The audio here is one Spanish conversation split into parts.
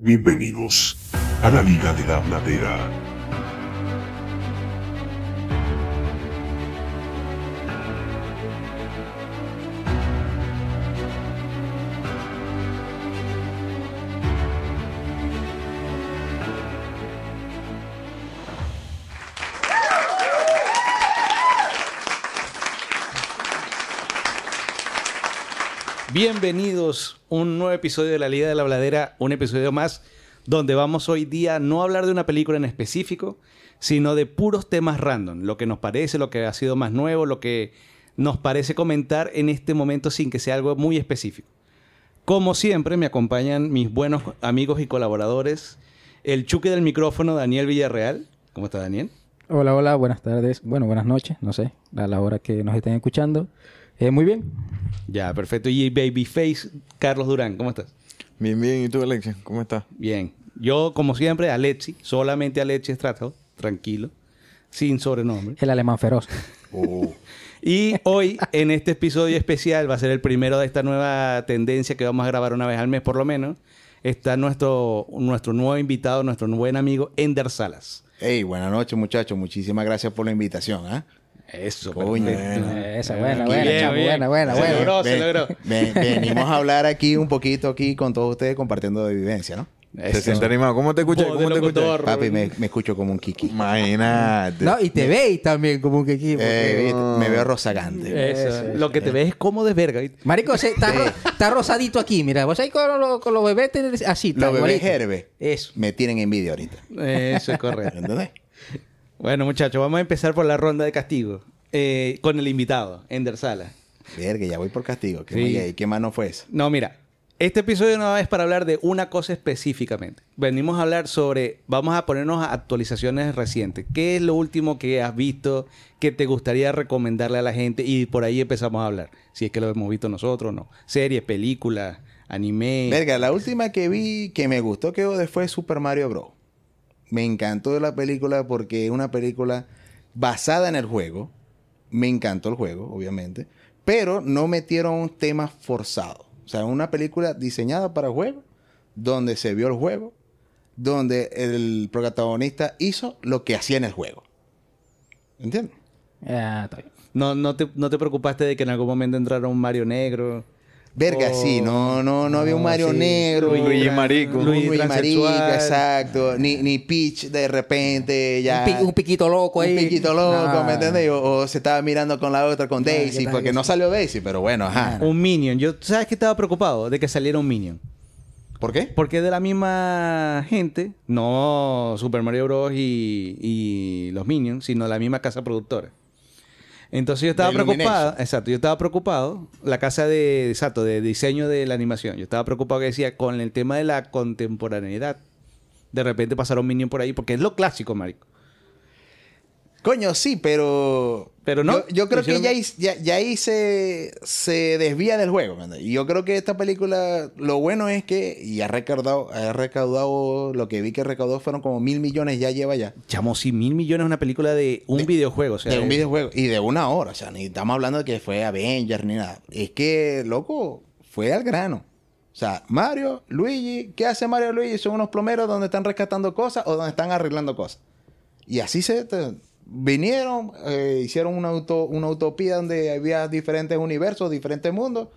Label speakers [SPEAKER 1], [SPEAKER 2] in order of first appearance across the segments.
[SPEAKER 1] Bienvenidos a la Liga de la Bladera.
[SPEAKER 2] Bienvenidos a un nuevo episodio de la Liga de la Bladera, un episodio más donde vamos hoy día no a hablar de una película en específico, sino de puros temas random, lo que nos parece, lo que ha sido más nuevo, lo que nos parece comentar en este momento sin que sea algo muy específico. Como siempre me acompañan mis buenos amigos y colaboradores, el chuque del micrófono Daniel Villarreal. ¿Cómo está Daniel?
[SPEAKER 3] Hola, hola, buenas tardes, bueno, buenas noches, no sé, a la hora que nos estén escuchando. Eh, muy bien.
[SPEAKER 2] Ya, perfecto. Y Babyface, Carlos Durán, ¿cómo estás?
[SPEAKER 4] Bien, bien. ¿Y tú, Alexia? ¿Cómo estás?
[SPEAKER 2] Bien. Yo, como siempre, Alexi, solamente Alexi Estrato, tranquilo, sin sobrenombre.
[SPEAKER 3] El alemán feroz.
[SPEAKER 2] Y hoy, en este episodio especial, va a ser el primero de esta nueva tendencia que vamos a grabar una vez al mes por lo menos. Está nuestro, nuestro nuevo invitado, nuestro buen amigo Ender Salas.
[SPEAKER 5] Hey, buenas noches, muchachos. Muchísimas gracias por la invitación. ¿ah?
[SPEAKER 2] Eso,
[SPEAKER 5] Coño.
[SPEAKER 3] Esa, buena,
[SPEAKER 2] Aquí
[SPEAKER 3] buena,
[SPEAKER 2] bien,
[SPEAKER 3] chamo,
[SPEAKER 2] bien.
[SPEAKER 3] buena, buena,
[SPEAKER 2] Se
[SPEAKER 3] buena.
[SPEAKER 2] logró, se logró.
[SPEAKER 5] ven- venimos a hablar aquí un poquito aquí con todos ustedes compartiendo de vivencia, ¿no?
[SPEAKER 4] ¿Te
[SPEAKER 2] Eso.
[SPEAKER 4] sientes animado? ¿Cómo te escuchas?
[SPEAKER 2] Voz de
[SPEAKER 4] ¿Cómo te escuchas?
[SPEAKER 2] locutor.
[SPEAKER 5] Papi, me, me escucho como un kiki.
[SPEAKER 4] Imagínate.
[SPEAKER 3] No, y te veis también como que aquí. porque-
[SPEAKER 5] Eh, viste, me veo rozagante.
[SPEAKER 2] Eso.
[SPEAKER 3] Eso,
[SPEAKER 2] Lo que te ves es como de verga. ¿viste?
[SPEAKER 3] Marico, se- está, ro- está rosadito aquí, mira. Vos ahí con, los- con los bebés tenés así.
[SPEAKER 5] Los bebés
[SPEAKER 3] igualito.
[SPEAKER 5] Herbe
[SPEAKER 3] Eso.
[SPEAKER 5] me tienen envidia ahorita.
[SPEAKER 2] Eso es correcto.
[SPEAKER 5] ¿Entendés?
[SPEAKER 2] Bueno, muchachos, vamos a empezar por la ronda de castigo. Eh, con el invitado, Ender Salas.
[SPEAKER 5] Verga, ya voy por castigo. ¿Qué,
[SPEAKER 2] Sí.
[SPEAKER 5] más- ¿Qué más no fue eso?
[SPEAKER 2] No, mira. Este episodio no es para hablar de una cosa específicamente. Venimos a hablar sobre, vamos a ponernos a actualizaciones recientes. ¿Qué es lo último que has visto que te gustaría recomendarle a la gente? Y por ahí empezamos a hablar. Si es que lo hemos visto nosotros o no. Series, películas, anime.
[SPEAKER 5] Verga, la última que vi que me gustó que fue Super Mario Bros. Me encantó la película porque es una película basada en el juego. Me encantó el juego, obviamente. Pero no metieron temas forzados. O sea, una película diseñada para juego, donde se vio el juego, donde el protagonista hizo lo que hacía en el juego. ¿Entiendes?
[SPEAKER 3] Ah, está bien.
[SPEAKER 2] No, no, te, no te preocupaste de que en algún momento entrara un Mario negro.
[SPEAKER 5] Verga,
[SPEAKER 2] Oh.
[SPEAKER 5] sí, no, no, no había un Mario
[SPEAKER 2] sí.
[SPEAKER 5] negro.
[SPEAKER 4] Luigi Marico.
[SPEAKER 5] Un
[SPEAKER 2] Luigi
[SPEAKER 5] Luigi Marico, exacto. Ni, ni Peach de repente ya...
[SPEAKER 3] Un, pi- un piquito loco ahí.
[SPEAKER 5] Un piquito loco,
[SPEAKER 3] Ah.
[SPEAKER 5] ¿me entiendes? O, o se estaba mirando con la otra, con
[SPEAKER 3] Ah,
[SPEAKER 5] Daisy, porque no salió Daisy, pero bueno, ajá.
[SPEAKER 2] Un Minion. Yo, ¿sabes que estaba preocupado? De que saliera un Minion.
[SPEAKER 5] ¿Por qué?
[SPEAKER 2] Porque es de la misma gente, no Super Mario Bros. y, y los Minions, sino la misma casa productora. Entonces yo estaba preocupado, exacto, yo estaba preocupado, la casa de, exacto, de diseño de la animación, yo estaba preocupado que decía, con el tema de la contemporaneidad, de repente pasaron Minion por ahí, porque es lo clásico, marico.
[SPEAKER 5] Coño, sí, pero...
[SPEAKER 2] Pero no.
[SPEAKER 5] Yo, yo creo que ya, ahí- ya, ya ahí se, se desvía del juego, ¿me? Y yo creo que esta película, lo bueno es que, y ha recaudado, ha recaudado, lo que vi que recaudó fueron como mil millones, ya lleva ya.
[SPEAKER 2] Chamo, si mil millones es una película de un videojuego, o sea,
[SPEAKER 5] de un videojuego. Y de una hora. O sea, ni estamos hablando de que fue Avengers ni nada. Es que, loco, fue al grano. O sea, Mario, Luigi, ¿qué hace Mario y Luigi? Son unos plomeros donde están rescatando cosas o donde están arreglando cosas. Y así se vinieron, eh, hicieron una, auto, una utopía donde había diferentes universos, diferentes mundos.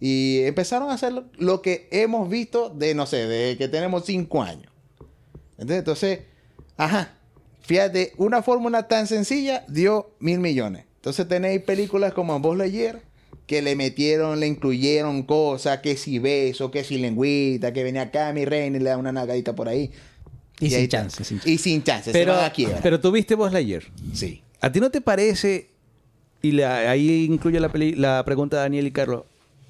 [SPEAKER 5] Y empezaron a hacer lo que hemos visto de, no sé, de que tenemos cinco años. Entonces, ajá. Fíjate, una fórmula tan sencilla dio mil millones. Entonces tenéis películas como Buzz Lightyear que le metieron, le incluyeron cosas, que si beso, que si lengüita, que venía acá mi reina y le da una nagadita por ahí.
[SPEAKER 3] Y sin
[SPEAKER 5] ahí-
[SPEAKER 3] chance, sin
[SPEAKER 5] Y sin chance,
[SPEAKER 2] pero,
[SPEAKER 5] se van a quiebra.
[SPEAKER 2] pero tú viste Buzz Lightyear.
[SPEAKER 5] sí.
[SPEAKER 2] ¿A ti no te parece, y la- ahí incluye la, peli- la pregunta de Daniel y Carlos,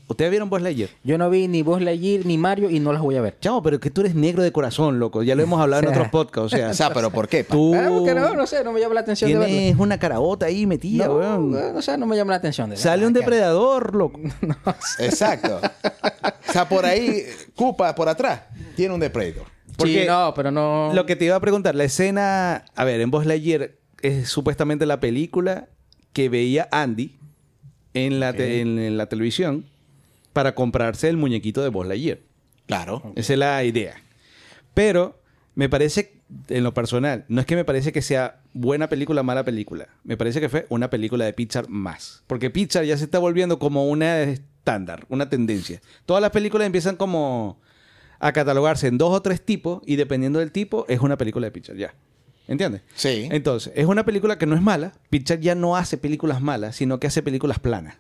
[SPEAKER 2] ¿ustedes vieron Buzz Lightyear?
[SPEAKER 3] Yo no vi ni Buzz Lightyear ni Mario y no las voy a ver.
[SPEAKER 2] Chamo, pero que tú eres negro de corazón, loco. Ya lo hemos hablado en
[SPEAKER 3] O sea.
[SPEAKER 2] otros podcasts. O sea,
[SPEAKER 5] O sea, pero ¿por qué? pa?
[SPEAKER 2] tú
[SPEAKER 3] Ah, porque no, no sé, no me llama la atención de verlo.
[SPEAKER 2] tienes una carabota ahí metida,
[SPEAKER 3] No,
[SPEAKER 2] weón.
[SPEAKER 3] no sé, no me llama la atención de verlo.
[SPEAKER 2] Sale un depredador, loco.
[SPEAKER 5] Exacto. o sea, por ahí, Koopa por atrás, tiene un Depredator.
[SPEAKER 2] Porque
[SPEAKER 3] sí, no, pero no...
[SPEAKER 2] Lo que te iba a preguntar, la escena... A ver, en Buzz Lightyear es supuestamente la película que veía Andy en la, te- en, en la televisión para comprarse el muñequito de Buzz Lightyear.
[SPEAKER 5] Claro.
[SPEAKER 2] Esa es la idea. Pero me parece, en lo personal, no es que me parece que sea buena película o mala película. Me parece que fue una película de Pixar más. Porque Pixar ya se está volviendo como una estándar, una tendencia. Todas las películas empiezan como a catalogarse en dos o tres tipos y dependiendo del tipo es una película de Pixar, ya. ¿Entiendes?
[SPEAKER 5] Sí.
[SPEAKER 2] Entonces, es una película que no es mala. Pixar ya no hace películas malas, sino que hace películas planas.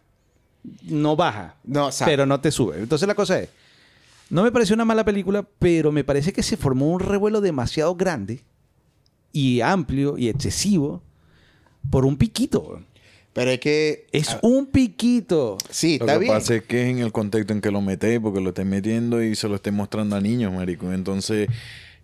[SPEAKER 2] No baja,
[SPEAKER 5] No,
[SPEAKER 2] pero no te sube. Entonces la cosa es, no me pareció una mala película, pero me parece que se formó un revuelo demasiado grande y amplio y excesivo por un piquito.
[SPEAKER 5] Pero es que...
[SPEAKER 2] Es un piquito.
[SPEAKER 5] Sí,
[SPEAKER 4] Lo
[SPEAKER 5] está
[SPEAKER 4] que
[SPEAKER 5] bien.
[SPEAKER 4] pasa es que es en el contexto en que lo metéis, porque lo estáis metiendo y se lo estáis mostrando a niños, marico. Entonces,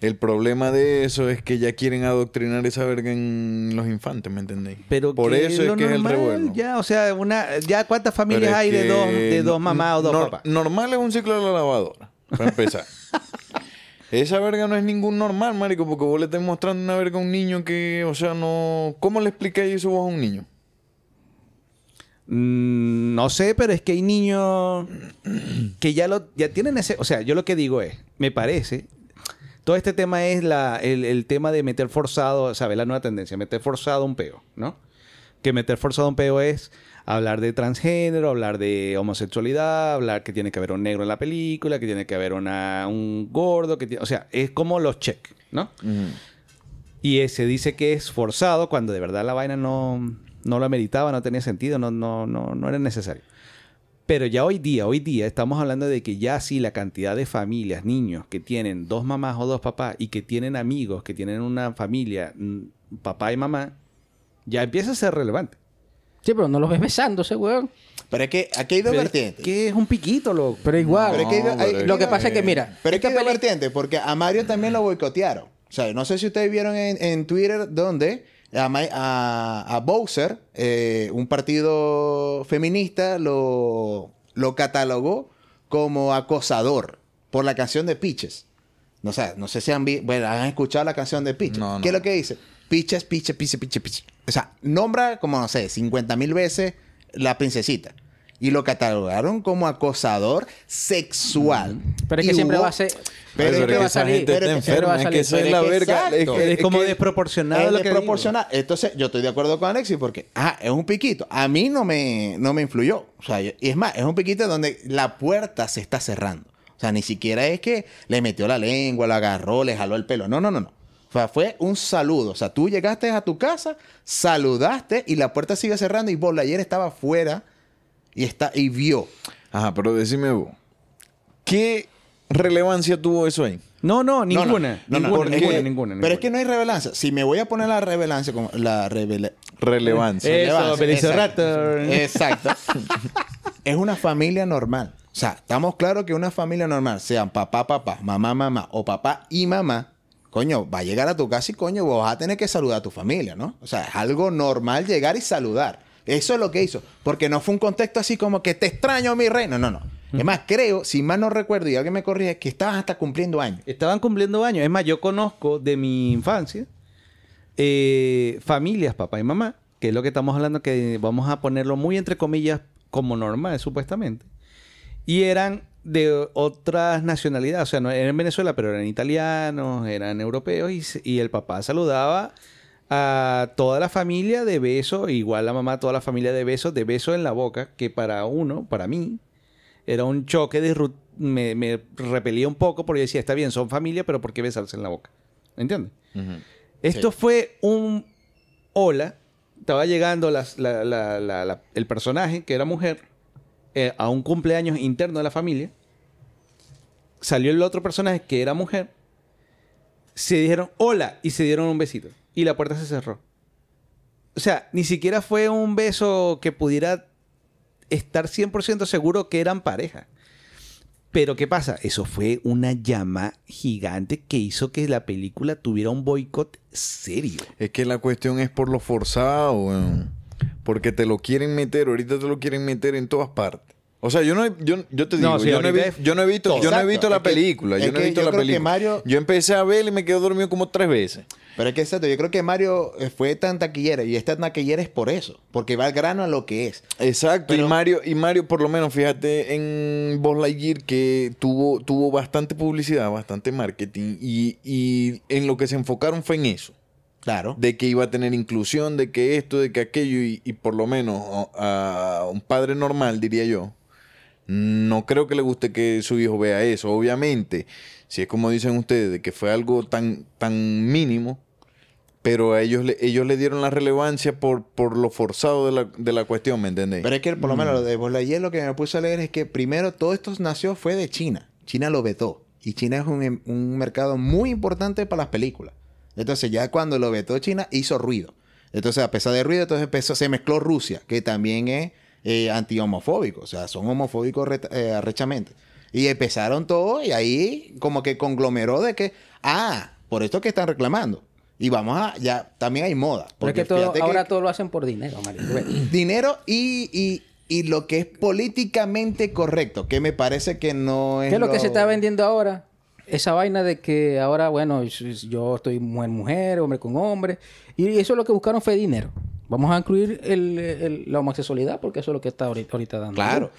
[SPEAKER 4] el problema de eso es que ya quieren adoctrinar esa verga en los infantes, ¿me entendéis?
[SPEAKER 2] Pero
[SPEAKER 4] Por
[SPEAKER 2] que
[SPEAKER 4] eso es
[SPEAKER 2] lo
[SPEAKER 4] que es el
[SPEAKER 2] normal,
[SPEAKER 4] revuelo.
[SPEAKER 2] Ya, o sea, una, ya cuántas familias hay de
[SPEAKER 4] que
[SPEAKER 2] dos, de dos mamás o dos
[SPEAKER 4] nor-
[SPEAKER 2] papás.
[SPEAKER 4] Normal es un ciclo de la lavadora, para empezar. Esa verga no es ningún normal, marico, porque vos le estás mostrando una verga a un niño que, o sea, no... ¿Cómo le explicáis eso vos a un niño?
[SPEAKER 2] Mm, no sé, pero es que hay niños que ya lo ya tienen ese, o sea, yo lo que digo es, me parece, todo este tema es la, el, el tema de meter forzado, ¿sabes? La nueva tendencia, meter forzado un peo, ¿no? Que meter forzado un peo es hablar de transgénero, hablar de homosexualidad, hablar que tiene que haber un negro en la película, que tiene que haber una, un gordo, que tiene, o sea, es como los check, ¿no? Y se dice que es forzado cuando de verdad la vaina no, no lo ameritaba, no tenía sentido, no, no, no, no era necesario. Pero ya hoy día, hoy día estamos hablando de que ya sí la cantidad de familias, niños que tienen dos mamás o dos papás y que tienen amigos, que tienen una familia, mm, papá y mamá, ya empieza a ser relevante.
[SPEAKER 3] Sí, pero no los ves besándose, weón.
[SPEAKER 5] Pero es que aquí hay dos
[SPEAKER 2] Pero es
[SPEAKER 5] vertientes.
[SPEAKER 2] que es un piquito, loco.
[SPEAKER 3] Pero igual.
[SPEAKER 5] Pero es que hay dos-
[SPEAKER 4] No,
[SPEAKER 5] hay-
[SPEAKER 4] pero es
[SPEAKER 3] lo que pasa es que, mira,
[SPEAKER 5] Pero es que hay dos vertientes, porque a Mario también lo boicotearon. O sea, no sé si ustedes vieron en, en Twitter donde a, Ma- a, a Bowser, eh, un partido feminista, lo, lo catalogó como acosador por la canción de Peaches. No, sé, no sé si han, vi- bueno, han escuchado la canción de Peaches.
[SPEAKER 4] No,
[SPEAKER 5] ¿Qué es lo que dice? Peaches, Peaches, Peaches, Peaches, Peaches. O sea, nombra como, no sé, 50 mil veces la princesita. Y lo catalogaron como acosador sexual.
[SPEAKER 3] Pero es que
[SPEAKER 5] Y
[SPEAKER 3] siempre
[SPEAKER 5] hubo-
[SPEAKER 3] va a ser.
[SPEAKER 5] Pero es que
[SPEAKER 3] va a
[SPEAKER 4] esa
[SPEAKER 3] salir.
[SPEAKER 4] gente
[SPEAKER 5] pero
[SPEAKER 4] está
[SPEAKER 5] es que
[SPEAKER 4] enferma,
[SPEAKER 3] a
[SPEAKER 4] es que la
[SPEAKER 5] Pero es que
[SPEAKER 4] verga. Es, que-
[SPEAKER 2] Es como
[SPEAKER 4] que-
[SPEAKER 2] desproporcionado
[SPEAKER 5] es
[SPEAKER 2] lo que digo.
[SPEAKER 5] desproporcional. Entonces, yo estoy de acuerdo con Alexis porque, ah, es un piquito. A mí no me, no me influyó. O sea, yo- y es más, es un piquito donde la puerta se está cerrando. O sea, ni siquiera es que le metió la lengua, lo agarró, le jaló el pelo. No, no, no, no. O sea, fue un saludo. O sea, tú llegaste a tu casa, saludaste y la puerta sigue cerrando y Bob ayer estaba afuera y, está, y vio.
[SPEAKER 4] Ajá, pero decime vos. ¿Qué relevancia tuvo eso ahí?
[SPEAKER 2] No, no,
[SPEAKER 5] No, no,
[SPEAKER 2] ninguna.
[SPEAKER 5] no, no,
[SPEAKER 2] ninguna, ninguna,
[SPEAKER 5] Pero es que no hay revelancia. Si me voy a poner la revelancia, como la revela-
[SPEAKER 4] Relevancia.
[SPEAKER 2] Eso,
[SPEAKER 5] Relevancia. Exacto. es una familia normal. O sea, estamos claros que una familia normal, sean papá, papá, mamá, mamá o papá y mamá, coño, va a llegar a tu casa y coño, vos vas a tener que saludar a tu familia, ¿no? O sea, es algo normal llegar y saludar. Eso es lo que hizo. Porque no fue un contexto así como que te extraño, mi reino. No, no. Es más, creo, si mal no recuerdo y alguien me corrige, que estabas hasta cumpliendo años.
[SPEAKER 2] Estaban cumpliendo años. Es más, yo conozco de mi infancia eh, familias, papá y mamá, que es lo que estamos hablando, que vamos a ponerlo muy entre comillas como normal, supuestamente. Y eran de otras nacionalidades, o sea, no eran en Venezuela, pero eran italianos, eran europeos, y el papá saludaba a toda la familia de beso, igual la mamá, toda la familia de besos, de beso en la boca, que para uno, para mí, era un choque de me, me repelía un poco porque decía, está bien, son familia, pero ¿por qué besarse en la boca? ¿Me entiendes? Esto fue un hola. Estaba llegando las- la- la- la- la- el personaje, que era mujer, eh, a un cumpleaños interno de la familia. Salió el otro personaje, que era mujer. Se dijeron hola y se dieron un besito. Y la puerta se cerró. O sea, ni siquiera fue un beso que pudiera estar 100% seguro que eran pareja. Pero ¿qué pasa? Eso fue una llama gigante que hizo que la película tuviera un boicot serio.
[SPEAKER 4] Es que la cuestión es por lo forzado, weón. Porque te lo quieren meter, ahorita te lo quieren meter en todas partes. O sea, yo no, he- yo, yo te digo,
[SPEAKER 2] No, sí,
[SPEAKER 4] yo, no he, yo no he visto, yo no he visto la película, yo
[SPEAKER 5] es
[SPEAKER 4] no he
[SPEAKER 5] que
[SPEAKER 4] visto
[SPEAKER 5] yo
[SPEAKER 4] la
[SPEAKER 5] creo que
[SPEAKER 4] película.
[SPEAKER 5] Mario-
[SPEAKER 4] Yo empecé a ver y me quedo dormido como tres veces.
[SPEAKER 5] Pero es que exacto, yo creo que Mario eh, fue tan taquillera y esta taquillera es por eso, porque va al grano a lo que es.
[SPEAKER 4] Exacto,
[SPEAKER 5] Pero-
[SPEAKER 4] y Mario, y Mario, por lo menos, fíjate en Buzz Lightyear que tuvo, tuvo bastante publicidad, bastante marketing, y, y en lo que se enfocaron fue en eso.
[SPEAKER 5] Claro.
[SPEAKER 4] De que iba a tener inclusión, de que esto, de que aquello, y, y por lo menos a, a un padre normal, diría yo, no creo que le guste que su hijo vea eso. Obviamente, si es como dicen ustedes, de que fue algo tan, tan mínimo, pero a ellos le, ellos le dieron la relevancia por, por lo forzado de la, de la cuestión, ¿me entendéis?
[SPEAKER 5] Pero es que por lo menos lo de Lightyear lo que me puse a leer es que primero todo esto nació fue de China. China lo vetó. Y China es un, em- un mercado muy importante para las películas. Entonces ya cuando lo vetó China hizo ruido. Entonces a pesar de ruido, entonces empezó, se mezcló Rusia, que también es eh, anti-homofóbico. O sea, son homofóbicos eh, arrechamente. Y empezaron todo y ahí como que conglomeró de que, ah, por esto que están reclamando. Y vamos a, ya, también hay moda.
[SPEAKER 3] Es
[SPEAKER 5] Porque
[SPEAKER 3] que todo,
[SPEAKER 5] fíjate que-
[SPEAKER 3] ahora todo lo hacen por dinero, Mario.
[SPEAKER 5] dinero y, y, y lo que es políticamente correcto, que me parece que no es.
[SPEAKER 3] ¿Qué es lo que se está vendiendo ahora? Esa vaina de que ahora, bueno, yo estoy mujer, mujer, hombre con hombre. Y eso lo que buscaron fue dinero. Vamos a incluir el- el- la homosexualidad porque eso es lo que está ahorita, ahorita dando.
[SPEAKER 5] Claro.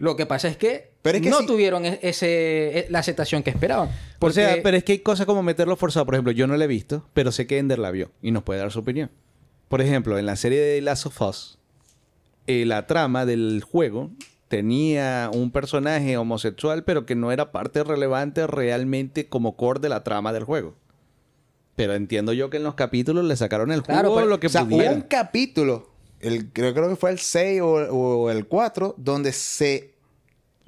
[SPEAKER 3] Lo que pasa es que,
[SPEAKER 5] Pero es que
[SPEAKER 3] no
[SPEAKER 5] si-
[SPEAKER 3] tuvieron e- ese, e- la aceptación que esperaban.
[SPEAKER 2] O
[SPEAKER 3] Porque,
[SPEAKER 2] sea, pero es que hay cosas como meterlo forzado. Por ejemplo, yo no la he visto, pero sé que Ender la vio y nos puede dar su opinión. Por ejemplo, en la serie de Last of Us, eh, la trama del juego tenía un personaje homosexual, pero que no era parte relevante realmente como core de la trama del juego. Pero entiendo yo que en los capítulos le sacaron el jugo
[SPEAKER 3] Claro, pero-
[SPEAKER 2] lo que
[SPEAKER 5] o sea,
[SPEAKER 2] pudieron.
[SPEAKER 5] un capítulo, el, creo, creo que fue el 6 o, o el 4, donde se.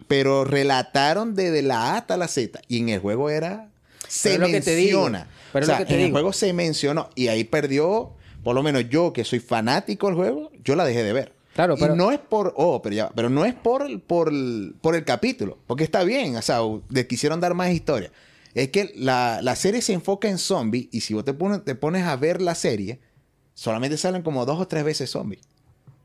[SPEAKER 5] Pero relataron desde la A hasta la Z. Y en el juego era. Se
[SPEAKER 3] Pero
[SPEAKER 5] menciona.
[SPEAKER 3] Pero
[SPEAKER 5] o
[SPEAKER 3] lo
[SPEAKER 5] sea,
[SPEAKER 3] que te
[SPEAKER 5] en el juego se mencionó. Y ahí perdió. Por lo menos yo, que soy fanático del juego, yo la dejé de ver.
[SPEAKER 3] Claro, pero-
[SPEAKER 5] Y no es por. Oh, pero ya. Pero no es por, el- por, el, por el capítulo. Porque está bien. O sea, le quisieron dar más historia. Es que la, la serie se enfoca en zombies. Y si vos te pones, te pones a ver la serie, solamente salen como dos o tres veces zombies.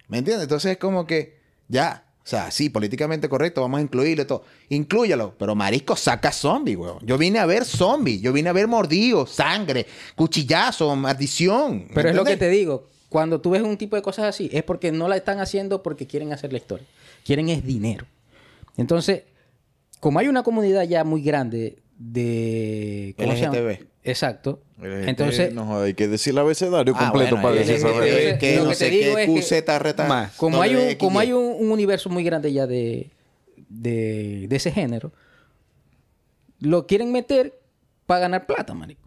[SPEAKER 5] ¿Me entiendes? Entonces es como que. Ya. O sea, sí, políticamente correcto, vamos a incluirlo y todo. Inclúyalo. Pero Marisco saca zombies, weón. Yo vine a ver zombies. Yo vine a ver mordidos, sangre, cuchillazo, maldición. ¿me
[SPEAKER 3] pero es lo que te digo. Cuando tú ves un tipo de cosas así, es porque no la están haciendo porque quieren hacer la historia. Quieren es dinero. Entonces, como hay una comunidad ya muy grande de... ¿cómo se llama? Exacto.
[SPEAKER 4] Entonces,
[SPEAKER 3] Entonces,
[SPEAKER 4] no, hay que decir el abecedario
[SPEAKER 5] Ah,
[SPEAKER 4] completo
[SPEAKER 5] bueno,
[SPEAKER 4] para
[SPEAKER 5] que
[SPEAKER 3] lo
[SPEAKER 5] no
[SPEAKER 3] que te
[SPEAKER 5] sé
[SPEAKER 3] digo
[SPEAKER 5] qué
[SPEAKER 3] es que-
[SPEAKER 5] QZ reta.
[SPEAKER 2] Más.
[SPEAKER 3] como hay, un, como hay un, un universo muy grande ya de, de, de ese género, lo quieren meter para ganar plata, marico.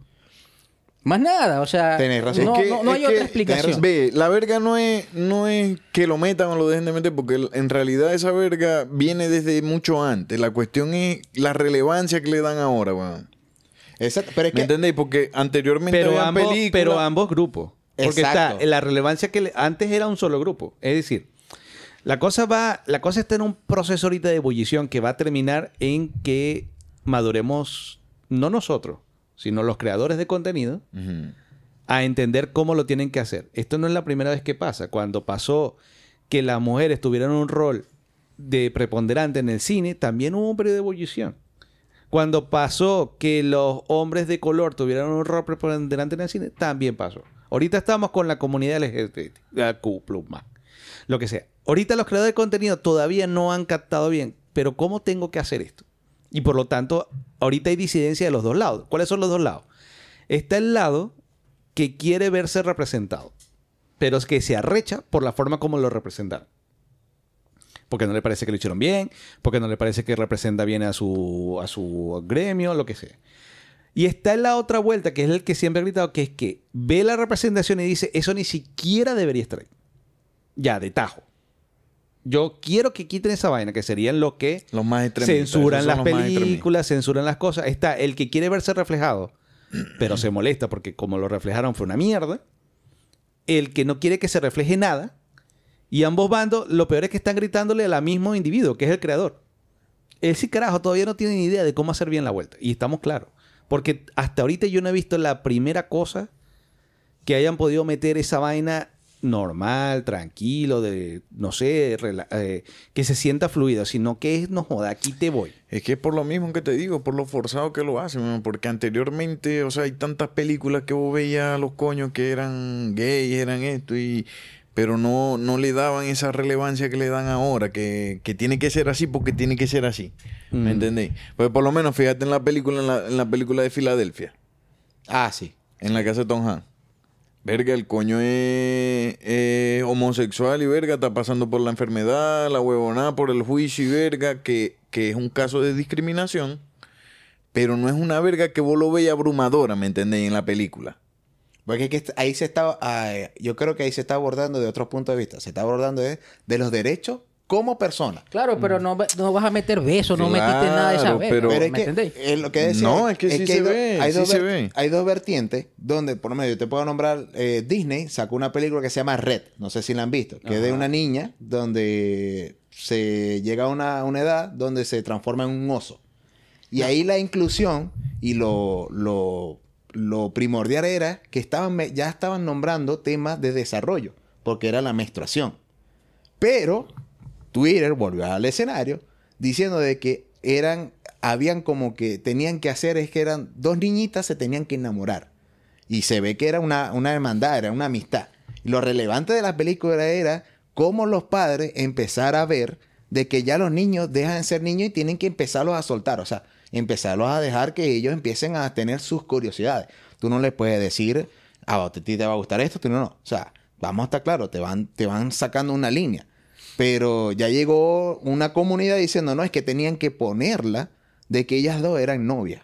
[SPEAKER 3] Más nada, o sea,
[SPEAKER 5] Tenés razón.
[SPEAKER 3] no,
[SPEAKER 4] Es que-
[SPEAKER 3] no- no
[SPEAKER 4] es
[SPEAKER 3] hay
[SPEAKER 4] que,
[SPEAKER 3] otra explicación.
[SPEAKER 4] Ve, la verga no es, no es que lo metan o lo dejen de meter, porque en realidad esa verga viene desde mucho antes. La cuestión es la relevancia que le dan ahora, weón.
[SPEAKER 5] Exacto. Pero es
[SPEAKER 4] ¿Me
[SPEAKER 5] que.
[SPEAKER 4] entendéis? Porque anteriormente
[SPEAKER 2] Pero
[SPEAKER 4] habían
[SPEAKER 2] ambos,
[SPEAKER 4] películas-
[SPEAKER 2] pero ambos grupos. Porque
[SPEAKER 5] Exacto.
[SPEAKER 2] está la relevancia que le- antes era un solo grupo. Es decir, la cosa va, la cosa está en un proceso ahorita de ebullición que va a terminar en que maduremos, no nosotros, sino los creadores de contenido, a entender cómo lo tienen que hacer. Esto no es la primera vez que pasa. Cuando pasó que las mujeres tuvieran un rol de preponderante en el cine, también hubo un periodo de ebullición. Cuando pasó que los hombres de color tuvieran un rol preponderante en el cine, también pasó. Ahorita estamos con la comunidad LGBTQ+, lo que sea. Ahorita los creadores de contenido todavía no han captado bien, pero ¿cómo tengo que hacer esto? Y por lo tanto, ahorita hay disidencia de los dos lados. ¿Cuáles son los dos lados? Está el lado que quiere verse representado, pero es que se arrecha por la forma como lo representaron. Porque no le parece que lo hicieron bien, porque no le parece que representa bien a su, a su gremio, lo que sea. Y está en la otra vuelta, que es el que siempre ha gritado, que es que ve la representación y dice, eso ni siquiera debería estar ahí. Ya, de tajo. Yo quiero que quiten esa vaina, que serían los que
[SPEAKER 4] Los más extremistas.
[SPEAKER 2] censuran las películas, censuran las cosas. Está el que quiere verse reflejado, pero se molesta porque como lo reflejaron fue una mierda. El que no quiere que se refleje nada. Y ambos bandos, lo peor es que están gritándole al mismo individuo, que es el creador. Ese carajo todavía no tiene ni idea de cómo hacer bien la vuelta. Y estamos claros. Porque hasta ahorita yo no he visto la primera cosa que hayan podido meter esa vaina normal, tranquilo, de, no sé, eh, que se sienta fluido, sino que es, no joda, aquí te voy.
[SPEAKER 4] Es que es por lo mismo que te digo, por lo forzado que lo hacen, porque anteriormente, o sea, hay tantas películas que vos veías a los coños que eran gays, eran esto, y pero no, no le daban esa relevancia que le dan ahora, que, que tiene que ser así porque tiene que ser así. ¿Me
[SPEAKER 2] Mm.
[SPEAKER 4] entendéis? Pues por lo menos fíjate en la película, en la, en la película de Filadelfia,
[SPEAKER 5] Ah, sí.
[SPEAKER 4] en la casa de Tom Hanks. Verga, el coño es, es homosexual y verga, está pasando por la enfermedad, la huevonada por el juicio y verga, que, que es un caso de discriminación, pero no es una verga que vos lo veis abrumadora, ¿me entendéis? En la película.
[SPEAKER 5] Porque es que est- ahí se está, ah, yo creo que ahí se está abordando de otro punto de vista. Se está abordando de, de los derechos como persona.
[SPEAKER 3] Claro, pero no, va- no vas a meter besos, no metiste nada de esa verga,
[SPEAKER 4] pero-
[SPEAKER 5] Pero es
[SPEAKER 3] ¿me
[SPEAKER 5] que
[SPEAKER 3] entendéis?
[SPEAKER 5] es lo que decía.
[SPEAKER 4] No, es que sí
[SPEAKER 5] hay
[SPEAKER 4] se ve,
[SPEAKER 5] hay
[SPEAKER 4] sí
[SPEAKER 5] dos
[SPEAKER 4] se
[SPEAKER 5] ver-
[SPEAKER 4] ve.
[SPEAKER 5] Hay dos vertientes donde, por lo menos, yo te puedo nombrar eh, Disney sacó una película que se llama Red. No sé si la han visto. Que es de una niña donde se llega a una, una edad donde se transforma en un oso. Y ahí la inclusión y lo, lo, lo primordial era que estaban, ya estaban nombrando temas de desarrollo, porque era la menstruación. Pero Twitter volvió al escenario diciendo de que eran, habían como que tenían que hacer, es que eran dos niñitas se tenían que enamorar. Y se ve que era una, una hermandad, era una amistad. Lo relevante de la película era cómo los padres empezaron a ver de que ya los niños dejan de ser niños y tienen que empezarlos a soltar. O sea, empezarlos a dejar que ellos empiecen a tener sus curiosidades. Tú no les puedes decir, "Ah, a ti te va a gustar esto, tú no, no. O sea, vamos a estar claros, te van, te van sacando una línea. Pero ya llegó una comunidad diciendo, no, es que tenían que ponerla de que ellas dos eran novias.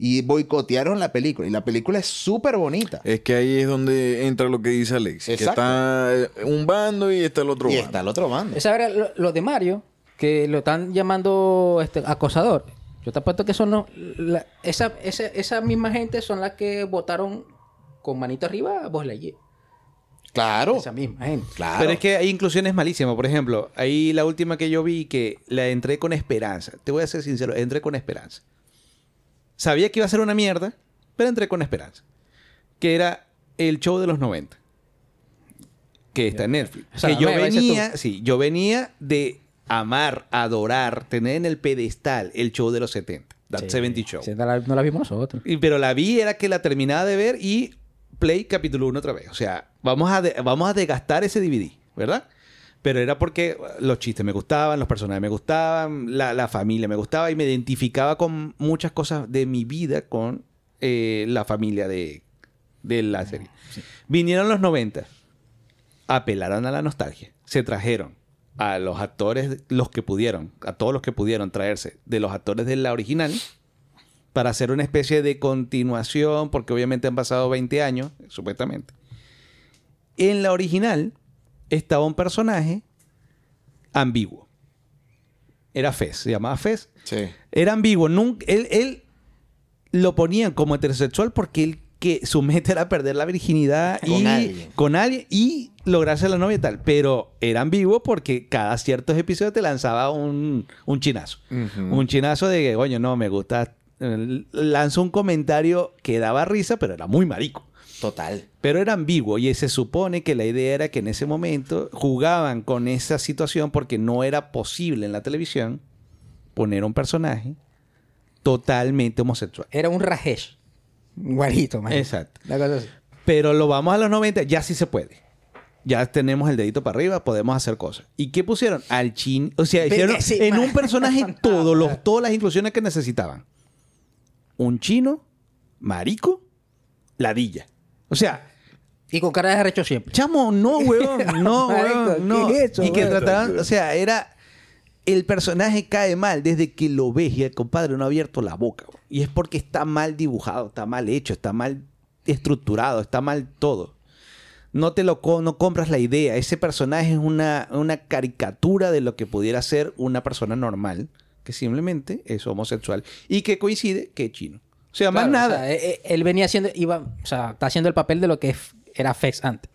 [SPEAKER 5] Y boicotearon la película. Y la película es súper bonita.
[SPEAKER 4] Es que ahí es donde entra lo que dice Alex. Que está eh, un bando y está el otro
[SPEAKER 5] y
[SPEAKER 4] bando.
[SPEAKER 5] está el otro bando.
[SPEAKER 3] Esa era lo, lo de Mario, que lo están llamando este, acosador. Yo te apuesto que son los, la- esa, esa, esa misma gente son las que votaron con manito arriba a Lightyear.
[SPEAKER 5] Claro.
[SPEAKER 3] Esa misma gente.
[SPEAKER 5] Claro.
[SPEAKER 2] Pero es que hay inclusiones malísimas. Por ejemplo, ahí la última que yo vi que la entré con esperanza. Te voy a ser sincero, entré con esperanza. Sabía que iba a ser una mierda, pero entré con esperanza. Que era el show de los 90. Que está en Netflix.
[SPEAKER 3] O sea,
[SPEAKER 2] que yo venía, sí, yo venía de amar, adorar, tener en el pedestal el show de los 70. That
[SPEAKER 3] Sí.
[SPEAKER 2] 70 Show.
[SPEAKER 3] Sí, no, la, no la vimos nosotros.
[SPEAKER 2] Y- pero la vi, era que la terminaba de ver y play capítulo 1 otra vez. O sea, vamos a, de- vamos a desgastar ese DVD, ¿verdad? Pero era porque los chistes me gustaban, los personajes me gustaban, la, la familia me gustaba y me identificaba con muchas cosas de mi vida con eh, la familia de, de la serie. Vinieron los 90, apelaron a la nostalgia, se trajeron a los actores, los que pudieron, a todos los que pudieron traerse de los actores de la original, para hacer una especie de continuación, porque obviamente han pasado 20 años, supuestamente. En la original estaba un personaje ambiguo. Era Fez, se llamaba Fez.
[SPEAKER 5] Sí.
[SPEAKER 2] Era ambiguo. Nunca, él, él lo ponían como heterosexual porque él que su meta era perder la virginidad
[SPEAKER 5] Con
[SPEAKER 2] y
[SPEAKER 5] alguien.
[SPEAKER 2] con alguien y lograrse la novia y tal. Pero era ambiguo porque cada ciertos episodios te lanzaba un, un chinazo. Un chinazo de que, coño, no, me gusta. Lanzó un comentario que daba risa, pero era muy marico.
[SPEAKER 5] Total.
[SPEAKER 2] Pero era ambiguo y se supone que la idea era que en ese momento jugaban con esa situación porque no era posible en la televisión poner un personaje totalmente homosexual.
[SPEAKER 3] Era un Rajesh. Igualito, man.
[SPEAKER 2] Exacto.
[SPEAKER 3] La cosa así.
[SPEAKER 2] Pero lo vamos a los 90, ya sí se puede. Ya tenemos el dedito para arriba, podemos hacer cosas. ¿Y qué pusieron? Al chin. O sea, hicieron en un personaje todos los, todas las inclusiones que necesitaban. Un chino, marico, ladilla. O sea,
[SPEAKER 3] Y con cara de arrecho siempre.
[SPEAKER 2] Chamo, no, weón. No, weón. No.
[SPEAKER 3] ¿qué es eso,
[SPEAKER 2] y que trataban, o sea, era. El personaje cae mal desde que lo ves y el compadre no ha abierto la boca. weón. Y es porque está mal dibujado, está mal hecho, está mal estructurado, está mal todo. No te lo co- no compras la idea. Ese personaje es una, una caricatura de lo que pudiera ser una persona normal, que simplemente es homosexual y que coincide que es chino. O sea, más nada.
[SPEAKER 3] o sea, eh, eh, él venía haciendo, iba, o sea, está haciendo el papel de lo que era Fex antes.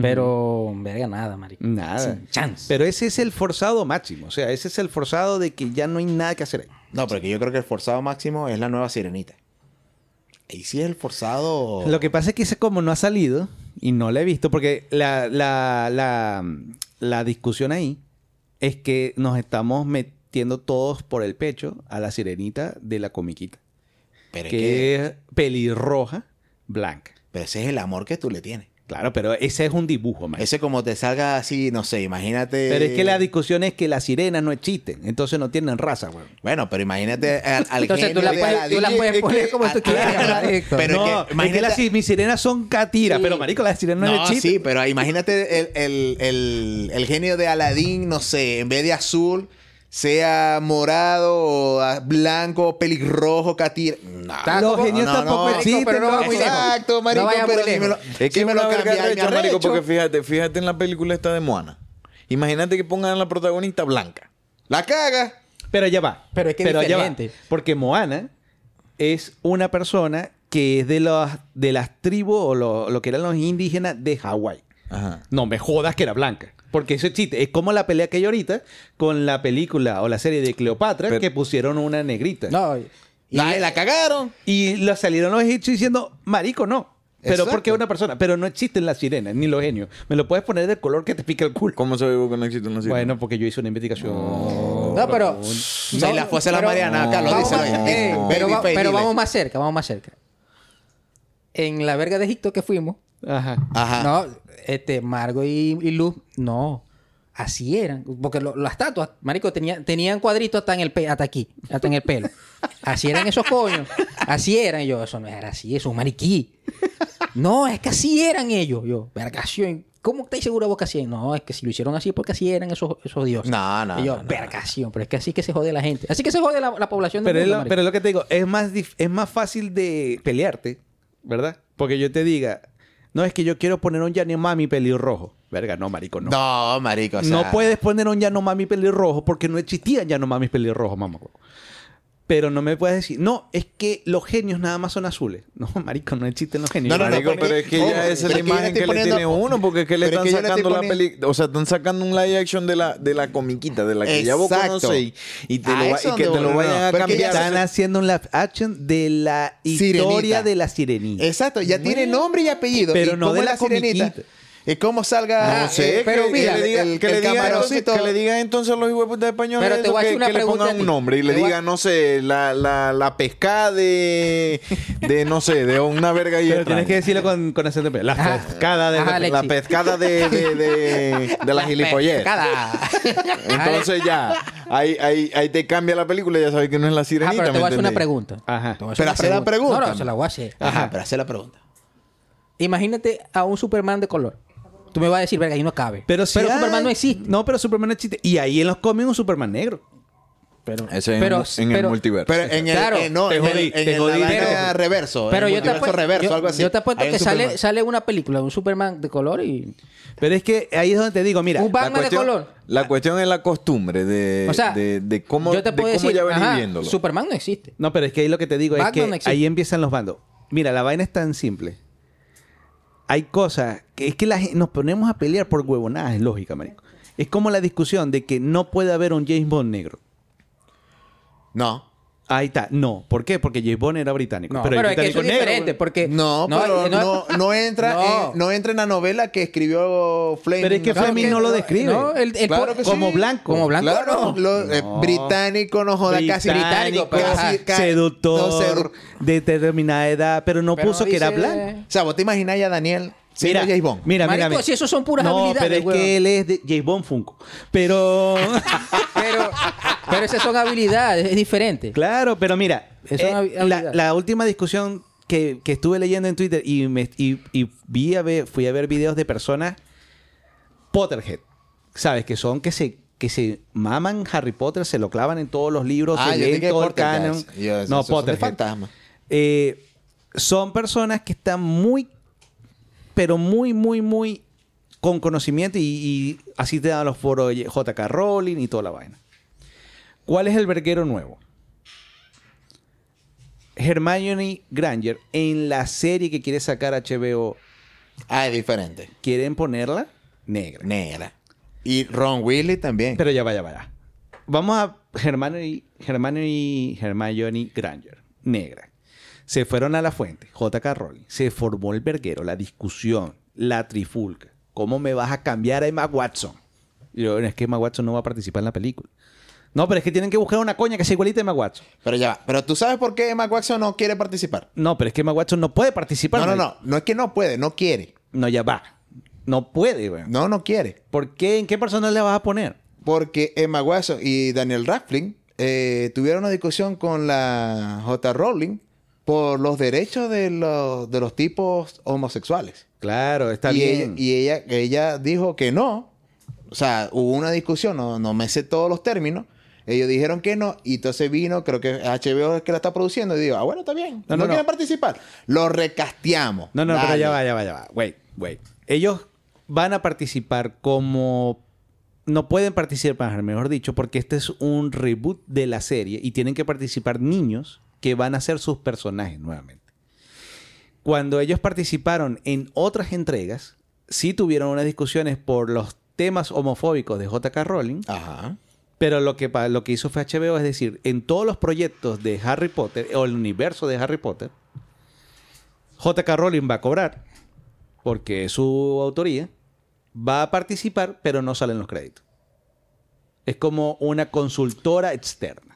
[SPEAKER 3] Pero, verga, nada, marico.
[SPEAKER 2] Nada.
[SPEAKER 3] Sin chance.
[SPEAKER 2] Pero ese es el forzado máximo. O sea, ese es el forzado de que ya no hay nada que hacer ahí.
[SPEAKER 5] No, porque yo creo que el forzado máximo es la nueva sirenita. Ahí sí es el forzado.
[SPEAKER 2] Lo que pasa es que ese como no ha salido, y no la he visto porque la, la, la, la discusión ahí es que nos estamos metiendo todos por el pecho a la sirenita de la comiquita.
[SPEAKER 5] Pero, es
[SPEAKER 2] que, es pelirroja, blanca.
[SPEAKER 5] pero ese es el amor que tú le tienes.
[SPEAKER 2] Claro, pero ese es un dibujo, man.
[SPEAKER 5] Ese como te salga así, no sé, imagínate...
[SPEAKER 2] Pero es que la discusión es que las sirenas no existen, entonces no tienen raza, güey.
[SPEAKER 5] Bueno, pero imagínate al, al
[SPEAKER 3] Entonces tú la
[SPEAKER 5] de
[SPEAKER 3] puedes, tú la puedes
[SPEAKER 5] Es
[SPEAKER 3] poner
[SPEAKER 5] que-
[SPEAKER 3] como tú quieras.
[SPEAKER 5] Pero-
[SPEAKER 2] no,
[SPEAKER 5] que,
[SPEAKER 2] es que
[SPEAKER 5] imagínate-
[SPEAKER 2] las, mis sirenas son catiras,
[SPEAKER 5] Sí.
[SPEAKER 2] pero marico, las sirenas no,
[SPEAKER 5] No,
[SPEAKER 2] existen.
[SPEAKER 5] sí, pero imagínate el, el, el, el genio de Aladdin, no sé, en vez de azul, sea morado o ah, blanco, pelirrojo, catir. No,
[SPEAKER 2] Los genios
[SPEAKER 5] no,
[SPEAKER 2] tampoco
[SPEAKER 5] no,
[SPEAKER 2] existen,
[SPEAKER 3] pero no muy.
[SPEAKER 5] Exacto, marico,
[SPEAKER 3] No
[SPEAKER 5] pero si me lo.
[SPEAKER 4] Es
[SPEAKER 5] si
[SPEAKER 4] que
[SPEAKER 5] me lo cambiáis,
[SPEAKER 4] marico, porque fíjate, fíjate en la película esta de Moana. Imagínate que pongan a la protagonista blanca.
[SPEAKER 5] La caga.
[SPEAKER 2] Pero ya va.
[SPEAKER 3] Pero es que es
[SPEAKER 2] ya va.
[SPEAKER 3] diferente.
[SPEAKER 2] Porque Moana es una persona que es de, los, de las tribus o lo, lo que eran los indígenas de Hawái.
[SPEAKER 4] Ajá.
[SPEAKER 2] No me jodas que era blanca. Porque eso es chiste. Es como la pelea que hay ahorita con la película o la serie de Cleopatra
[SPEAKER 4] Pero-
[SPEAKER 2] que pusieron una negrita.
[SPEAKER 3] No, y-
[SPEAKER 5] La, la cagaron.
[SPEAKER 2] Y la salieron los egipcios diciendo, marico, no. Pero
[SPEAKER 5] Exacto.
[SPEAKER 2] porque es una persona. Pero no existen las sirenas ni los genios. Me lo puedes poner del color que te pica el culo.
[SPEAKER 4] ¿Cómo se ve que no existe una sirena?
[SPEAKER 2] Bueno, porque yo hice una investigación.
[SPEAKER 3] no, pero.
[SPEAKER 5] Si la fuese la Mariana, Carlos,
[SPEAKER 3] vamos
[SPEAKER 5] díselo
[SPEAKER 3] más- eh, pero, va- vamos más cerca, vamos más cerca. En la verga de Egipto que fuimos,
[SPEAKER 2] Ajá.
[SPEAKER 5] Ajá.
[SPEAKER 3] no, este, Margo y, y Luz, no. Así eran. Porque lo- las estatuas, marico, tenían, tenían cuadritos hasta en el pe- hasta aquí, hasta en el pelo. Así eran esos coños. Así eran. Y yo, eso no era así, eso es un mariquí. No, es que así eran ellos. Yo, vergación. ¿Cómo estáis seguro vos que así? No, es que si lo hicieron así porque así eran esos, esos dioses.
[SPEAKER 5] No, no,
[SPEAKER 3] Y yo,
[SPEAKER 5] no, no.
[SPEAKER 3] vergación. Pero es que así que se jode la gente. Así que se jode la, la población del
[SPEAKER 2] Pero es,
[SPEAKER 3] mundo,
[SPEAKER 2] lo,
[SPEAKER 3] marico.
[SPEAKER 2] pero es lo que te digo, es más, dif- es más fácil de pelearte, ¿verdad? Porque yo te diga, no es que yo quiero poner un Yanomami pelirrojo. Verga, no, marico, no.
[SPEAKER 5] No, marico, o sea,
[SPEAKER 2] no puedes poner un Yanomami pelirrojo porque no existían Yanomamis pelirrojos, mamá. Pero no me puedes decir, no, es que los genios nada más son azules. No, marico, no existen los genios.
[SPEAKER 5] No, no, no,
[SPEAKER 4] Marico,
[SPEAKER 5] porque-
[SPEAKER 4] pero es que ya esa es la
[SPEAKER 5] que
[SPEAKER 4] imagen que le tiene uno, porque es que le
[SPEAKER 5] es
[SPEAKER 4] están
[SPEAKER 5] que
[SPEAKER 4] sacando la película, o sea, están sacando un live action de la, de la comiquita, de la que ya vos conocéis, y, te lo y que te lo vayan
[SPEAKER 5] no,
[SPEAKER 4] a cambiar.
[SPEAKER 2] Están haciendo un live action de la historia
[SPEAKER 5] Sirenita.
[SPEAKER 2] de la sirenita.
[SPEAKER 5] Exacto, ya tiene nombre y apellido.
[SPEAKER 2] Pero
[SPEAKER 5] ¿Y
[SPEAKER 2] no de
[SPEAKER 5] es
[SPEAKER 2] la
[SPEAKER 5] sirenita?
[SPEAKER 2] comiquita.
[SPEAKER 5] ¿Y cómo salga?
[SPEAKER 4] No sé,
[SPEAKER 5] eh, pero
[SPEAKER 4] que,
[SPEAKER 5] mira,
[SPEAKER 4] que le diga,
[SPEAKER 5] el,
[SPEAKER 4] que le
[SPEAKER 5] el
[SPEAKER 4] diga entonces,
[SPEAKER 5] camaroncito-
[SPEAKER 4] que le diga entonces a los hueputas españoles
[SPEAKER 3] Pero te voy a hacer
[SPEAKER 4] que,
[SPEAKER 3] una
[SPEAKER 4] que le pongan un nombre y le
[SPEAKER 3] voy a-
[SPEAKER 4] digan, no sé, la, la, la pescada de, de, no sé, de una verga y
[SPEAKER 2] Pero
[SPEAKER 4] extraña.
[SPEAKER 2] tienes que decirlo con, con acento de La
[SPEAKER 3] Ajá.
[SPEAKER 2] pescada de...
[SPEAKER 3] Ajá,
[SPEAKER 4] La pescada de, de, de, de la gilipollez.
[SPEAKER 3] Cada.
[SPEAKER 4] Entonces ya, ahí, ahí, ahí te cambia la película y ya sabes que no es la
[SPEAKER 3] Ah,
[SPEAKER 4] sirenita.
[SPEAKER 3] pero te
[SPEAKER 4] ¿me
[SPEAKER 3] voy a hacer una pregunta.
[SPEAKER 2] Ajá.
[SPEAKER 5] Pero hacer la pregunta.
[SPEAKER 3] No, no, se la voy a hacer.
[SPEAKER 5] Ajá, pero hacer la pregunta.
[SPEAKER 3] Imagínate a un Superman de color. Tú me vas a decir, verga, ahí no cabe.
[SPEAKER 2] Pero, si hay-
[SPEAKER 3] Superman no existe.
[SPEAKER 2] No, pero Superman no existe. Y ahí en los cómics un Superman negro.
[SPEAKER 3] Pero,
[SPEAKER 4] Ese es
[SPEAKER 3] pero,
[SPEAKER 4] en, en
[SPEAKER 3] pero-
[SPEAKER 4] el multiverso.
[SPEAKER 5] Pero en el,
[SPEAKER 3] Claro,
[SPEAKER 5] eh, no,
[SPEAKER 2] te
[SPEAKER 5] en,
[SPEAKER 2] te
[SPEAKER 5] en
[SPEAKER 2] jodí, pero-
[SPEAKER 5] reverso.
[SPEAKER 3] pero
[SPEAKER 5] en
[SPEAKER 3] yo te apuesto,
[SPEAKER 5] reverso,
[SPEAKER 3] yo,
[SPEAKER 5] algo así.
[SPEAKER 3] yo te apuesto que sale, sale una película de un Superman de color y...
[SPEAKER 2] Pero es que ahí es donde te digo, mira.
[SPEAKER 3] Un Batman de color.
[SPEAKER 4] La cuestión es la costumbre de,
[SPEAKER 3] O sea,
[SPEAKER 4] de, de cómo,
[SPEAKER 3] yo te
[SPEAKER 4] de
[SPEAKER 3] puedo
[SPEAKER 4] cómo
[SPEAKER 3] decir,
[SPEAKER 4] ya venís
[SPEAKER 3] ajá,
[SPEAKER 4] viéndolo.
[SPEAKER 3] Superman no existe.
[SPEAKER 2] No, pero es que ahí lo que te digo es
[SPEAKER 3] Batman
[SPEAKER 2] que
[SPEAKER 3] no existe.
[SPEAKER 2] ahí empiezan los bandos. Mira, la vaina es tan simple. Hay cosas que es que la nos ponemos a pelear por huevonadas, es lógica, marico. Es como la discusión de que no puede haber un James Bond negro.
[SPEAKER 5] No.
[SPEAKER 2] Ahí está. No. ¿Por qué? Porque James Bond era británico.
[SPEAKER 3] No,
[SPEAKER 2] pero,
[SPEAKER 3] pero, es que eso es
[SPEAKER 2] británico negro,
[SPEAKER 3] diferente porque...
[SPEAKER 5] No, pero
[SPEAKER 3] eh,
[SPEAKER 5] no, no entra
[SPEAKER 3] No.
[SPEAKER 5] En, no entra en la novela que escribió Fleming.
[SPEAKER 2] Pero es que
[SPEAKER 5] Claro
[SPEAKER 2] Fleming no lo describe.
[SPEAKER 3] No, el, el
[SPEAKER 5] Claro que sí.
[SPEAKER 2] como blanco.
[SPEAKER 3] Como blanco,
[SPEAKER 5] Claro,
[SPEAKER 3] no.
[SPEAKER 5] lo- eh,
[SPEAKER 2] No.
[SPEAKER 5] británico, no joda, casi británico.
[SPEAKER 3] pero
[SPEAKER 5] casi-
[SPEAKER 3] ajá,
[SPEAKER 5] ca-
[SPEAKER 2] seductor,
[SPEAKER 5] no, sedu-
[SPEAKER 2] de determinada edad, pero no
[SPEAKER 3] Pero
[SPEAKER 2] puso que era blanco.
[SPEAKER 5] O sea, vos te imaginás ya a Daniel siendo
[SPEAKER 2] Mira,
[SPEAKER 5] James Bond.
[SPEAKER 2] mira, mira,
[SPEAKER 3] Marico,
[SPEAKER 2] mira.
[SPEAKER 3] si esos son puras
[SPEAKER 2] no,
[SPEAKER 3] habilidades,
[SPEAKER 2] pero es
[SPEAKER 3] huevón.
[SPEAKER 2] que él es de James Bond Funko. Pero...
[SPEAKER 3] Pero, pero esas son habilidades, es diferente.
[SPEAKER 2] Claro, pero mira,
[SPEAKER 3] Eso
[SPEAKER 2] eh, la, la última discusión que, que estuve leyendo en Twitter y, me, y, y vi a ver, fui a ver videos de personas Potterhead, ¿sabes? Que son que se, que se maman Harry Potter, se lo clavan en todos los libros,
[SPEAKER 5] Ah,
[SPEAKER 2] se leen todo el canon.
[SPEAKER 5] Yo, esos
[SPEAKER 2] no,
[SPEAKER 5] son
[SPEAKER 2] Potterhead.
[SPEAKER 5] fantasma.
[SPEAKER 2] Eh, son personas que están muy, pero muy, muy, muy con conocimiento y, y así te dan los foros de JK Rowling y toda la vaina. ¿Cuál es el verguero nuevo? Hermione Granger en la serie que quiere sacar HBO
[SPEAKER 5] Ah, es diferente.
[SPEAKER 2] quieren ponerla negra.
[SPEAKER 5] Negra. Y Ron Weasley también.
[SPEAKER 2] Pero ya vaya, vaya. Vamos a Hermione, Hermione, Hermione Granger, negra. Se fueron a la fuente, JK Rowling. Se formó el verguero, la discusión. la trifulca. ¿Cómo me vas a cambiar a Emma Watson? Y yo, es que Emma Watson no va a participar en la película. No, pero es que tienen que buscar una coña que sea igualita a Emma Watson.
[SPEAKER 5] Pero ya va. Pero tú sabes por qué Emma Watson no quiere participar.
[SPEAKER 2] No, pero es que Emma Watson no puede participar.
[SPEAKER 5] No, no, no. No es que no puede, no quiere.
[SPEAKER 2] No, ya va. No puede, güey.
[SPEAKER 5] No, no quiere.
[SPEAKER 2] ¿Por qué? ¿En qué persona le vas a poner?
[SPEAKER 5] Porque Emma Watson y Daniel Radcliffe eh, tuvieron una discusión con la J. Rowling por los derechos de los, de los tipos homosexuales.
[SPEAKER 2] Claro, está
[SPEAKER 5] y
[SPEAKER 2] bien.
[SPEAKER 5] Ella, y ella, ella dijo que no. O sea, hubo una discusión, no, no me sé todos los términos. Ellos dijeron que no, y entonces vino, creo que HBO es que la está produciendo, y digo, ah, bueno, está bien.
[SPEAKER 2] No,
[SPEAKER 5] No,
[SPEAKER 2] no, no.
[SPEAKER 5] quieren participar. Lo recasteamos.
[SPEAKER 2] No, no, pero
[SPEAKER 5] Dale.
[SPEAKER 2] ya va, ya va, ya va. Wait, wait. Ellos van a participar como... No pueden participar, mejor dicho, porque este es un reboot de la serie y tienen que participar niños que van a ser sus personajes nuevamente. Cuando ellos participaron en otras entregas, sí tuvieron unas discusiones por los temas homofóbicos de J.K. Rowling,
[SPEAKER 5] Ajá.
[SPEAKER 2] pero lo que, lo que hizo fue HBO, es decir, en todos los proyectos de Harry Potter o el universo de Harry Potter, J.K. Rowling va a cobrar, porque es su autoría, va a participar, pero no salen los créditos. Es como una consultora externa.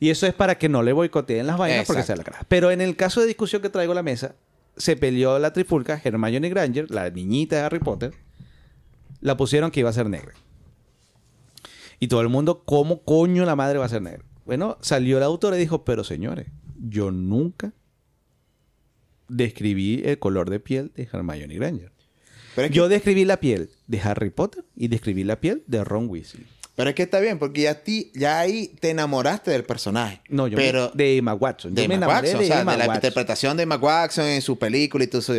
[SPEAKER 2] Y eso es para que no le boicoteen las vainas porque sea la cara. Pero en el caso de discusión que traigo a la mesa, se peleó la trifulca, Hermione Granger, la niñita de Harry Potter, la pusieron que iba a ser negra. Y todo el mundo, ¿cómo coño la madre va a ser negra? Bueno, salió el autor y dijo, pero señores, yo nunca describí el color de piel de Hermione Granger.
[SPEAKER 5] Pero es, que,
[SPEAKER 2] Yo describí la piel de Harry Potter y describí la piel de Ron Weasley.
[SPEAKER 5] Pero es que está bien, porque ya, ti, ya ahí te enamoraste del personaje.
[SPEAKER 2] No, yo
[SPEAKER 5] pero,
[SPEAKER 2] me- de Emma Watson.
[SPEAKER 5] de
[SPEAKER 2] me
[SPEAKER 5] Emma
[SPEAKER 2] enamoré
[SPEAKER 5] Watson,
[SPEAKER 2] de
[SPEAKER 5] o sea,
[SPEAKER 2] Emma
[SPEAKER 5] de la
[SPEAKER 2] Watson.
[SPEAKER 5] interpretación de Emma Watson en su película y todo eso.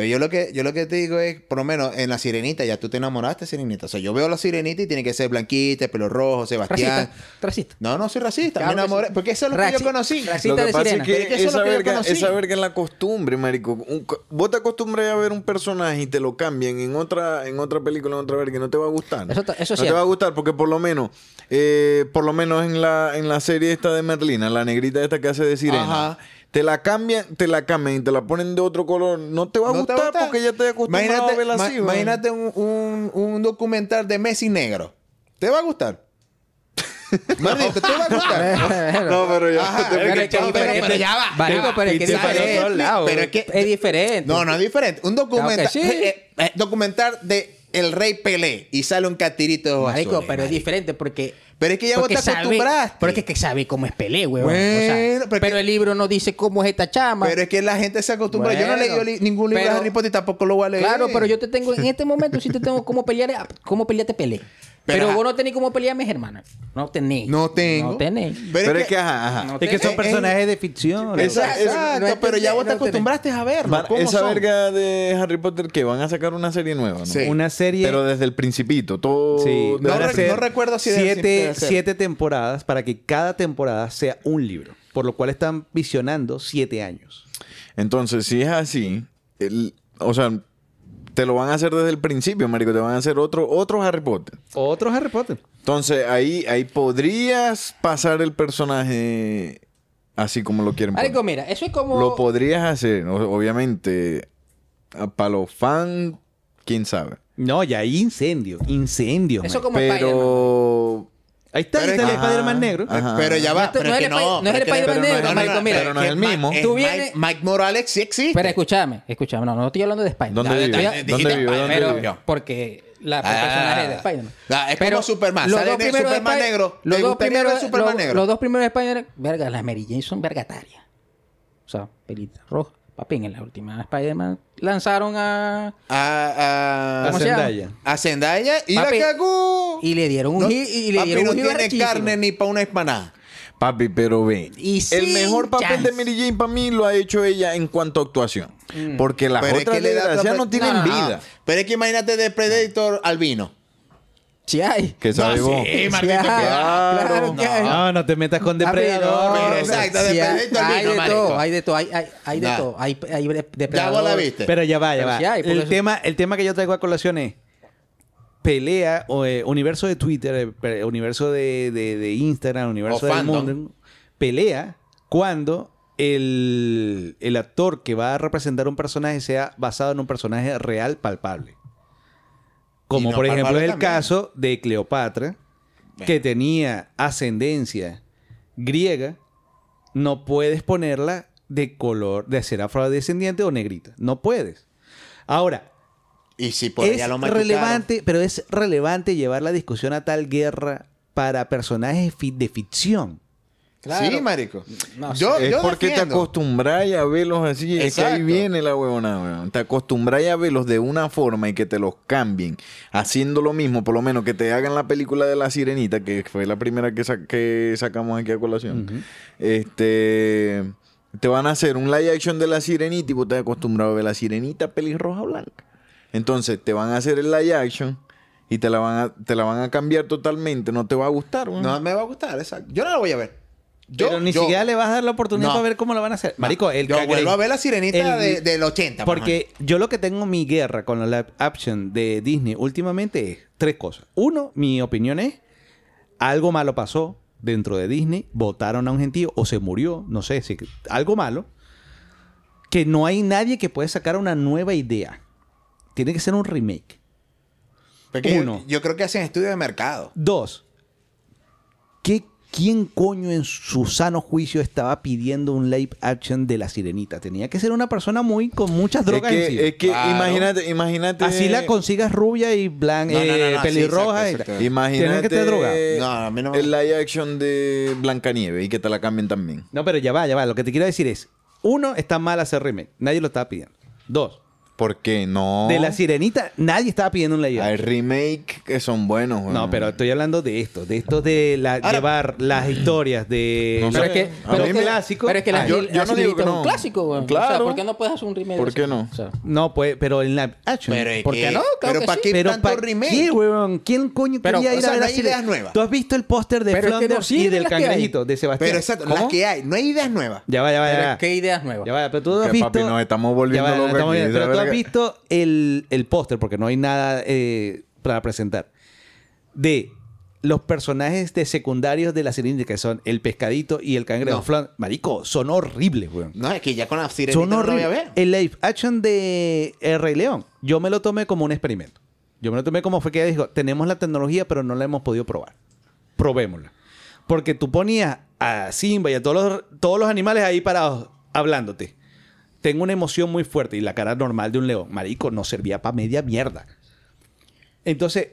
[SPEAKER 5] Pero yo lo que yo lo que te digo es, por lo menos en la sirenita, ya tú te enamoraste de sirenita. O sea, yo veo a la sirenita y tiene que ser blanquita, pelo rojo, Sebastián.
[SPEAKER 3] Racista. Racista.
[SPEAKER 5] No, no soy racista,
[SPEAKER 3] Claro
[SPEAKER 5] me enamoré.
[SPEAKER 3] sí.
[SPEAKER 5] Porque eso es lo que yo conocí.
[SPEAKER 3] racista
[SPEAKER 4] Lo que
[SPEAKER 3] de
[SPEAKER 4] pasa
[SPEAKER 3] sirena.
[SPEAKER 4] es que,
[SPEAKER 5] es que eso es
[SPEAKER 4] esa,
[SPEAKER 5] lo que yo
[SPEAKER 4] verga,
[SPEAKER 5] conocí.
[SPEAKER 4] esa verga en la costumbre, marico. Un vos te acostumbras a ver un personaje y te lo cambian en otra, en otra película, en otra verga, y no te va a gustar.
[SPEAKER 3] Eso eso es
[SPEAKER 4] no te va a gustar porque por lo menos, eh, por lo menos en la, en la serie esta de Merlina, la negrita esta que hace de sirena,
[SPEAKER 5] Ajá.
[SPEAKER 4] Te la cambian, te la cambian y te la ponen de otro color, no te va a
[SPEAKER 5] No te
[SPEAKER 4] gustar
[SPEAKER 5] va a gustar.
[SPEAKER 4] porque ya te acostumbrado
[SPEAKER 5] Imagínate,
[SPEAKER 4] a verla
[SPEAKER 5] ma-
[SPEAKER 4] así. weón.
[SPEAKER 5] imagínate un, un, un documental de Messi negro. ¿Te va a gustar? Maldito, ¿te va a gustar?
[SPEAKER 4] No, pero ya.
[SPEAKER 5] Ajá, pero que ya va.
[SPEAKER 3] Pero es que es diferente.
[SPEAKER 2] todos lados,
[SPEAKER 5] Pero es que
[SPEAKER 3] Es diferente.
[SPEAKER 5] No, no es diferente. Un documental.
[SPEAKER 3] Claro sí.
[SPEAKER 5] eh, eh, documental de El Rey Pelé y sale un catirito
[SPEAKER 3] Marico,
[SPEAKER 5] azules,
[SPEAKER 3] pero es diferente porque...
[SPEAKER 5] Pero es que ya vos te
[SPEAKER 3] sabe-
[SPEAKER 5] acostumbraste.
[SPEAKER 3] Pero es que, que sabe cómo es Pelé, weón. O sea,
[SPEAKER 5] Bueno,
[SPEAKER 3] pero, el libro no dice cómo es esta chama.
[SPEAKER 5] Pero es que la gente se acostumbra. Yo no he leído li- ningún libro
[SPEAKER 3] pero-
[SPEAKER 5] de Harry Potter y tampoco lo voy a leer.
[SPEAKER 3] Claro, pero yo te tengo... En este momento sí te tengo cómo pelear... Cómo pelearte Pelé. Pero, vos no tenés cómo pelear a mis hermanos. No tenés.
[SPEAKER 5] No tengo.
[SPEAKER 3] No tenés.
[SPEAKER 4] Pero es que, ajá, ajá.
[SPEAKER 3] No
[SPEAKER 2] Es que son
[SPEAKER 5] Eh,
[SPEAKER 2] personajes de ficción.
[SPEAKER 4] Esa-
[SPEAKER 5] Exacto,
[SPEAKER 3] no
[SPEAKER 5] pero ya vos te
[SPEAKER 3] tenés.
[SPEAKER 5] acostumbraste a verlo.
[SPEAKER 4] Man,
[SPEAKER 5] ¿Cómo
[SPEAKER 4] esa
[SPEAKER 5] son?
[SPEAKER 4] verga de Harry Potter que van a sacar una serie nueva, ¿no?
[SPEAKER 5] Sí.
[SPEAKER 2] Una serie...
[SPEAKER 4] Pero desde el principito, todo.
[SPEAKER 2] Sí,
[SPEAKER 5] No re- no recuerdo si
[SPEAKER 2] siete, siete temporadas para que cada temporada sea un libro. Por lo cual están visionando siete años.
[SPEAKER 4] Entonces, si es así, el- o sea, te lo van a hacer desde el principio, marico. Te van a hacer otro, otro Harry Potter.
[SPEAKER 2] Otro Harry Potter.
[SPEAKER 4] Entonces, ahí, ahí podrías pasar el personaje así como lo quieren poner.
[SPEAKER 3] Marico, mira, eso es como...
[SPEAKER 4] Lo podrías hacer, obviamente. Para los fans, quién sabe.
[SPEAKER 2] No, ya hay incendio. Incendio.
[SPEAKER 3] Eso
[SPEAKER 2] man.
[SPEAKER 3] como Spider-Man.
[SPEAKER 4] Pero.
[SPEAKER 2] Ahí está, ahí está
[SPEAKER 5] es
[SPEAKER 2] el Spider-Man negro.
[SPEAKER 4] Ajá.
[SPEAKER 5] Pero ya va,
[SPEAKER 3] No,
[SPEAKER 5] pero
[SPEAKER 3] no
[SPEAKER 5] es
[SPEAKER 3] el
[SPEAKER 5] no.
[SPEAKER 3] Spider- no es el
[SPEAKER 5] pero que-
[SPEAKER 3] Spider-Man negro,
[SPEAKER 5] no, no,
[SPEAKER 3] marico,
[SPEAKER 5] no,
[SPEAKER 3] mira.
[SPEAKER 5] pero
[SPEAKER 4] no es el mismo.
[SPEAKER 5] Mike-
[SPEAKER 3] Tú
[SPEAKER 5] Mike-
[SPEAKER 3] vienes-
[SPEAKER 5] Mike Morales sí existe.
[SPEAKER 3] Pero escúchame, escúchame. No, no estoy hablando de Spider-Man.
[SPEAKER 4] ¿Dónde vive? ¿Dónde vive? ¿Dónde
[SPEAKER 3] Pero,
[SPEAKER 4] vive?
[SPEAKER 3] porque la el
[SPEAKER 5] Ah,
[SPEAKER 3] personaje de Spider-Man.
[SPEAKER 5] ah, es como Superman,
[SPEAKER 3] los
[SPEAKER 5] sale
[SPEAKER 3] dos
[SPEAKER 5] de
[SPEAKER 3] primeros
[SPEAKER 5] Superman negro. ¿Te
[SPEAKER 3] Los dos primeros
[SPEAKER 5] Superman
[SPEAKER 3] los-
[SPEAKER 5] negro?
[SPEAKER 3] Los dos primeros Spider-Man, verga, las Mary Jane son vergatarias. O sea, pelita roja. Papi, en la última Spider-Man lanzaron a...
[SPEAKER 5] A, a,
[SPEAKER 2] A
[SPEAKER 3] ¿Cómo se llama?
[SPEAKER 2] Zendaya.
[SPEAKER 5] a Zendaya y
[SPEAKER 3] Papi,
[SPEAKER 5] la cagó.
[SPEAKER 3] Y le dieron un
[SPEAKER 5] No,
[SPEAKER 3] hit y le
[SPEAKER 5] papi,
[SPEAKER 3] dieron
[SPEAKER 5] no
[SPEAKER 3] un hit
[SPEAKER 5] tiene carne ni para una empanada.
[SPEAKER 4] Papi, pero ve.
[SPEAKER 3] Y
[SPEAKER 4] el mejor papel
[SPEAKER 3] chance.
[SPEAKER 4] de Mary Jane para mí lo ha hecho ella en cuanto a actuación. Porque las
[SPEAKER 5] Pero es
[SPEAKER 4] otras
[SPEAKER 5] que le da otra-
[SPEAKER 4] no tienen
[SPEAKER 3] no, no, no.
[SPEAKER 4] vida.
[SPEAKER 5] Pero es que imagínate de Predator albino.
[SPEAKER 3] Sí hay.
[SPEAKER 4] Que sabe
[SPEAKER 5] No,
[SPEAKER 4] vos.
[SPEAKER 5] sí,
[SPEAKER 3] Sí
[SPEAKER 5] Marquito,
[SPEAKER 3] hay.
[SPEAKER 5] claro.
[SPEAKER 3] Claro que hay.
[SPEAKER 2] No, no te metas con depredador.
[SPEAKER 5] Pero exacto,
[SPEAKER 3] sí,
[SPEAKER 5] de
[SPEAKER 3] hay, hay de todo, hay de todo, hay, hay, hay de todo. Hay, hay de-
[SPEAKER 5] Ya
[SPEAKER 3] depredador.
[SPEAKER 5] vos la viste.
[SPEAKER 2] Pero ya va, ya
[SPEAKER 3] Pero
[SPEAKER 2] va.
[SPEAKER 3] sí hay, por
[SPEAKER 2] el,
[SPEAKER 3] eso-
[SPEAKER 2] tema, el tema que yo traigo a colación es pelea, o, eh, universo de Twitter, eh, universo de, de- de Instagram, universo
[SPEAKER 5] fandom.
[SPEAKER 2] mundo, pelea cuando el, el actor que va a representar un personaje sea basado en un personaje real palpable. Como
[SPEAKER 5] no
[SPEAKER 2] por ejemplo
[SPEAKER 5] palpable
[SPEAKER 2] el
[SPEAKER 5] también.
[SPEAKER 2] caso de Cleopatra, que tenía ascendencia griega, no puedes ponerla de color, de ser afrodescendiente o negrita. No puedes. Ahora,
[SPEAKER 5] Y si por
[SPEAKER 2] es
[SPEAKER 5] lo
[SPEAKER 2] relevante, pero es relevante llevar la discusión a tal guerra para personajes de ficción.
[SPEAKER 5] Sí, marico.
[SPEAKER 3] No,
[SPEAKER 5] yo,
[SPEAKER 4] es
[SPEAKER 5] yo
[SPEAKER 4] porque te acostumbráis a verlos así. Es que ahí viene la huevona, weón. Te acostumbráis a verlos de una forma y que te los cambien. Haciendo lo mismo, por lo menos que te hagan la película de La Sirenita, que fue la primera que, sa- que sacamos aquí a colación. Este. Te van a hacer un live action de La Sirenita y vos estás acostumbrado a ver La Sirenita pelirroja blanca. Entonces te van a hacer el live action y te la van a, te la van a cambiar totalmente. No te va a gustar, weón.
[SPEAKER 5] No me va a gustar, exacto. Yo no la voy a ver. Yo,
[SPEAKER 2] pero ni
[SPEAKER 5] yo-
[SPEAKER 2] siquiera le vas a dar la oportunidad
[SPEAKER 5] No.
[SPEAKER 2] para ver cómo lo van a hacer. Marico, el
[SPEAKER 5] yo
[SPEAKER 2] cangre-
[SPEAKER 5] vuelvo a ver la sirenita
[SPEAKER 2] el-
[SPEAKER 5] de- del 80. por
[SPEAKER 2] Porque yo lo que tengo mi guerra con la live action de Disney últimamente es tres cosas. Uno, mi opinión es, algo malo pasó dentro de Disney, votaron a un gentío o se murió, no sé, si algo malo, que no hay nadie que pueda sacar una nueva idea. Tiene que ser un remake.
[SPEAKER 5] Porque yo-
[SPEAKER 2] uno.
[SPEAKER 5] Yo, creo que hacen estudio de mercado.
[SPEAKER 2] Dos, ¿qué, ¿quién coño en su sano juicio estaba pidiendo un live action de La Sirenita? Tenía que ser una persona muy con muchas
[SPEAKER 4] Es
[SPEAKER 2] drogas
[SPEAKER 4] que,
[SPEAKER 2] encima.
[SPEAKER 4] es que
[SPEAKER 5] Claro.
[SPEAKER 4] imagínate, imagínate.
[SPEAKER 2] Así la consigas rubia y blanca,
[SPEAKER 5] No, no, no, no, sí,
[SPEAKER 2] pelirroja.
[SPEAKER 5] exacto,
[SPEAKER 2] y-
[SPEAKER 5] exacto.
[SPEAKER 2] Tienen
[SPEAKER 4] Imagínate
[SPEAKER 2] que estar drogados.
[SPEAKER 5] No, a mí
[SPEAKER 4] el live action de Blancanieves y que te la cambien también.
[SPEAKER 2] No, pero ya va, ya va. Lo que te quiero decir es, uno, está mal hacer remake. Nadie lo estaba pidiendo. Dos,
[SPEAKER 4] ¿Por qué no?
[SPEAKER 2] de La Sirenita, nadie estaba pidiendo un live
[SPEAKER 4] Hay remake que son buenos.
[SPEAKER 2] No,
[SPEAKER 4] weón.
[SPEAKER 2] pero estoy hablando de esto, de esto de la-
[SPEAKER 5] Ahora-
[SPEAKER 2] llevar las historias de
[SPEAKER 4] No
[SPEAKER 3] Pero
[SPEAKER 4] sé.
[SPEAKER 3] es que, pero es que,
[SPEAKER 2] clásico.
[SPEAKER 3] pero es que la,
[SPEAKER 4] Ah, yo-
[SPEAKER 3] la
[SPEAKER 4] no digo que
[SPEAKER 3] es
[SPEAKER 4] no.
[SPEAKER 3] un clásico, güey. O
[SPEAKER 4] Claro.
[SPEAKER 3] sea, ¿por qué no puedes hacer un remake?
[SPEAKER 4] ¿Por qué no?
[SPEAKER 3] O sea,
[SPEAKER 2] No, pues, pero en live action.
[SPEAKER 5] Pero es
[SPEAKER 3] ¿Por qué no? Claro
[SPEAKER 5] pero ¿para qué
[SPEAKER 2] Pero
[SPEAKER 5] tanto
[SPEAKER 2] ¿para
[SPEAKER 5] remake?
[SPEAKER 2] qué, weón? ¿Quién coño
[SPEAKER 3] Pero,
[SPEAKER 2] quería
[SPEAKER 5] o
[SPEAKER 2] ir
[SPEAKER 5] sea,
[SPEAKER 2] a ver
[SPEAKER 5] no
[SPEAKER 2] la
[SPEAKER 5] hay ideas nuevas.
[SPEAKER 2] ¿Tú has visto el póster de
[SPEAKER 3] Pero es que no
[SPEAKER 2] Flanders y del cangrejito de Sebastián?
[SPEAKER 5] Pero exacto, las que hay. No hay ideas nuevas.
[SPEAKER 2] Ya va, ya va, ya va.
[SPEAKER 3] ¿Qué ideas nuevas?
[SPEAKER 2] Ya va, pero tú has
[SPEAKER 4] Que,
[SPEAKER 2] visto...
[SPEAKER 4] papi, nos estamos volviendo locos
[SPEAKER 2] has visto el, el póster, porque no hay nada eh, para presentar, de los personajes de secundarios de la sirenita, que son el pescadito y el cangrejo.
[SPEAKER 5] No.
[SPEAKER 2] Flan- Marico, son horribles, weón.
[SPEAKER 5] No, es que ya con la sirenita
[SPEAKER 2] Son
[SPEAKER 5] no lo voy a ver.
[SPEAKER 2] El live action de El Rey León, yo me lo tomé como un experimento. Yo me lo tomé como fue que dijo, tenemos la tecnología, pero no la hemos podido probar. Probémosla. Porque tú ponías a Simba y a todos los, todos los animales ahí parados hablándote. Tengo una emoción muy fuerte y la cara normal de un león, marico, no servía para media mierda. Entonces,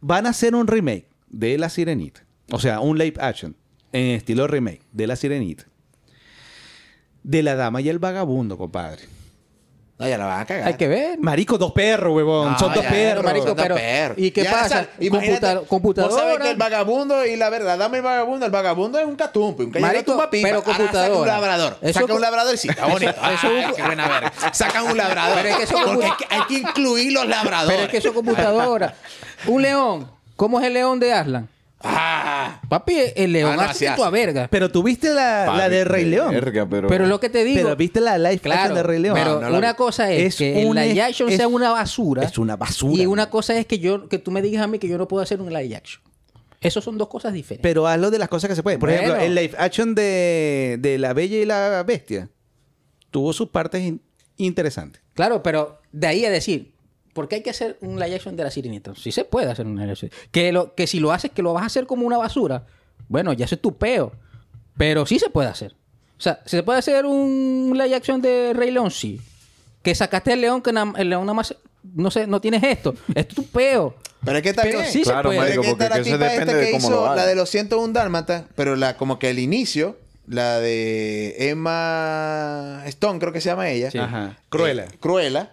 [SPEAKER 2] van a hacer un remake de La Sirenita. O sea, un live action en estilo remake de La Sirenita. De la dama y el vagabundo, compadre.
[SPEAKER 5] No, ya la van a cagar.
[SPEAKER 3] Hay que ver.
[SPEAKER 2] Marico, dos perros, huevón.
[SPEAKER 5] No,
[SPEAKER 2] Son dos
[SPEAKER 5] ya,
[SPEAKER 2] perros.
[SPEAKER 3] marico,
[SPEAKER 5] son dos
[SPEAKER 3] pero-
[SPEAKER 5] perros.
[SPEAKER 3] ¿y qué
[SPEAKER 5] Ya,
[SPEAKER 3] pasa? Computa- computadora.
[SPEAKER 5] Vos sabés que el vagabundo y la verdad, dame el vagabundo. El vagabundo es un catumpe, un que
[SPEAKER 3] Marico,
[SPEAKER 5] pipa.
[SPEAKER 3] pero computadora.
[SPEAKER 5] Saca un labrador.
[SPEAKER 3] Eso
[SPEAKER 5] saca un labrador y sí, está bonito.
[SPEAKER 3] Eso- eso-
[SPEAKER 5] Ay, qué buena verga. Sacan un labrador.
[SPEAKER 3] Pero es que eso
[SPEAKER 5] Porque hay que, hay que incluir los labradores.
[SPEAKER 3] Pero es que eso es computadora. Un león. ¿Cómo es el león de Aslan?
[SPEAKER 5] Ah,
[SPEAKER 3] Papi, el león
[SPEAKER 5] Ah, no,
[SPEAKER 3] hace
[SPEAKER 5] así
[SPEAKER 3] a verga.
[SPEAKER 2] Pero tú viste la, la de Rey León.
[SPEAKER 4] Verga, pero...
[SPEAKER 3] Pero lo que te digo.
[SPEAKER 2] Pero viste la live action de Rey León.
[SPEAKER 3] pero
[SPEAKER 5] No, no la
[SPEAKER 3] una
[SPEAKER 5] vi.
[SPEAKER 3] cosa es,
[SPEAKER 2] Es
[SPEAKER 3] que
[SPEAKER 2] un-
[SPEAKER 3] el live action
[SPEAKER 2] es-
[SPEAKER 3] sea una basura.
[SPEAKER 2] es una basura,
[SPEAKER 3] Y una
[SPEAKER 2] man.
[SPEAKER 3] cosa es que yo que tú me digas a mí que yo no puedo hacer un live action. Esos son dos cosas diferentes.
[SPEAKER 2] Pero hazlo de las cosas que se pueden. Por
[SPEAKER 3] Bueno.
[SPEAKER 2] ejemplo, el live action de, de La Bella y la Bestia tuvo sus partes in- interesantes.
[SPEAKER 3] Claro, pero de ahí a decir, ¿por qué hay que hacer un live action de la sirenita? Sí se puede hacer un live action. Que, lo, que si lo haces, que lo vas a hacer como una basura, bueno, ya eso es tu peo. Pero sí se puede hacer. O sea, ¿se puede hacer un live action de Rey León? Sí. Que sacaste el león, que na- el león nada más, no sé, no tienes esto. Es tu peo.
[SPEAKER 5] pero es que está
[SPEAKER 3] Pero
[SPEAKER 5] bien.
[SPEAKER 3] sí se puede.
[SPEAKER 4] marico,
[SPEAKER 5] Pero es que
[SPEAKER 4] porque
[SPEAKER 5] la tipa esta
[SPEAKER 4] de
[SPEAKER 5] que hizo la de los 101 Dálmata, pero la como que el inicio, la de Emma Stone, creo que se llama ella.
[SPEAKER 2] Ajá. Cruella.
[SPEAKER 5] Eh, Cruella.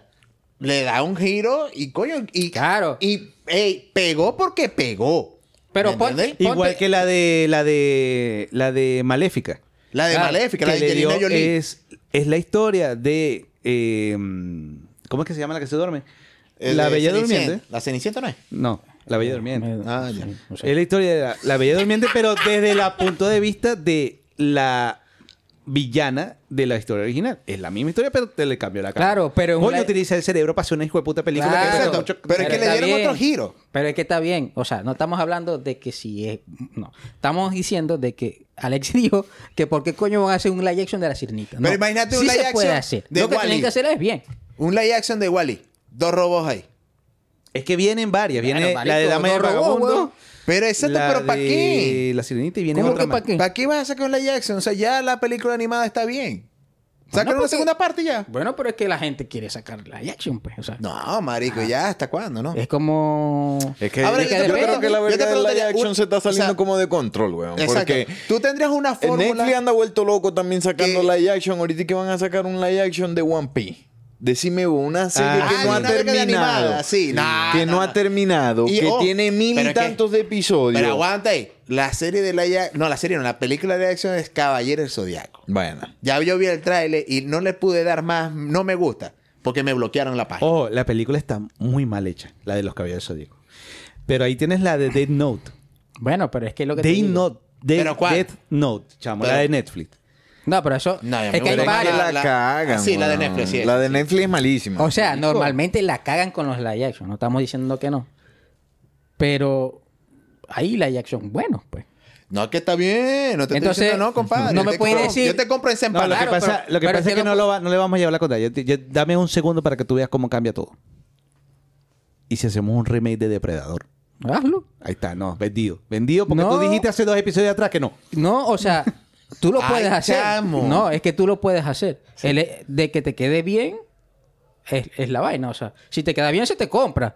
[SPEAKER 5] Le da un giro y coño, y,
[SPEAKER 3] Claro.
[SPEAKER 5] y pegó porque pegó.
[SPEAKER 3] Pero
[SPEAKER 2] Igual que la de la de la de Maléfica.
[SPEAKER 5] La de
[SPEAKER 3] Claro,
[SPEAKER 5] Maléfica, la de Angelina Jolie.
[SPEAKER 2] es, es la historia de eh, ¿cómo es que se llama la que se duerme?
[SPEAKER 5] El
[SPEAKER 2] la Bella
[SPEAKER 5] Cenicienta.
[SPEAKER 2] Durmiente.
[SPEAKER 5] ¿La Cenicienta no es?
[SPEAKER 2] No, la Bella Durmiente.
[SPEAKER 5] Ah, ya.
[SPEAKER 3] Sé.
[SPEAKER 2] Es la historia de la, la Bella Durmiente, pero desde el punto de vista de la villana de la historia original. Es la misma historia, pero te le cambió la cara.
[SPEAKER 3] Claro, pero
[SPEAKER 2] Coño,
[SPEAKER 3] una-
[SPEAKER 2] utiliza el cerebro para hacer una hijo de puta película
[SPEAKER 3] Claro.
[SPEAKER 2] que
[SPEAKER 5] Exacto,
[SPEAKER 2] mucho-
[SPEAKER 5] pero es que le dieron
[SPEAKER 3] bien.
[SPEAKER 5] otro giro.
[SPEAKER 3] Pero es que está bien. O sea, no estamos hablando de que si es... No. Estamos diciendo de que Alex dijo que por qué coño van a hacer un live action de la sirenita.
[SPEAKER 5] Pero imagínate un
[SPEAKER 3] sí
[SPEAKER 5] live
[SPEAKER 3] se puede
[SPEAKER 5] action
[SPEAKER 3] hacer.
[SPEAKER 5] de
[SPEAKER 3] Lo que tienen que hacer es bien.
[SPEAKER 5] Un live action de Wally. Dos robots ahí.
[SPEAKER 2] Es que vienen varias. Viene
[SPEAKER 3] Bueno,
[SPEAKER 2] la de Dama
[SPEAKER 3] no robó,
[SPEAKER 2] Vagabundo.
[SPEAKER 5] Pero exacto,
[SPEAKER 2] la
[SPEAKER 5] pero ¿para
[SPEAKER 2] de
[SPEAKER 5] qué?
[SPEAKER 2] La Sirenita y viene
[SPEAKER 3] ¿Cómo
[SPEAKER 2] otra
[SPEAKER 3] que
[SPEAKER 2] más.
[SPEAKER 3] pa' qué?
[SPEAKER 5] ¿Para qué vas a sacar un live action? O sea, ya la película animada está bien. Sacan
[SPEAKER 3] Bueno,
[SPEAKER 5] una segunda parte ya.
[SPEAKER 3] Bueno, pero es que la gente quiere sacar live action, pues. O sea,
[SPEAKER 5] No, marico, ya hasta cuándo, ¿no?
[SPEAKER 3] es como...
[SPEAKER 4] Es que,
[SPEAKER 5] Ahora,
[SPEAKER 4] yo,
[SPEAKER 5] te
[SPEAKER 4] creo que la verdad live
[SPEAKER 5] preguntaría,
[SPEAKER 4] action
[SPEAKER 5] un-
[SPEAKER 4] se está saliendo
[SPEAKER 5] o sea,
[SPEAKER 4] como de control, weón.
[SPEAKER 5] Exacto.
[SPEAKER 4] Porque
[SPEAKER 5] Tú tendrías una
[SPEAKER 4] el
[SPEAKER 5] fórmula...
[SPEAKER 4] Netflix anda vuelto loco también sacando
[SPEAKER 5] que-
[SPEAKER 4] live action. Ahorita que van a sacar un live action de One Piece. Decime una serie
[SPEAKER 2] Ah,
[SPEAKER 4] que no
[SPEAKER 5] de
[SPEAKER 4] ha
[SPEAKER 5] una verga de
[SPEAKER 4] terminado.
[SPEAKER 5] animada, sí. No,
[SPEAKER 4] que no,
[SPEAKER 5] no,
[SPEAKER 4] ha
[SPEAKER 5] no.
[SPEAKER 4] terminado.
[SPEAKER 5] Y,
[SPEAKER 4] que
[SPEAKER 5] oh,
[SPEAKER 4] tiene mil y
[SPEAKER 5] que-
[SPEAKER 4] tantos de episodios.
[SPEAKER 5] Pero aguanta ahí. La serie de la... No, la serie no. La película de acción es Caballero del Zodiaco.
[SPEAKER 4] Bueno.
[SPEAKER 5] Ya yo vi el tráiler y no le pude dar más... No me gusta. Porque me bloquearon la página.
[SPEAKER 2] Ojo, la película está muy mal hecha, la de los caballeros zodíacos. Pero ahí tienes la de Death Note.
[SPEAKER 3] Bueno, pero es que lo que digo-
[SPEAKER 2] Note. Death Note, chamo,
[SPEAKER 5] Pero-
[SPEAKER 2] la de Netflix.
[SPEAKER 3] No, pero eso...
[SPEAKER 5] No, ya
[SPEAKER 3] es que hay
[SPEAKER 4] la,
[SPEAKER 5] la-
[SPEAKER 4] cagan.
[SPEAKER 5] sí, la de. Netflix, sí,
[SPEAKER 4] La de. Netflix es malísima.
[SPEAKER 3] O sea, normalmente la cagan con los live action. No estamos diciendo que no. Pero hay live action buenos, pues.
[SPEAKER 5] No, que está bien. No te
[SPEAKER 3] Entonces,
[SPEAKER 5] estoy diciendo no, compadre.
[SPEAKER 3] no me
[SPEAKER 5] compro-
[SPEAKER 3] decir-
[SPEAKER 5] Yo te compro en
[SPEAKER 2] No, lo que pasa,
[SPEAKER 3] pero-
[SPEAKER 2] lo que
[SPEAKER 3] pero
[SPEAKER 2] pasa
[SPEAKER 3] es que
[SPEAKER 2] que
[SPEAKER 3] no
[SPEAKER 2] no, lo va- no le vamos a llevar la contra. Yo te- yo- dame un segundo para que tú veas cómo cambia todo. ¿Y si hacemos un remake de Depredador?
[SPEAKER 3] Hazlo.
[SPEAKER 2] Ahí está, no, vendido. Vendido porque
[SPEAKER 3] No.
[SPEAKER 2] tú dijiste hace dos episodios atrás que no.
[SPEAKER 3] No, o sea, tú lo
[SPEAKER 5] Ay,
[SPEAKER 3] puedes hacer.
[SPEAKER 5] chamo.
[SPEAKER 3] No, es que tú lo puedes hacer. El de que te quede bien es, es la vaina. O sea, si te queda bien, se te compra.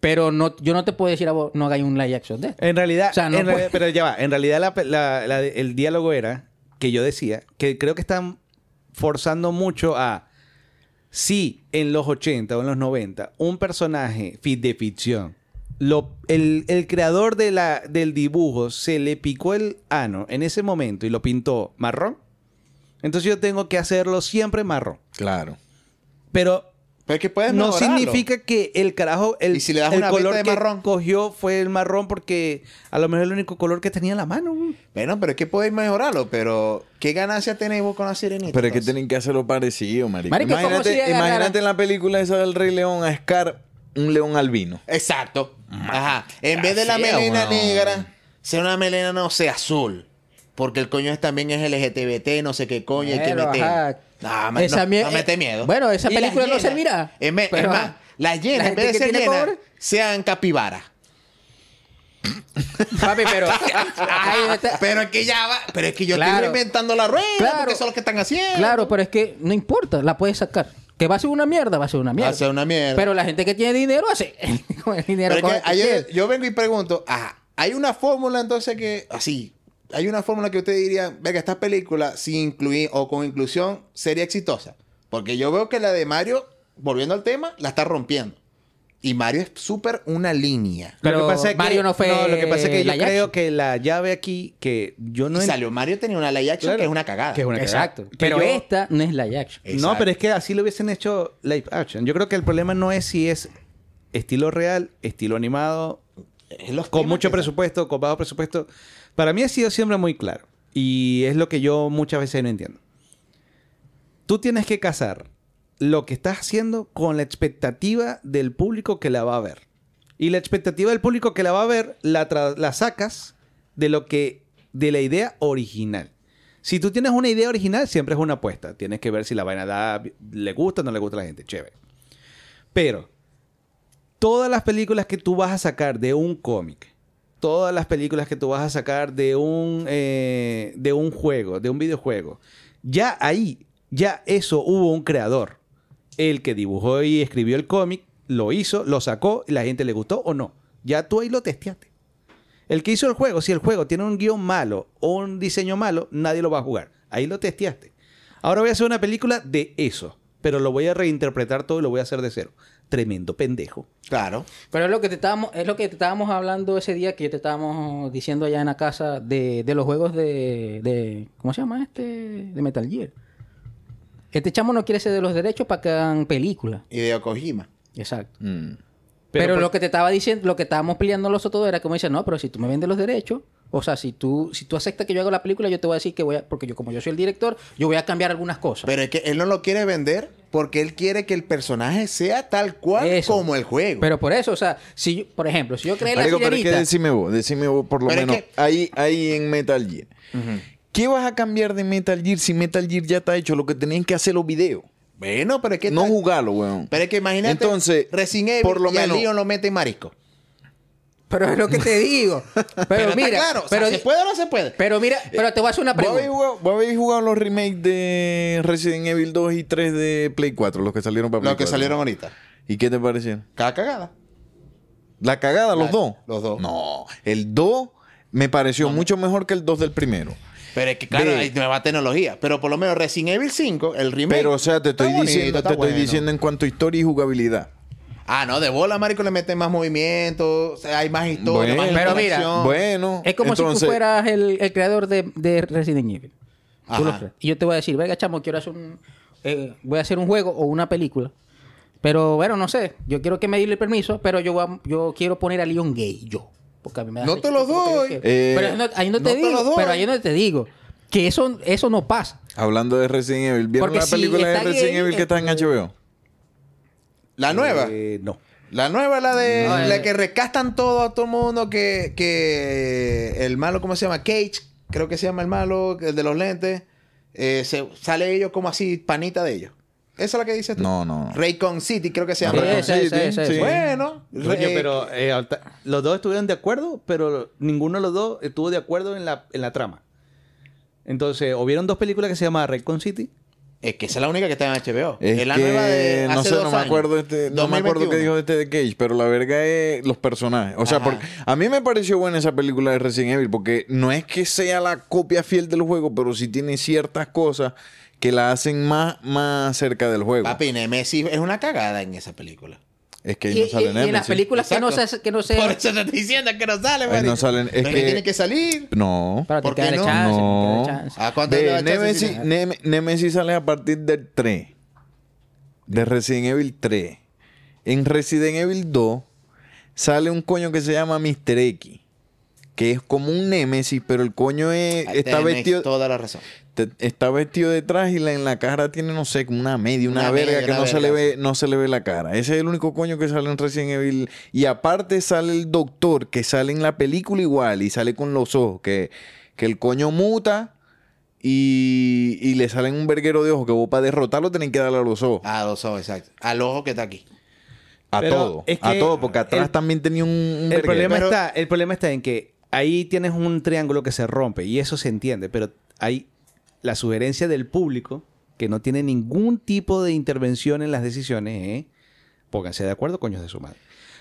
[SPEAKER 3] Pero no, yo no te puedo decir a vos, no hagáis un live action de esto.
[SPEAKER 2] En realidad,
[SPEAKER 3] O sea, no
[SPEAKER 2] en
[SPEAKER 3] puede-
[SPEAKER 2] realidad- pero ya va, en realidad la- la- la- el diálogo era que yo decía que creo que están forzando mucho a si en los 80 o en los 90 un personaje de ficción lo, el, el creador de la, del dibujo se le picó el ano en ese momento y lo pintó marrón, entonces yo tengo que hacerlo siempre marrón.
[SPEAKER 4] Claro.
[SPEAKER 2] Pero
[SPEAKER 5] Pero es que puedes
[SPEAKER 2] no
[SPEAKER 5] mejorarlo.
[SPEAKER 2] significa que el carajo, el,
[SPEAKER 5] ¿Y si le das
[SPEAKER 2] el
[SPEAKER 5] una
[SPEAKER 2] color
[SPEAKER 5] de
[SPEAKER 2] que
[SPEAKER 5] marrón?
[SPEAKER 2] cogió fue el marrón porque a lo mejor el único color que tenía en la mano.
[SPEAKER 5] Bueno, pero es que podéis mejorarlo. Pero, ¿qué ganancia tenéis vos con la sirenita?
[SPEAKER 4] Pero es que tienen que hacerlo parecido, marico.
[SPEAKER 3] Marico, ¿cómo
[SPEAKER 4] imagínate,
[SPEAKER 3] si
[SPEAKER 4] imagínate en la película esa del Rey León a Scar un león albino.
[SPEAKER 5] Exacto. Ajá. En vez de la
[SPEAKER 4] es,
[SPEAKER 5] melena negra, sea una melena, no sé, azul. Porque el coño es también es LGTBT, no sé qué coño hay que meter.
[SPEAKER 3] ajá.
[SPEAKER 5] No, me,
[SPEAKER 3] Esa
[SPEAKER 5] no,
[SPEAKER 3] mie-
[SPEAKER 5] no mete miedo.
[SPEAKER 3] Bueno, esa
[SPEAKER 5] Y
[SPEAKER 3] película no servirá.
[SPEAKER 5] Es, me- es
[SPEAKER 3] Pero,
[SPEAKER 5] más,
[SPEAKER 3] ajá.
[SPEAKER 5] las llenas,
[SPEAKER 3] La
[SPEAKER 5] en vez de ser llenas, sean capibara.
[SPEAKER 3] Papi, pero.
[SPEAKER 5] Pero es que ya va. Pero es que yo
[SPEAKER 3] Claro.
[SPEAKER 5] estoy reinventando la rueda.
[SPEAKER 3] Claro.
[SPEAKER 5] Porque eso es lo que están haciendo.
[SPEAKER 3] Claro, pero es que no importa, la puedes sacar. Que va a ser una mierda, va a ser una mierda.
[SPEAKER 5] Va a ser una mierda.
[SPEAKER 3] Pero la gente que tiene dinero hace con el dinero.
[SPEAKER 5] Pero es
[SPEAKER 3] con
[SPEAKER 5] que
[SPEAKER 3] el que
[SPEAKER 5] ayer yo vengo y pregunto, ajá, hay una fórmula entonces que, así, hay una fórmula que usted diría, venga, esta película sin incluir o con inclusión sería exitosa. Porque yo veo que la de Mario, volviendo al tema, la está rompiendo. Y Mario es súper una línea.
[SPEAKER 3] Pero
[SPEAKER 2] lo que pasa es que,
[SPEAKER 3] Mario no fue
[SPEAKER 2] lo que pasa es que yo creo que la llave aquí que yo no
[SPEAKER 5] y salió Mario tenía una live action
[SPEAKER 2] Claro.
[SPEAKER 5] que es una cagada.
[SPEAKER 2] Que es una
[SPEAKER 3] Exacto.
[SPEAKER 2] Que
[SPEAKER 3] Pero
[SPEAKER 2] yo-
[SPEAKER 3] esta no es live action.
[SPEAKER 2] No, pero es que así lo hubiesen hecho live action. Yo creo que el problema no es si es estilo real, estilo animado,
[SPEAKER 5] Es los
[SPEAKER 2] con mucho presupuesto, con bajo presupuesto. Para mí ha sido siempre muy claro. Y es lo que yo muchas veces no entiendo. Tú tienes que casar lo que estás haciendo con la expectativa del público que la va a ver. Y la expectativa del público que la va a ver la, la sacas de lo que de la idea original. Si tú tienes una idea original, siempre es una apuesta. Tienes que ver si la vaina da, le gusta o no le gusta a la gente. Chévere. Pero todas las películas que tú vas a sacar de un cómic, todas las películas que tú vas a sacar de un, eh, de un juego, de un videojuego, ya ahí, ya eso hubo un creador. El que dibujó y escribió el cómic, lo hizo, lo sacó, y la gente le gustó o no. Ya tú ahí lo testeaste. El que hizo el juego, si el juego tiene un guion malo o un diseño malo, nadie lo va a jugar. Ahí lo testeaste. Ahora voy a hacer una película de eso, pero lo voy a reinterpretar todo y lo voy a hacer de cero. Tremendo pendejo.
[SPEAKER 5] Claro.
[SPEAKER 3] Pero es lo que te estábamos, es lo que te estábamos hablando ese día que te estábamos diciendo allá en la casa de, de los juegos de, de. ¿Cómo se llama este? De Metal Gear. Este chamo no quiere ser de los derechos para que hagan películas.
[SPEAKER 5] Y de Kojima.
[SPEAKER 3] Exacto.
[SPEAKER 4] Mm.
[SPEAKER 3] Pero,
[SPEAKER 2] Pero por-
[SPEAKER 3] lo que te estaba diciendo, lo que estábamos peleando los otros era como dice, no, pero si tú me vendes los derechos, o sea, si tú, si tú aceptas que yo haga la película, yo te voy a decir que voy a, porque yo como yo soy el director, yo voy a cambiar algunas cosas.
[SPEAKER 5] Pero es que él no lo quiere vender porque él quiere que el personaje sea tal cual
[SPEAKER 3] Eso.
[SPEAKER 5] como el juego.
[SPEAKER 3] Pero por eso, o sea, si yo- por ejemplo, si yo creé la
[SPEAKER 4] Marico, pero es que
[SPEAKER 3] sirenita...
[SPEAKER 4] decime vos, decime vos por lo
[SPEAKER 5] Pero es
[SPEAKER 4] menos
[SPEAKER 5] que-
[SPEAKER 4] ahí, ahí en Metal Gear. ¿Qué vas a cambiar de Metal Gear si Metal Gear ya está hecho? Lo que tenían que hacer los videos.
[SPEAKER 5] bueno, pero es que...
[SPEAKER 4] No jugarlo, weón.
[SPEAKER 5] Pero es que imagínate,
[SPEAKER 4] Entonces,
[SPEAKER 5] Resident Evil
[SPEAKER 4] por lo
[SPEAKER 5] y
[SPEAKER 4] menos-
[SPEAKER 5] Leon lo mete en marisco.
[SPEAKER 3] Pero es lo que te digo. Pero,
[SPEAKER 5] Pero,
[SPEAKER 3] mira,
[SPEAKER 5] está claro, o sea,
[SPEAKER 3] pero,
[SPEAKER 5] ¿se puede o no se puede?
[SPEAKER 3] pero mira, pero te voy a hacer una
[SPEAKER 4] ¿Vos habéis,
[SPEAKER 3] pregunta.
[SPEAKER 4] jugado, vos habéis jugado los remakes de Resident Evil 2 y 3 de Play 4? Los que salieron para Play
[SPEAKER 5] Los que
[SPEAKER 4] 4.
[SPEAKER 5] salieron ahorita.
[SPEAKER 4] ¿Y qué te parecieron?
[SPEAKER 5] Cada cagada.
[SPEAKER 4] ¿La cagada, los
[SPEAKER 5] La-
[SPEAKER 4] dos?
[SPEAKER 5] los dos.
[SPEAKER 4] No, el 2 me pareció mucho mejor que el 2 del primero.
[SPEAKER 5] Pero es que, claro, hay nueva tecnología. Pero por lo menos Resident Evil 5, el remake.
[SPEAKER 4] Pero, o sea, te estoy,
[SPEAKER 5] bonito,
[SPEAKER 4] diciendo, te estoy diciendo en cuanto a historia y jugabilidad.
[SPEAKER 5] Ah, no, de bola, marico, le meten más movimiento, o sea, hay más historia,
[SPEAKER 4] Bueno,
[SPEAKER 5] más
[SPEAKER 3] pero mira.
[SPEAKER 4] Bueno,
[SPEAKER 3] Es como si tú fueras el, el creador de, de Resident Evil. Tú lo
[SPEAKER 5] Ajá.
[SPEAKER 3] crees. Y yo te voy a decir, venga, chamo, quiero hacer un... eh, voy a hacer un juego o una película. Pero, bueno, no sé. Yo quiero que me dé el permiso, pero yo, voy a- yo quiero poner a Leon gay, yo. Porque a mí me da
[SPEAKER 5] No te lo
[SPEAKER 3] porque yo
[SPEAKER 5] doy.
[SPEAKER 3] quiero.
[SPEAKER 4] Eh,
[SPEAKER 3] pero ahí no, ahí no
[SPEAKER 5] no
[SPEAKER 3] te
[SPEAKER 5] te
[SPEAKER 3] digo.
[SPEAKER 5] lo doy.
[SPEAKER 3] Pero ahí no te digo. Que eso, eso no pasa.
[SPEAKER 4] Hablando de Resident Evil, ¿vieron
[SPEAKER 3] Porque
[SPEAKER 4] la
[SPEAKER 3] si
[SPEAKER 4] película de Resident
[SPEAKER 3] gay,
[SPEAKER 4] Evil que está en
[SPEAKER 3] eh,
[SPEAKER 4] HBO?
[SPEAKER 5] La nueva.
[SPEAKER 2] Eh, no.
[SPEAKER 5] La nueva, la de
[SPEAKER 3] No,
[SPEAKER 5] la
[SPEAKER 3] eh.
[SPEAKER 5] que recastan todo a todo el mundo, que, que el malo, ¿cómo se llama? Cage, creo que se llama el malo, el de los lentes. eh, se, sale ellos como así, panita de ellos. ¿Esa es la que dices tú?
[SPEAKER 4] No, no, no.
[SPEAKER 5] Raycon City, creo que se
[SPEAKER 3] Sí,
[SPEAKER 5] llama.
[SPEAKER 4] Raycon City,
[SPEAKER 3] ese,
[SPEAKER 4] sí.
[SPEAKER 3] ese.
[SPEAKER 5] Bueno, eh,
[SPEAKER 2] pero eh, los dos estuvieron de acuerdo, pero ninguno de los dos estuvo de acuerdo en la, en la trama. Entonces, o vieron dos películas que se llaman Raycon City.
[SPEAKER 5] es que esa es la única que está en HBO.
[SPEAKER 4] Es
[SPEAKER 5] la
[SPEAKER 4] que,
[SPEAKER 5] nueva de
[SPEAKER 4] no
[SPEAKER 5] hace
[SPEAKER 4] sé,
[SPEAKER 5] dos
[SPEAKER 4] no me
[SPEAKER 5] años,
[SPEAKER 4] acuerdo este, no me acuerdo qué
[SPEAKER 5] 2021.
[SPEAKER 4] dijo este de Cage, pero la verga es los personajes. O sea,
[SPEAKER 5] Ajá.
[SPEAKER 4] porque a mí me pareció buena esa película de Resident Evil porque no es que sea la copia fiel del juego, pero sí tiene ciertas cosas que la hacen más, más cerca del juego.
[SPEAKER 5] Papi, Nemesis es una cagada en esa película.
[SPEAKER 4] Es que ahí
[SPEAKER 3] Y,
[SPEAKER 4] no sale
[SPEAKER 3] y- y en las
[SPEAKER 4] Nemesis.
[SPEAKER 3] películas que no, se, que no se...
[SPEAKER 5] Por eso te estoy diciendo que no sale, marico.
[SPEAKER 4] no salen- es
[SPEAKER 5] Pero
[SPEAKER 4] que-
[SPEAKER 5] tiene que salir.
[SPEAKER 4] No.
[SPEAKER 3] Espérate,
[SPEAKER 5] ¿Por qué no?
[SPEAKER 3] chance,
[SPEAKER 4] No.
[SPEAKER 3] chance.
[SPEAKER 5] ¿A cuánto le
[SPEAKER 4] Ve,
[SPEAKER 5] da chance,
[SPEAKER 4] Nemesis? Nem- Nemesis sale a partir del 3. De Resident Evil 3. En Resident Evil 2 sale un coño que se llama Mr. X. Que es como un Nemesis, pero el coño es,
[SPEAKER 5] Ahí
[SPEAKER 4] está
[SPEAKER 5] tenés
[SPEAKER 4] vestido
[SPEAKER 5] toda la razón.
[SPEAKER 4] te- está vestido detrás y la- en la cara tiene, no sé, como una media, una,
[SPEAKER 5] Una
[SPEAKER 4] verga
[SPEAKER 5] media,
[SPEAKER 4] que
[SPEAKER 5] una
[SPEAKER 4] no se, le ve, no se le ve la cara. Ese es el único coño que sale en Resident Evil. Y aparte sale el doctor, que sale en la película igual y sale con los ojos, que, que el coño muta y, y le salen un verguero de ojos que vos para derrotarlo tenés que darle a los ojos.
[SPEAKER 5] A los ojos, exacto. Al ojo que está aquí.
[SPEAKER 4] A
[SPEAKER 2] Pero
[SPEAKER 4] todo.
[SPEAKER 2] es
[SPEAKER 4] A todo, porque atrás
[SPEAKER 2] el-
[SPEAKER 4] también tenía un, un
[SPEAKER 2] El
[SPEAKER 4] verguero.
[SPEAKER 2] problema,
[SPEAKER 5] Pero-
[SPEAKER 2] está, el problema está en que ahí tienes un triángulo que se rompe y eso se entiende, pero hay la sugerencia del público que no tiene ningún tipo de intervención en las decisiones, ¿eh? Pónganse de acuerdo, coños de su madre.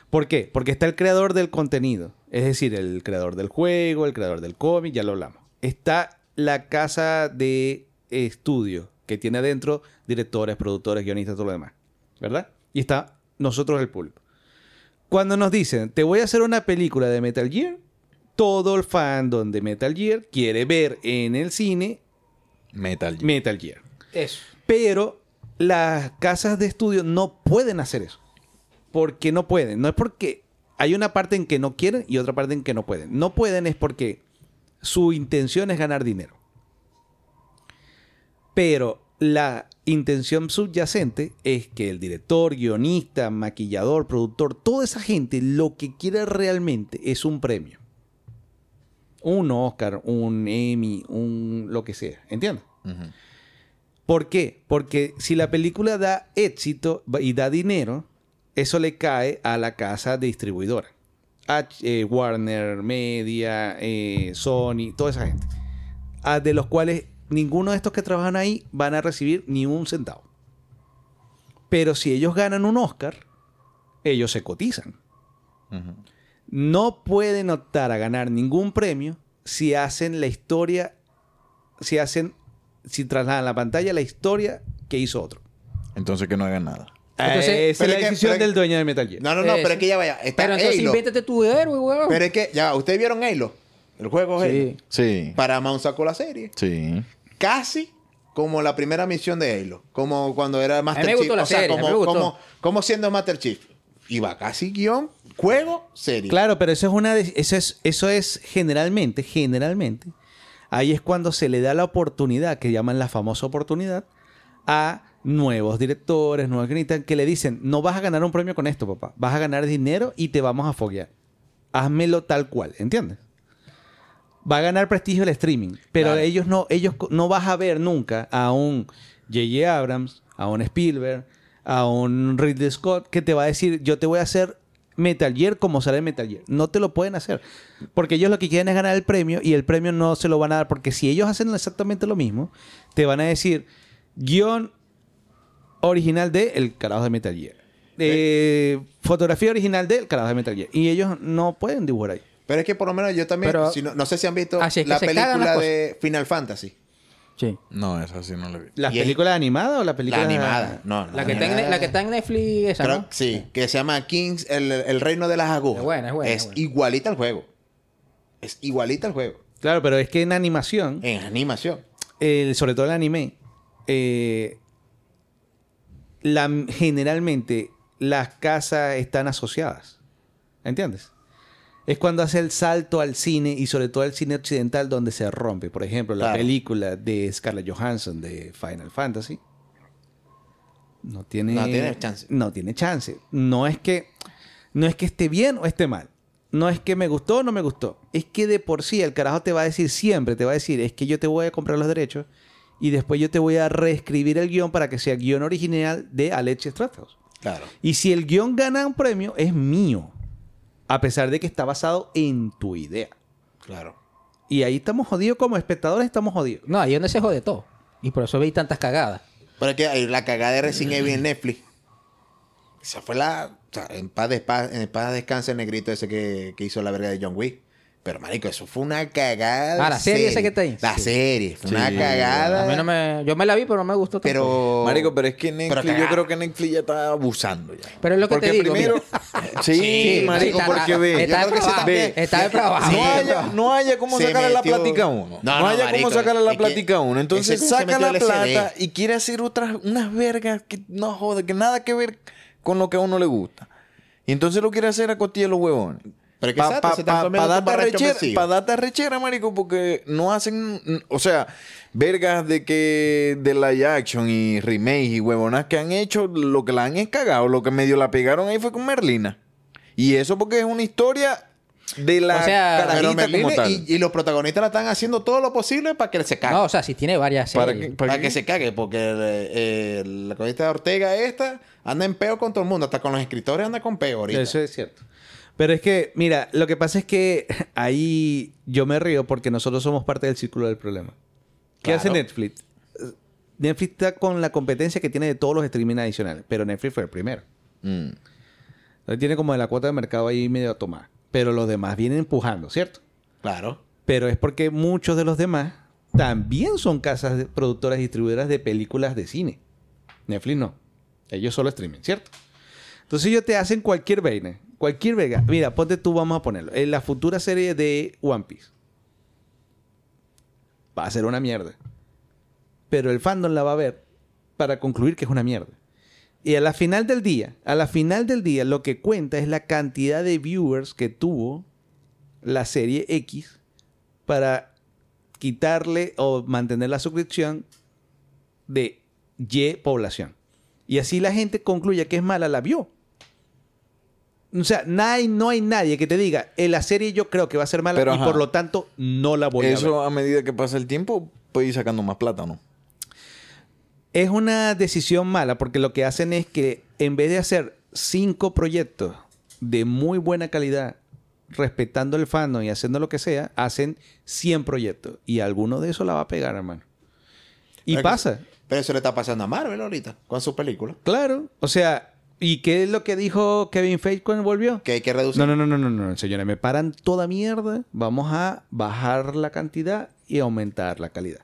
[SPEAKER 2] ¿Por qué? Porque está el creador del contenido, es decir, el creador del juego, el creador del cómic, ya lo hablamos. Está la casa de estudio que tiene adentro directores, productores, guionistas, todo lo demás, ¿verdad? Y está nosotros el público. Cuando nos dicen, te voy a hacer una película de Metal Gear, todo el fandom de Metal Gear quiere ver en el cine
[SPEAKER 4] Metal Gear.
[SPEAKER 2] Metal Gear.
[SPEAKER 3] Eso.
[SPEAKER 2] Pero las casas de estudio no pueden hacer eso. Porque no pueden. No es porque hay una parte en que no quieren y otra parte en que no pueden. No pueden es porque su intención es ganar dinero. Pero la intención subyacente es que el director, guionista, maquillador, productor, toda esa gente lo que quiere realmente es un premio. Un Oscar, un Emmy, un lo que sea. ¿Entiendes? ¿Por qué? Porque si la película da éxito y da dinero, eso le cae a la casa distribuidora. Eh, Warner, Media, eh, Sony, toda esa gente. Ah, de los cuales ninguno de estos que trabajan ahí van a recibir ni un centavo. Pero si ellos ganan un Oscar, ellos se cotizan.
[SPEAKER 4] Ujú.
[SPEAKER 2] No pueden optar a ganar ningún premio si hacen la historia, si hacen, si trasladan a la pantalla la historia que hizo otro.
[SPEAKER 4] Entonces que no hagan nada.
[SPEAKER 3] Entonces,
[SPEAKER 2] Esa es
[SPEAKER 5] pero
[SPEAKER 2] la
[SPEAKER 5] es que-
[SPEAKER 2] decisión
[SPEAKER 5] es-
[SPEAKER 2] del dueño de Metal Gear.
[SPEAKER 5] No, no, no,
[SPEAKER 3] Eso.
[SPEAKER 5] pero es que ya vaya. Está
[SPEAKER 3] Pero entonces
[SPEAKER 5] Halo.
[SPEAKER 3] invéntate tu héroe, weón.
[SPEAKER 5] Pero es que, ya, ¿ustedes vieron Halo? El juego Halo.
[SPEAKER 3] Sí.
[SPEAKER 4] Sí.
[SPEAKER 5] Paramount sacó la serie.
[SPEAKER 4] Sí.
[SPEAKER 5] Casi como la primera misión de Halo. Como cuando era Master
[SPEAKER 3] me
[SPEAKER 5] Chief.
[SPEAKER 3] gustó la
[SPEAKER 5] o sea,
[SPEAKER 3] serie,
[SPEAKER 5] como,
[SPEAKER 3] me gustó.
[SPEAKER 5] como, como siendo Master Chief. Iba casi guion, juego, serie.
[SPEAKER 2] Claro, pero eso es una de- eso es eso es generalmente, generalmente ahí es cuando se le da la oportunidad que llaman la famosa oportunidad a nuevos directores, nuevos guionistas, que le dicen, no vas a ganar un premio con esto, papá. Vas a ganar dinero y te vamos a foguear. Házmelo tal cual, ¿entiendes? Va a ganar prestigio el streaming, pero
[SPEAKER 5] Claro.
[SPEAKER 2] ellos no, ellos no vas a ver nunca a un J.J. Abrams, a un Spielberg, a un Ridley Scott que te va a decir, yo te voy a hacer Metal Gear como sale Metal Gear. No te lo pueden hacer. Porque ellos lo que quieren es ganar el premio y el premio no se lo van a dar. Porque si ellos hacen exactamente lo mismo, te van a decir guion original de El carajo de Metal Gear. Eh, fotografía original de El carajo de Metal Gear. Y ellos no pueden dibujar ahí.
[SPEAKER 5] Pero es que por lo menos yo también,
[SPEAKER 3] Pero-
[SPEAKER 5] si no, no sé si han visto la película de Final Fantasy.
[SPEAKER 3] Sí.
[SPEAKER 4] No, esa sí no la vi.
[SPEAKER 2] ¿Las
[SPEAKER 5] Y es-
[SPEAKER 2] películas animadas o las películas
[SPEAKER 5] La animada. No,
[SPEAKER 3] La que, está en,
[SPEAKER 5] animada-
[SPEAKER 3] la que está en Netflix, esa,
[SPEAKER 5] Creo-
[SPEAKER 3] ¿no?
[SPEAKER 5] Sí, que se llama Kings, el, el reino de las agujas.
[SPEAKER 3] Es buena, es buena,
[SPEAKER 5] Es
[SPEAKER 3] es buena.
[SPEAKER 5] igualita al juego. Es igualita al juego.
[SPEAKER 2] Claro, pero es que en animación,
[SPEAKER 5] En animación.
[SPEAKER 2] el- sobre todo el anime, eh, la, generalmente las casas están asociadas. ¿Entiendes? Es cuando hace el salto al cine y sobre todo al cine occidental donde se rompe. Por ejemplo, la
[SPEAKER 5] Claro.
[SPEAKER 2] película de Scarlett Johansson de Final Fantasy. No tiene,
[SPEAKER 5] No tiene chance.
[SPEAKER 2] No tiene chance. No es que, no es que esté bien o esté mal. No es que me gustó o no me gustó. Es que de por sí el carajo te va a decir siempre, te va a decir, es que yo te voy a comprar los derechos y después yo te voy a reescribir el guion para que sea guion original de Alex Strathaus.
[SPEAKER 5] Claro.
[SPEAKER 2] Y si el guion gana un premio, es mío. A pesar de que está basado en tu idea.
[SPEAKER 5] Claro.
[SPEAKER 2] Y ahí estamos jodidos como espectadores, estamos jodidos.
[SPEAKER 3] No, ahí es donde se jode todo. Y por eso veis tantas cagadas.
[SPEAKER 5] Pero es que hay la cagada de Resident Evil en Netflix. Esa fue la. O sea, en paz, de, en paz descanse el negrito ese que, que hizo la verga de John Wick. Pero, marico, eso fue una cagada.
[SPEAKER 3] Ah, la serie esa que está ahí.
[SPEAKER 5] La
[SPEAKER 3] Sí.
[SPEAKER 5] serie. Fue una cagada.
[SPEAKER 3] A mí no me... Yo me la vi, pero no me gustó tampoco.
[SPEAKER 5] Pero.
[SPEAKER 4] Marico, pero es que Netflix,
[SPEAKER 5] Pero
[SPEAKER 4] yo creo que Netflix ya está abusando ya.
[SPEAKER 3] Pero es lo que
[SPEAKER 4] Porque
[SPEAKER 3] te digo,
[SPEAKER 4] primero, sí,
[SPEAKER 5] Sí,
[SPEAKER 4] marico,
[SPEAKER 3] está-
[SPEAKER 4] porque ve,
[SPEAKER 3] está
[SPEAKER 5] yo creo que se
[SPEAKER 3] depravado,
[SPEAKER 4] ve.
[SPEAKER 3] Está depravado.
[SPEAKER 5] Sí.
[SPEAKER 4] no haya, no haya cómo
[SPEAKER 5] Se
[SPEAKER 4] sacarle la plática a uno.
[SPEAKER 5] No,
[SPEAKER 4] No,
[SPEAKER 5] no,
[SPEAKER 4] haya
[SPEAKER 5] marico,
[SPEAKER 4] cómo sacarle la plática a uno. Entonces saca la plata y quiere hacer otras, unas vergas que no joder, que nada que ver con lo que a uno le gusta. Y entonces lo quiere hacer a costilla de los huevones.
[SPEAKER 5] Pero que
[SPEAKER 4] Para
[SPEAKER 5] exacto, se están comiendo
[SPEAKER 4] darte
[SPEAKER 5] tu barracho
[SPEAKER 4] arrechera,
[SPEAKER 5] vencido.
[SPEAKER 4] pa' darte arrechera, marico, porque no hacen... O sea, vergas de que... De live action y remake y huevonas que han hecho, lo que la han es cagado. Lo que medio la pegaron ahí fue con Merlina. Y eso porque es una historia de la
[SPEAKER 3] O sea,
[SPEAKER 5] Pero
[SPEAKER 4] carajita
[SPEAKER 5] Merlina
[SPEAKER 4] como tal.
[SPEAKER 5] y, y los protagonistas la están haciendo todo lo posible para que se cague.
[SPEAKER 3] No, o sea, si tiene varias
[SPEAKER 4] Para
[SPEAKER 3] series.
[SPEAKER 4] que-
[SPEAKER 5] para, que se cague, porque eh, la cronista de Ortega esta anda en peo con todo el mundo, hasta con los escritores anda con peo ahorita.
[SPEAKER 2] Eso es cierto. Pero es que, mira, lo que pasa es que ahí yo me río porque nosotros somos parte del círculo del problema. ¿Qué
[SPEAKER 5] Claro.
[SPEAKER 2] hace Netflix? Netflix está con la competencia que tiene de todos los streaming adicionales, pero Netflix fue el primero.
[SPEAKER 4] Mm.
[SPEAKER 2] Entonces tiene como de la cuota de mercado ahí medio tomada. Pero los demás vienen empujando, ¿cierto?
[SPEAKER 5] Claro.
[SPEAKER 2] Pero es porque muchos de los demás también son casas productoras y distribuidoras de películas de cine. Netflix no. Ellos solo streaming, ¿cierto? Entonces ellos te hacen cualquier vaina. Cualquier vega. Mira, ponte tú, vamos a ponerlo. En la futura serie de One Piece. Va a ser una mierda. Pero el fandom la va a ver para concluir que es una mierda. Y a la final del día, a la final del día, lo que cuenta es la cantidad de viewers que tuvo la serie X para quitarle o mantener la suscripción de Y población. Y así la gente concluye que es mala, la vio. O sea, no hay, no hay nadie que te diga, en la serie yo creo que va a ser mala
[SPEAKER 4] Pero,
[SPEAKER 2] y
[SPEAKER 4] ajá.
[SPEAKER 2] por lo tanto no la voy a ver.
[SPEAKER 4] Eso a medida que pasa el tiempo puede ir sacando más plata, ¿no?
[SPEAKER 2] Es una decisión mala porque lo que hacen es que en vez de hacer cinco proyectos de muy buena calidad, respetando el fandom y haciendo lo que sea, hacen 100 proyectos. Y alguno de esos la va a pegar, hermano. Y
[SPEAKER 5] Pero que-
[SPEAKER 2] pasa.
[SPEAKER 5] Pero eso le está pasando a Marvel ahorita, con su película.
[SPEAKER 2] Claro. O sea, ¿y qué es lo que dijo Kevin Feige cuando volvió?
[SPEAKER 5] Que hay que reducir.
[SPEAKER 2] No, no, no, no, no, no, señores. Me paran toda mierda. Vamos a bajar la cantidad y aumentar la calidad.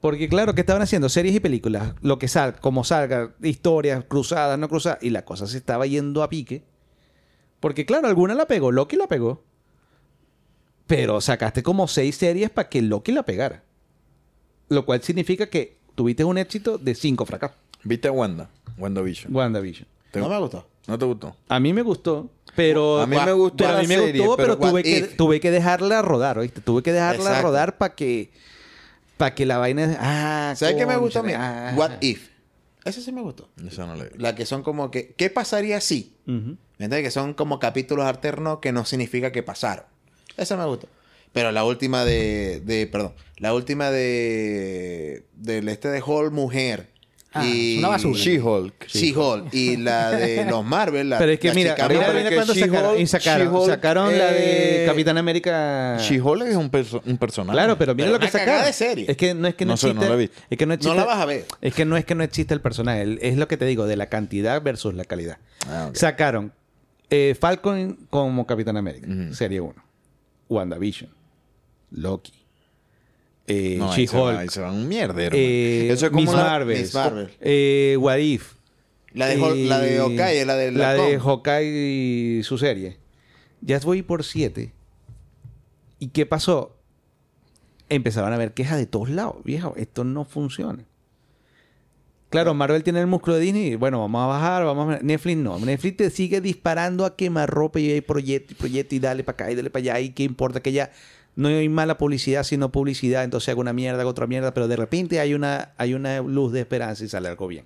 [SPEAKER 2] Porque claro, ¿qué estaban haciendo? Series y películas. Lo que salga, como salga, historias, cruzadas, no cruzadas. Y la cosa se estaba yendo a pique. Porque claro, alguna la pegó. Loki la pegó. Pero sacaste como seis series para que Loki la pegara. Lo cual significa que tuviste un éxito de cinco fracasos.
[SPEAKER 4] ¿Viste a Wanda? WandaVision.
[SPEAKER 2] WandaVision.
[SPEAKER 4] ¿Te-
[SPEAKER 5] No me gustó.
[SPEAKER 4] ¿No te gustó?
[SPEAKER 2] A mí me gustó, pero...
[SPEAKER 4] A mí me gustó
[SPEAKER 2] Pero a mí me
[SPEAKER 4] serie,
[SPEAKER 2] gustó, pero,
[SPEAKER 5] pero
[SPEAKER 2] tuve, que,
[SPEAKER 5] if?
[SPEAKER 2] tuve que dejarla rodar, ¿oíste? Tuve que dejarla
[SPEAKER 5] Exacto.
[SPEAKER 2] rodar para que... Para que la vaina... Ah,
[SPEAKER 5] ¿Sabes qué me gusta a mí?
[SPEAKER 2] ah.
[SPEAKER 5] What If. Esa sí me gustó.
[SPEAKER 4] Esa no la vi.
[SPEAKER 5] La que son como que, ¿qué pasaría si? ¿Me entiendes? Que son como capítulos alternos que no significa que pasaron. Esa me gustó. Pero la última de, de perdón, la última de, del este de Hall Mujer.
[SPEAKER 3] Ah,
[SPEAKER 5] y
[SPEAKER 3] es una basura.
[SPEAKER 4] She-Hulk.
[SPEAKER 5] She-Hulk. Y la de los Marvel. La,
[SPEAKER 2] Pero es que
[SPEAKER 5] la
[SPEAKER 2] mira,
[SPEAKER 5] chica
[SPEAKER 2] mira,
[SPEAKER 5] Marvel.
[SPEAKER 2] mira
[SPEAKER 4] que
[SPEAKER 2] sacaron. Y sacaron, sacaron la de Capitán América.
[SPEAKER 4] She-Hulk es un, perso- un personaje.
[SPEAKER 2] Claro, pero mira
[SPEAKER 5] Pero
[SPEAKER 2] lo que sacaron.
[SPEAKER 5] de serie.
[SPEAKER 2] Es que no es que no,
[SPEAKER 4] No sé, no
[SPEAKER 2] existe.
[SPEAKER 4] la visto.
[SPEAKER 2] Es que no existe.
[SPEAKER 5] No la vas a ver.
[SPEAKER 2] Es que no es que no existe el personaje. Es lo que te digo, de la cantidad versus la calidad.
[SPEAKER 4] Ah.
[SPEAKER 2] Sacaron eh, Falcon como Capitán América, serie 1. WandaVision. Loki. Eh,
[SPEAKER 4] No, ahí va- ahí
[SPEAKER 2] She-Hulk.
[SPEAKER 4] se va un mierdero.
[SPEAKER 2] eh.
[SPEAKER 4] Eso es como
[SPEAKER 2] Miss
[SPEAKER 4] la-
[SPEAKER 2] Marvel.
[SPEAKER 5] Miss Marvel.
[SPEAKER 2] Eh, What If.
[SPEAKER 5] La de, Hol- la de
[SPEAKER 2] Eh,
[SPEAKER 5] Hawkeye, la de
[SPEAKER 2] La de. Hawkeye y su serie. Ya voy por 7. ¿Y qué pasó? Empezaron a ver quejas de todos lados. Viejo, esto no funciona. Claro, Marvel tiene el músculo de Disney. Bueno, vamos a bajar, vamos a... Netflix no. Netflix te sigue disparando a quemarropa y hay proyecto y proyecto y dale para acá y dale para allá. Y qué importa que ya no hay mala publicidad, sino publicidad. Entonces hago una mierda, hago otra mierda. Pero de repente hay una, hay una luz de esperanza y sale algo bien.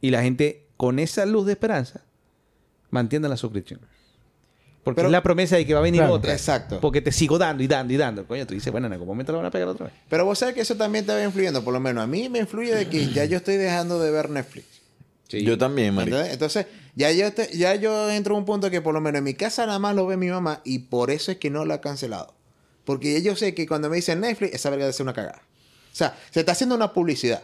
[SPEAKER 2] Y la gente, con esa luz de esperanza, mantiene la suscripción. Porque
[SPEAKER 5] Pero-
[SPEAKER 2] es la promesa de que va a venir
[SPEAKER 3] Claro,
[SPEAKER 2] otra.
[SPEAKER 5] exacto.
[SPEAKER 2] Porque te sigo dando y dando y dando. Coño, tú dices, bueno, en algún momento lo van a pegar otra vez.
[SPEAKER 5] Pero vos sabés que eso también te va influyendo. Por lo menos a mí me influye de que ya yo estoy dejando de ver Netflix.
[SPEAKER 4] Yo también,
[SPEAKER 5] ¿Me
[SPEAKER 4] marico.
[SPEAKER 5] entiendes? Entonces, ya yo, te- ya yo entro a un punto que por lo menos en mi casa nada más lo ve mi mamá y por eso es que no lo ha cancelado. Porque yo sé que cuando me dicen Netflix, esa verga debe ser una cagada. O sea, se está haciendo una publicidad.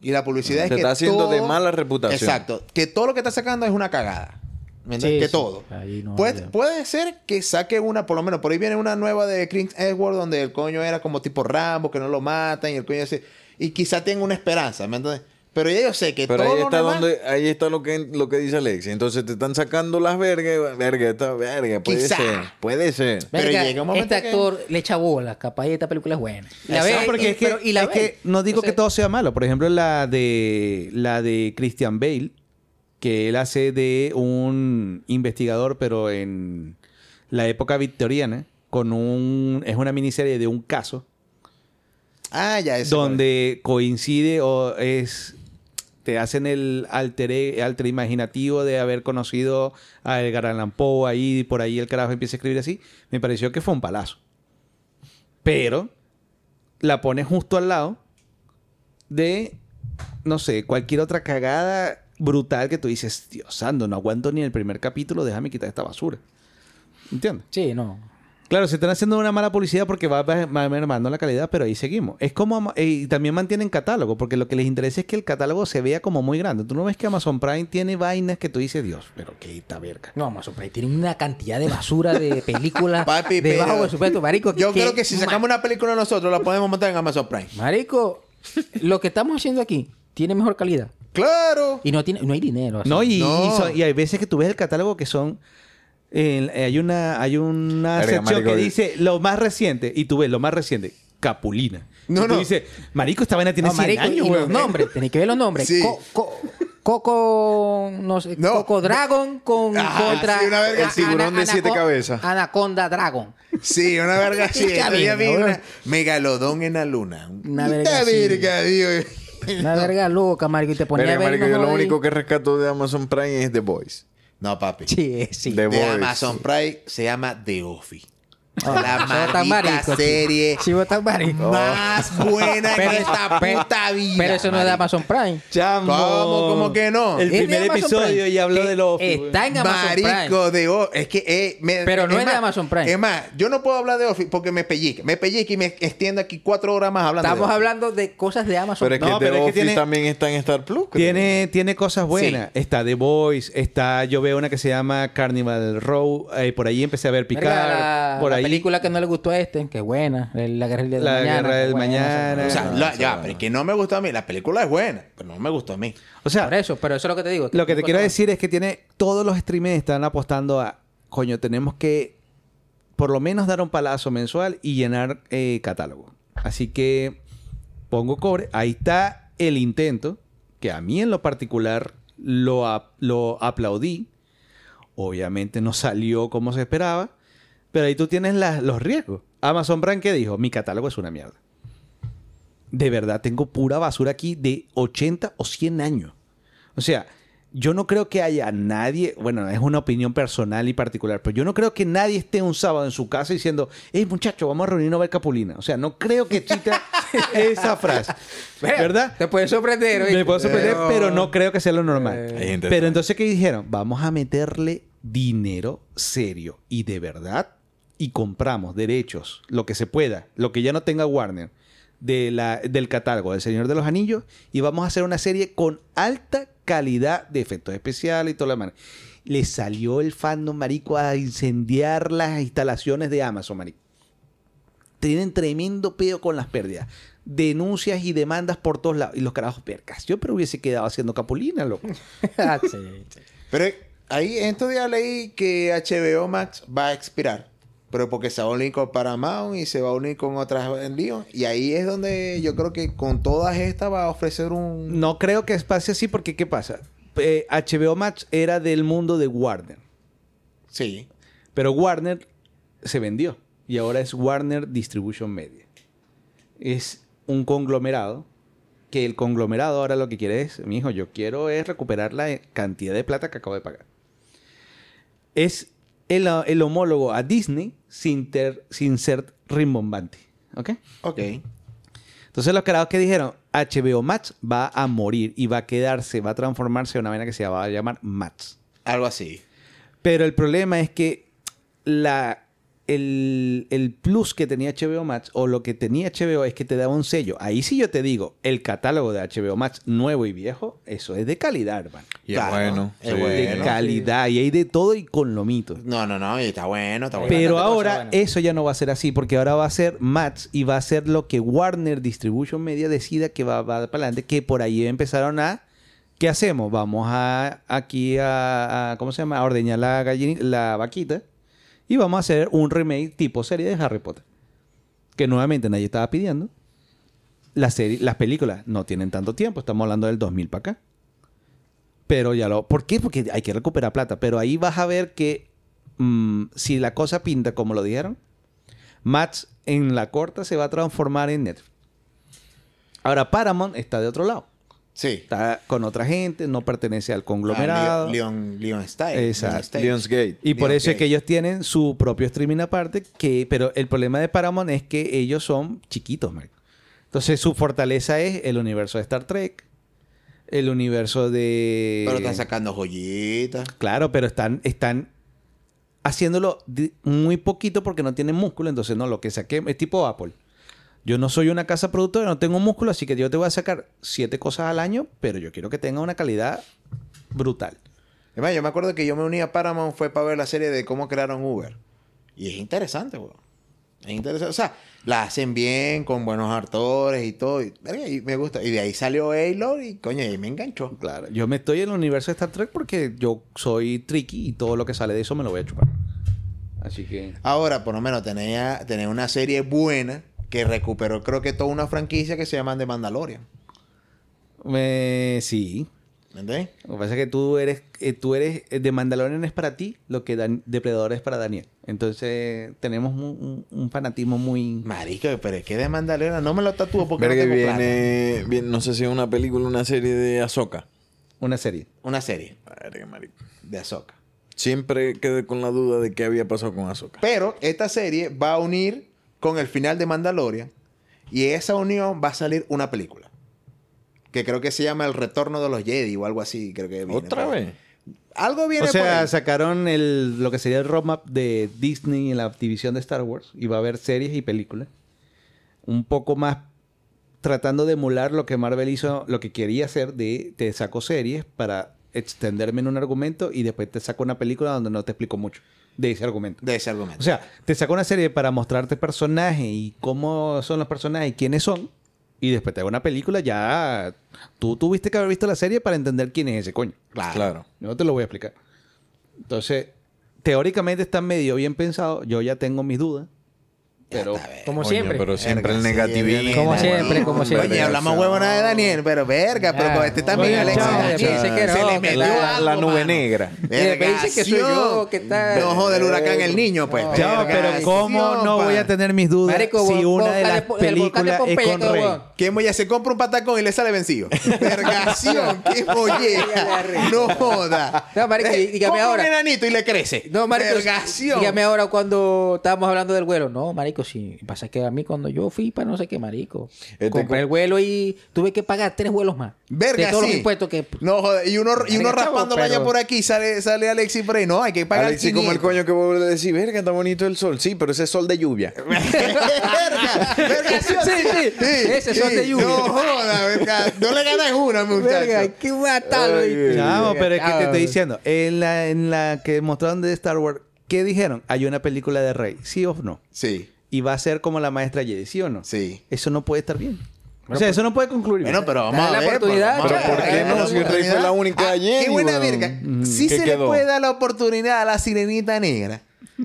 [SPEAKER 5] Y la publicidad es
[SPEAKER 4] Se
[SPEAKER 5] que
[SPEAKER 4] está haciendo de mala reputación.
[SPEAKER 5] Exacto. Que todo lo que está sacando es una cagada. ¿Me entiendes?
[SPEAKER 3] Sí,
[SPEAKER 5] que
[SPEAKER 3] sí.
[SPEAKER 5] todo.
[SPEAKER 3] Ahí no
[SPEAKER 5] puede, ser que saque una, por lo menos, por ahí viene una nueva de Chris Edward donde el coño era como tipo Rambo, que no lo matan y el coño así. Y quizá tenga una esperanza, ¿me entiendes? Pero ya yo sé que
[SPEAKER 4] Pero
[SPEAKER 5] todo
[SPEAKER 4] ahí
[SPEAKER 5] lo
[SPEAKER 4] está
[SPEAKER 5] demás-
[SPEAKER 4] donde, ahí está lo que, lo que dice Alexi. Entonces te están sacando las vergas, verga, esta verga, puede
[SPEAKER 5] Quizá.
[SPEAKER 4] ser, puede ser.
[SPEAKER 5] Pero llega un momento
[SPEAKER 3] este
[SPEAKER 5] que-
[SPEAKER 3] actor le echa bola, capaz y esta película es buena. Y La
[SPEAKER 5] Exacto,
[SPEAKER 2] porque
[SPEAKER 3] y-
[SPEAKER 2] es que,
[SPEAKER 3] pero- y la
[SPEAKER 2] es
[SPEAKER 3] ve.
[SPEAKER 2] que no digo que
[SPEAKER 3] Entonces,
[SPEAKER 2] todo sea malo. Por ejemplo, la de la de Christian Bale, que él hace de un investigador, pero en la época victoriana, con un es una miniserie de un caso
[SPEAKER 5] Ah, ya es.
[SPEAKER 2] donde coincide o es te hacen el alter, e- alter imaginativo de haber conocido a Edgar Allan Poe ahí y por ahí el carajo empieza a escribir así. Me pareció que fue un palazo. Pero la pones justo al lado de, no sé, cualquier otra cagada brutal que tú dices, Dios santo, no aguanto ni el primer capítulo, déjame quitar esta basura. ¿Entiendes?
[SPEAKER 3] Sí, no.
[SPEAKER 2] Claro, se están haciendo una mala publicidad porque va, va- va mermando la calidad, pero ahí seguimos. Es como... Y también mantienen catálogo, porque lo que les interesa es que el catálogo se vea como muy grande. Tú no ves que Amazon Prime tiene vainas que tú dices, Dios, pero qué esta verga.
[SPEAKER 3] No, Amazon Prime tiene una cantidad de basura de películas
[SPEAKER 5] Papi,
[SPEAKER 3] de bajo presupuesto, marico.
[SPEAKER 5] Yo creo que si sacamos una película nosotros, la podemos montar en Amazon Prime.
[SPEAKER 3] Marico, lo que estamos haciendo aquí tiene mejor calidad.
[SPEAKER 5] ¡Claro!
[SPEAKER 3] Y no tiene no hay dinero. así.
[SPEAKER 2] No, y,
[SPEAKER 5] No.
[SPEAKER 2] y son- y hay veces que tú ves el catálogo que son... eh, hay una, hay una
[SPEAKER 4] Verga,
[SPEAKER 2] sección
[SPEAKER 4] marico,
[SPEAKER 2] que
[SPEAKER 4] y-
[SPEAKER 2] dice lo más reciente, y tú ves lo más reciente, Capulina.
[SPEAKER 5] No,
[SPEAKER 2] y tú
[SPEAKER 5] no.
[SPEAKER 2] dices, marico, esta vaina tiene
[SPEAKER 3] No,
[SPEAKER 2] 100
[SPEAKER 3] marico,
[SPEAKER 2] años,
[SPEAKER 3] y los
[SPEAKER 2] weón.
[SPEAKER 3] nombres, tenéis que ver los nombres.
[SPEAKER 5] Sí.
[SPEAKER 3] Co- co- Coco, no sé,
[SPEAKER 5] No.
[SPEAKER 3] Coco Dragon con
[SPEAKER 5] Ajá,
[SPEAKER 3] contra
[SPEAKER 5] sí, una verga,
[SPEAKER 3] a-
[SPEAKER 4] el tiburón de siete
[SPEAKER 3] anaco-
[SPEAKER 4] cabezas.
[SPEAKER 3] Anaconda Dragon.
[SPEAKER 5] Sí, una verga así. Vi una
[SPEAKER 3] weón.
[SPEAKER 5] megalodón en la luna.
[SPEAKER 3] Una verga
[SPEAKER 5] Esta
[SPEAKER 3] así.
[SPEAKER 5] verga, Dios.
[SPEAKER 3] Una verga loca, marico, y te ponía
[SPEAKER 4] Verga,
[SPEAKER 3] a ver
[SPEAKER 4] marico, yo
[SPEAKER 3] uno
[SPEAKER 4] lo
[SPEAKER 3] ahí.
[SPEAKER 4] único que rescato de Amazon Prime es The Voice.
[SPEAKER 5] No, papi.
[SPEAKER 3] Sí, sí.
[SPEAKER 4] The
[SPEAKER 5] de
[SPEAKER 4] Voice.
[SPEAKER 5] Amazon Prime se llama The Office.
[SPEAKER 3] Ah,
[SPEAKER 5] la maldita serie
[SPEAKER 3] marico.
[SPEAKER 5] más buena
[SPEAKER 3] Pero-
[SPEAKER 5] en esta
[SPEAKER 3] pero-
[SPEAKER 5] puta vida.
[SPEAKER 3] Pero eso no es de. Amazon Prime.
[SPEAKER 2] Chamo.
[SPEAKER 5] ¿Cómo? ¿Cómo que no?
[SPEAKER 2] El primer episodio ya habló
[SPEAKER 3] Que
[SPEAKER 2] de los...
[SPEAKER 3] Está en Amazon Prime.
[SPEAKER 5] Marico de Office. Es que eh, me-
[SPEAKER 3] Pero no es de
[SPEAKER 5] más,
[SPEAKER 3] Amazon Prime.
[SPEAKER 5] Es más, yo no puedo hablar de Office porque me pellique. Me pellique y me extiendo aquí cuatro horas más hablando
[SPEAKER 3] Estamos
[SPEAKER 5] de
[SPEAKER 3] hablando de cosas de Amazon
[SPEAKER 4] Pero es que
[SPEAKER 2] No,
[SPEAKER 4] The
[SPEAKER 2] pero es que
[SPEAKER 4] Office
[SPEAKER 2] tiene-
[SPEAKER 4] también está en Star Plus. creo.
[SPEAKER 2] Tiene, tiene cosas buenas. Está The Voice, está... Yo veo una que se llama Carnival Row. eh, por ahí empecé a ver
[SPEAKER 3] la,
[SPEAKER 2] por ahí...
[SPEAKER 3] película que no le gustó a este, que es buena. La Guerra del
[SPEAKER 2] La
[SPEAKER 3] Mañana.
[SPEAKER 2] Guerra
[SPEAKER 3] que
[SPEAKER 2] del
[SPEAKER 3] buena,
[SPEAKER 2] Mañana.
[SPEAKER 5] O sea, la- ya, pero es que no me gustó a mí. La película es buena, pero no me gustó a mí.
[SPEAKER 2] O sea,
[SPEAKER 3] Por eso, pero eso es lo que te digo.
[SPEAKER 2] lo que te quiero decir es que tiene... Todos los streamers están apostando a... Coño, tenemos que... Por lo menos dar un palazo mensual y llenar eh, catálogo. Así que... Pongo cobre. Ahí está el intento. Que a mí en lo particular lo, lo aplaudí. Obviamente no salió como se esperaba. Pero ahí tú tienes los riesgos. Amazon Prime, ¿qué dijo? Mi catálogo es una mierda. de verdad tengo pura basura aquí de 80 o 100 años. O sea, yo no creo que haya nadie, bueno, es una opinión personal y particular, pero yo no creo que nadie esté un sábado en su casa diciendo, hey muchacho, vamos a reunirnos a ver Capulina. O sea, no creo que exista esa frase. ¿Verdad?
[SPEAKER 3] Te puede sorprender.
[SPEAKER 2] Me puedo sorprender,
[SPEAKER 3] Pero-
[SPEAKER 2] pero no creo que sea lo normal. Pero entonces, ¿qué dijeron? Vamos a meterle dinero serio y de verdad y compramos derechos, lo que se pueda, lo que ya no tenga Warner, de la, del catálogo del Señor de los Anillos y vamos a hacer una serie con alta calidad de efectos especiales y todo lo demás. Le salió el fandom, marico, a incendiar las instalaciones de Amazon, marico tienen tremendo pedo con las pérdidas. Denuncias y demandas por todos lados. Y los carajos percas. Yo pero hubiese quedado haciendo capulina, loco.
[SPEAKER 3] Ah, sí, sí.
[SPEAKER 5] Pero ahí en estos días leí que HBO Max va a expirar. Pero porque se va a unir con Paramount y se va a unir con otras en lío. Y ahí es donde yo creo que con todas estas va a ofrecer un...
[SPEAKER 2] No creo que pase así porque ¿qué pasa? Eh, HBO Max era del mundo de Warner.
[SPEAKER 5] Sí.
[SPEAKER 2] Pero Warner se vendió. Y ahora es Warner Distribution Media. Es un conglomerado. Que el conglomerado ahora lo que quiere es, mi hijo, yo quiero es recuperar la cantidad de plata que acabo de pagar. Es el, el homólogo a Disney sin, ter- sin ser rimbombante. ¿Ok?
[SPEAKER 5] Ok.
[SPEAKER 2] Entonces los carajos que dijeron, HBO Max va a morir y va a quedarse, va a transformarse en una vaina que se va a llamar Max.
[SPEAKER 5] Algo así.
[SPEAKER 2] Pero el problema es que la, el, el plus que tenía HBO Max o lo que tenía HBO es que te daba un sello. Ahí sí yo te digo, el catálogo de HBO Max nuevo y viejo, eso es de calidad, hermano.
[SPEAKER 4] Y es
[SPEAKER 5] Claro,
[SPEAKER 4] bueno.
[SPEAKER 5] es
[SPEAKER 4] sí.
[SPEAKER 5] bueno.
[SPEAKER 2] de calidad. Y hay de todo y con lomito.
[SPEAKER 5] No, no, no. y Está bueno, está bueno.
[SPEAKER 2] Pero ahora eso ya no va a ser así, porque ahora va a ser Max y va a ser lo que Warner Distribution Media decida que va, va para adelante, que por ahí empezaron a... ¿Qué hacemos? Vamos a aquí a, a- ¿cómo se llama? A ordeñar la gallina, la vaquita y vamos a hacer un remake tipo serie de Harry Potter. Que nuevamente nadie estaba pidiendo. Las, películas no tienen tanto tiempo, estamos hablando del 2000 para acá. Pero ya lo... ¿Por qué? Porque hay que recuperar plata. Pero ahí vas a ver que mm, si la cosa pinta como lo dijeron, Max en la corta se va a transformar en Netflix. Ahora Paramount está de otro lado.
[SPEAKER 5] Sí.
[SPEAKER 2] Está con otra gente, no pertenece al conglomerado.
[SPEAKER 5] Ah, Leon, Leon Style.
[SPEAKER 2] Exacto.
[SPEAKER 5] Leon.
[SPEAKER 4] Lionsgate.
[SPEAKER 2] Y por eso es que ellos tienen su propio streaming aparte, que, pero el problema de Paramount es que ellos son chiquitos, marico. Entonces su fortaleza es el universo de Star Trek, el universo de...
[SPEAKER 5] Pero están sacando joyitas.
[SPEAKER 2] Claro, pero están, están haciéndolo muy poquito porque no tienen músculo, entonces no, lo que saqué es tipo Apple. Yo no soy una casa productora, no tengo músculo, así que yo te voy a sacar siete cosas al año, pero yo quiero que tenga una calidad brutal.
[SPEAKER 5] Además, yo me acuerdo que yo me uní a Paramount fue para ver la serie de cómo crearon Uber. Y es interesante, weón. Es interesante. O sea, la hacen bien, con buenos actores y todo. Y, me gusta. Y de ahí salió Halo y, coño, y me enganchó.
[SPEAKER 2] Claro, yo me estoy en el universo de Star Trek porque yo soy tricky y todo lo que sale de eso me lo voy a chupar. Así que...
[SPEAKER 5] Ahora, por lo menos, tenía una serie buena que recuperó, creo que toda una franquicia que se llama The Mandalorian.
[SPEAKER 2] eh, sí.
[SPEAKER 5] ¿Me entiendes?
[SPEAKER 2] Lo que pasa es que tú eres, eh, tú eres, eh, de Mandalorian es para ti lo que Dan- Depredador es para Daniel. Entonces tenemos un, un- un fanatismo muy...
[SPEAKER 5] Marico, pero es que The Mandalorian no me lo tatúo porque
[SPEAKER 4] Verga,
[SPEAKER 5] no tengo
[SPEAKER 4] viene, viene, no sé si es una película o una serie de Ahsoka.
[SPEAKER 2] Una serie.
[SPEAKER 5] Una serie
[SPEAKER 4] Verga, marico.
[SPEAKER 5] de Ahsoka.
[SPEAKER 4] Siempre quedé con la duda de qué había pasado con Ahsoka.
[SPEAKER 5] Pero esta serie va a unir con el final de Mandalorian y esa unión va a salir una película. Que creo que se llama El Retorno de los Jedi o algo así. Creo que viene
[SPEAKER 4] ¿Otra vez?
[SPEAKER 5] Algo viene
[SPEAKER 2] O sea,
[SPEAKER 5] por
[SPEAKER 2] sacaron el, lo que sería el roadmap de Disney en la división de Star Wars. Y va a haber series y películas. Un poco más tratando de emular lo que Marvel hizo, lo que quería hacer de te saco series para extenderme en un argumento y después te saco una película donde no te explico mucho de ese argumento.
[SPEAKER 5] De ese argumento.
[SPEAKER 2] O sea, te saco una serie para mostrarte personajes y cómo son los personajes y quiénes son. Y después te hago una película ya... Tú tuviste que haber visto la serie para entender quién es ese coño.
[SPEAKER 5] claro.
[SPEAKER 4] Claro.
[SPEAKER 2] Yo no te lo voy a explicar. Entonces, teóricamente está medio bien pensado. Yo ya tengo mis dudas. Pero
[SPEAKER 3] Como
[SPEAKER 4] Coño,
[SPEAKER 3] siempre.
[SPEAKER 4] Pero siempre el
[SPEAKER 5] Verga, sí,
[SPEAKER 4] negativismo.
[SPEAKER 3] Como siempre, como siempre.
[SPEAKER 5] Oye, hablamos huevona de Daniel, pero verga, pero con este también,
[SPEAKER 3] oye,
[SPEAKER 5] Alexis.
[SPEAKER 3] chao, que
[SPEAKER 5] se le
[SPEAKER 3] que
[SPEAKER 5] metió
[SPEAKER 3] la-
[SPEAKER 5] algo,
[SPEAKER 4] la nube
[SPEAKER 5] mano.
[SPEAKER 4] negra.
[SPEAKER 3] Después dice que soy yo, que tal.
[SPEAKER 5] No joder, el huracán el niño, pues.
[SPEAKER 3] No,
[SPEAKER 2] Ya, pero ¿cómo no
[SPEAKER 5] pa.
[SPEAKER 2] voy a tener mis dudas
[SPEAKER 3] Marico,
[SPEAKER 2] si una de las
[SPEAKER 3] el
[SPEAKER 2] películas es con
[SPEAKER 3] que
[SPEAKER 2] Rey?
[SPEAKER 5] ¿Qué molla se compra un patacón y le sale vencido? Vergación, qué mollera. No joda.
[SPEAKER 3] No, marico, dí- dígame ahora.
[SPEAKER 5] un enanito y le crece.
[SPEAKER 3] No, marico,
[SPEAKER 5] Vergación.
[SPEAKER 3] dígame ahora cuando estábamos hablando del vuelo. No, marico, sí. Pasa que a mí cuando yo fui para no sé qué, marico,
[SPEAKER 4] Este
[SPEAKER 3] compré
[SPEAKER 4] co-
[SPEAKER 3] el vuelo y tuve que pagar tres vuelos más.
[SPEAKER 5] Verga,
[SPEAKER 3] de todos
[SPEAKER 5] sí.
[SPEAKER 3] los impuestos que...
[SPEAKER 5] No, joder. Y uno, y uno raspando allá
[SPEAKER 3] pero-
[SPEAKER 5] por aquí, sale, sale Alexis por ahí. No, hay que pagar
[SPEAKER 4] Alexis, como el
[SPEAKER 5] 500.
[SPEAKER 4] coño que vos le decís, verga, está bonito el sol. Sí, pero ese es sol de lluvia.
[SPEAKER 5] verga, verga, sí,
[SPEAKER 3] Sí, sí. Ese son de lluvia.
[SPEAKER 5] No joda, verga. No le ganas una, muchacho.
[SPEAKER 3] Verga, qué.
[SPEAKER 4] Ay,
[SPEAKER 2] Chamo, pero es que te estoy diciendo, en la, en la que mostraron de Star Wars, ¿qué dijeron? Hay una película de Rey, ¿sí o no?
[SPEAKER 5] Sí,
[SPEAKER 2] Y va a ser como la maestra Jedi, ¿sí o no?
[SPEAKER 5] sí.
[SPEAKER 2] Eso no puede estar bien. O sea, eso no puede concluir.
[SPEAKER 5] Bueno, pero vamos
[SPEAKER 3] Dale
[SPEAKER 5] a
[SPEAKER 3] la
[SPEAKER 5] ver.
[SPEAKER 3] oportunidad,
[SPEAKER 5] vamos a
[SPEAKER 3] chavo.
[SPEAKER 5] ver.
[SPEAKER 4] ¿Por qué no?
[SPEAKER 5] la
[SPEAKER 4] Si Rey fue
[SPEAKER 5] oportunidad.
[SPEAKER 4] la única
[SPEAKER 5] Ah,
[SPEAKER 4] Jenny,
[SPEAKER 5] Qué buena verga.
[SPEAKER 2] Mm,
[SPEAKER 5] Si
[SPEAKER 4] ¿qué
[SPEAKER 5] se
[SPEAKER 4] quedó?
[SPEAKER 5] le puede dar la oportunidad a la sirenita negra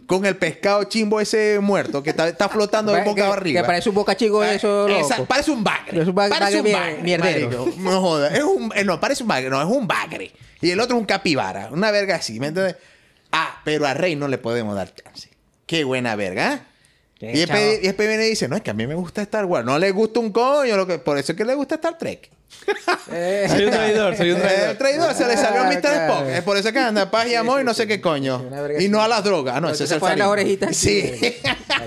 [SPEAKER 5] con el pescado chimbo ese muerto que está, está flotando de boca
[SPEAKER 3] que-
[SPEAKER 5] arriba.
[SPEAKER 3] Que parece un boca chico eso,
[SPEAKER 5] Esa-
[SPEAKER 3] loco.
[SPEAKER 5] parece un bagre.
[SPEAKER 3] Es un bagre-
[SPEAKER 5] parece un
[SPEAKER 3] bagre
[SPEAKER 5] bagre.
[SPEAKER 3] mierdero.
[SPEAKER 5] marico. No joda. Es un, eh, no, parece un bagre. No, es un bagre. Y el otro es un capibara. Una verga así. ¿Me entiendes? Ah, pero a Rey no le podemos dar chance. Qué buena verga. ¿eh? Y después, y después viene y dice, no, es que a mí me gusta Star Wars. No le gusta un coño. Lo que, por eso es que le gusta Star Trek.
[SPEAKER 3] Eh,
[SPEAKER 2] Soy un traidor, soy un
[SPEAKER 5] Eh,
[SPEAKER 2] traidor.
[SPEAKER 5] El traidor se le salió a
[SPEAKER 3] Ah,
[SPEAKER 5] Mr.
[SPEAKER 3] claro.
[SPEAKER 5] Spock. Es por eso que anda paz y amor y no sé qué coño. Y no a las drogas. Ah, no, ese es el
[SPEAKER 3] las orejitas.
[SPEAKER 5] Sí.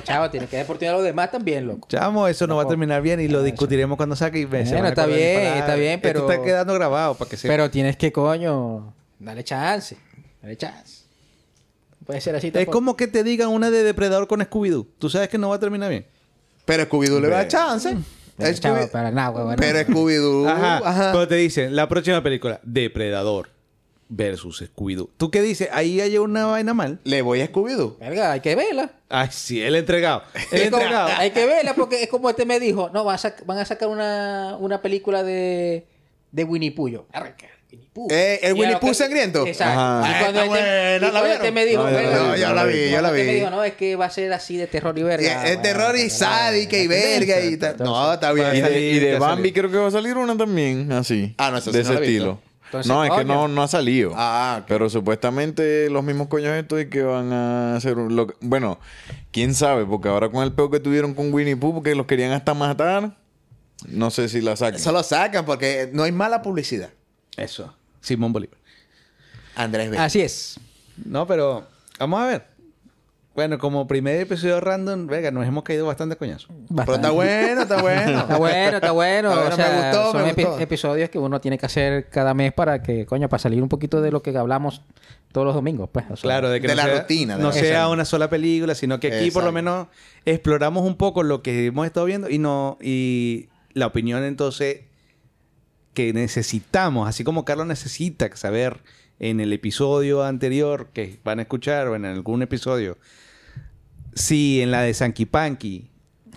[SPEAKER 3] Chavo, tienes que dar oportunidad a los demás también, loco.
[SPEAKER 2] Chamo, eso no va a terminar bien y lo discutiremos cuando saque y
[SPEAKER 3] Bueno, está bien,
[SPEAKER 2] disparar.
[SPEAKER 3] está bien, pero-
[SPEAKER 2] Esto está quedando grabado para que se...
[SPEAKER 3] Pero tienes que, coño, dale chance. Dale chance. No Puede ser así
[SPEAKER 2] Es como que te digan una de Depredador con Scooby-Doo. Tú sabes que no va a terminar bien.
[SPEAKER 5] Pero Scooby-Doo le da chance.
[SPEAKER 3] Pero, chavo,
[SPEAKER 5] Scooby-. Pero Scooby-Doo.
[SPEAKER 2] Ajá.
[SPEAKER 5] Ajá.
[SPEAKER 2] Pero te dicen, la próxima película, Depredador versus Scooby-Doo. ¿Tú qué dices? Ahí hay una vaina mal.
[SPEAKER 5] Le voy a Scooby-Doo.
[SPEAKER 3] Verga, hay que verla.
[SPEAKER 2] Ay, sí, el entregado. El
[SPEAKER 3] como-
[SPEAKER 2] entregado.
[SPEAKER 3] hay que verla porque es como este me dijo, no, van a, sac- van a sacar una, una película de, de Winnie Pooh. Yo, arranca, Winnie Pooh.
[SPEAKER 5] Eh, ¿el Winnie Pooh sangriento?
[SPEAKER 3] Exacto.
[SPEAKER 4] Ajá.
[SPEAKER 3] Y
[SPEAKER 5] Ah,
[SPEAKER 3] cuando, este, y
[SPEAKER 5] ¿la
[SPEAKER 3] cuando este me dijo,
[SPEAKER 4] No,
[SPEAKER 3] verga,
[SPEAKER 4] vi, yo la vi,
[SPEAKER 5] yo la
[SPEAKER 3] este
[SPEAKER 5] vi.
[SPEAKER 3] me dijo, no, es que va a ser así de terror y
[SPEAKER 5] Y
[SPEAKER 3] verga.
[SPEAKER 5] Es es
[SPEAKER 3] Bueno,
[SPEAKER 5] terror y sádica y verga y tal. No, está bien.
[SPEAKER 4] Y de, y de Bambi creo que va a salir una también, así.
[SPEAKER 5] Ah, no, eso sí
[SPEAKER 4] De
[SPEAKER 5] no
[SPEAKER 4] ese estilo.
[SPEAKER 3] Entonces,
[SPEAKER 4] no, es que no, no ha salido.
[SPEAKER 5] Ah, ok.
[SPEAKER 4] Pero supuestamente los mismos coños estos y que van a hacer un- lo que- Bueno, quién sabe, porque ahora con el peo que tuvieron con Winnie Pooh, porque los querían hasta matar, no sé si la sacan.
[SPEAKER 5] Eso lo sacan porque no hay mala publicidad.
[SPEAKER 2] Eso. Simón Bolívar.
[SPEAKER 5] Andrés B.
[SPEAKER 3] Así es.
[SPEAKER 2] No, pero vamos a ver. Bueno, como primer episodio random, venga, nos hemos caído bastante coñazo.
[SPEAKER 5] Pero está bueno, está bueno.
[SPEAKER 3] Está bueno, está bueno.
[SPEAKER 5] Está bueno,
[SPEAKER 3] o sea,
[SPEAKER 5] me gustó,
[SPEAKER 3] son
[SPEAKER 5] me
[SPEAKER 3] epi-
[SPEAKER 5] gustó.
[SPEAKER 3] episodios que uno tiene que hacer cada mes para que, coño, para salir un poquito de lo que hablamos todos los domingos, pues. o sea,
[SPEAKER 2] Claro, de que
[SPEAKER 5] de
[SPEAKER 2] no
[SPEAKER 5] la
[SPEAKER 2] sea,
[SPEAKER 5] rutina, de
[SPEAKER 2] no
[SPEAKER 5] la-
[SPEAKER 2] sea
[SPEAKER 5] Exacto.
[SPEAKER 2] una sola película, sino que aquí por lo menos exploramos un poco lo que hemos estado viendo y no y la opinión entonces que necesitamos, así como Carlos necesita saber en el episodio anterior que van a escuchar o en algún episodio si en la de Sanky Panky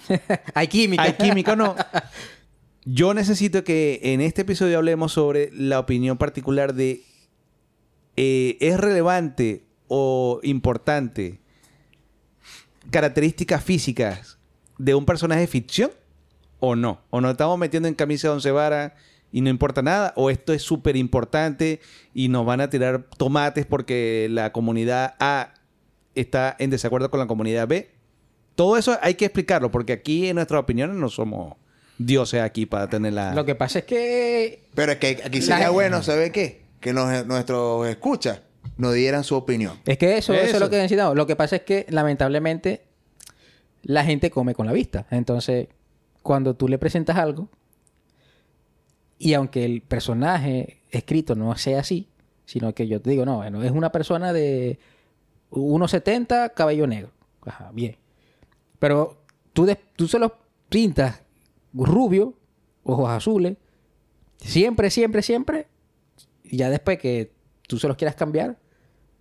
[SPEAKER 3] Hay química.
[SPEAKER 2] hay química o no. Yo necesito que en este episodio hablemos sobre la opinión particular de eh, ¿es relevante o importante características físicas de un personaje de ficción o no? ¿O nos estamos metiendo en camisa de once varas y no importa nada? ¿O esto es súper importante y nos van a tirar tomates porque la comunidad A está en desacuerdo con la comunidad B? Todo eso hay que explicarlo porque aquí en nuestras opiniones no somos dioses aquí para tener la...
[SPEAKER 3] Lo que pasa es que
[SPEAKER 5] Pero es que aquí
[SPEAKER 3] La-
[SPEAKER 5] sería bueno, ¿sabe qué? Que nos- nuestros escuchas nos dieran su opinión.
[SPEAKER 3] Es que eso, eso. es
[SPEAKER 2] Eso.
[SPEAKER 3] lo que necesitamos. Lo que pasa es que, lamentablemente, la gente come con la vista. Entonces, cuando tú le presentas algo, y aunque el personaje escrito no sea así, sino que yo te digo, no, bueno, es una persona de 1,70, cabello negro. Ajá, bien. Pero tú, des- tú se los pintas rubio, ojos azules, siempre, siempre, siempre, y ya después que tú se los quieras cambiar,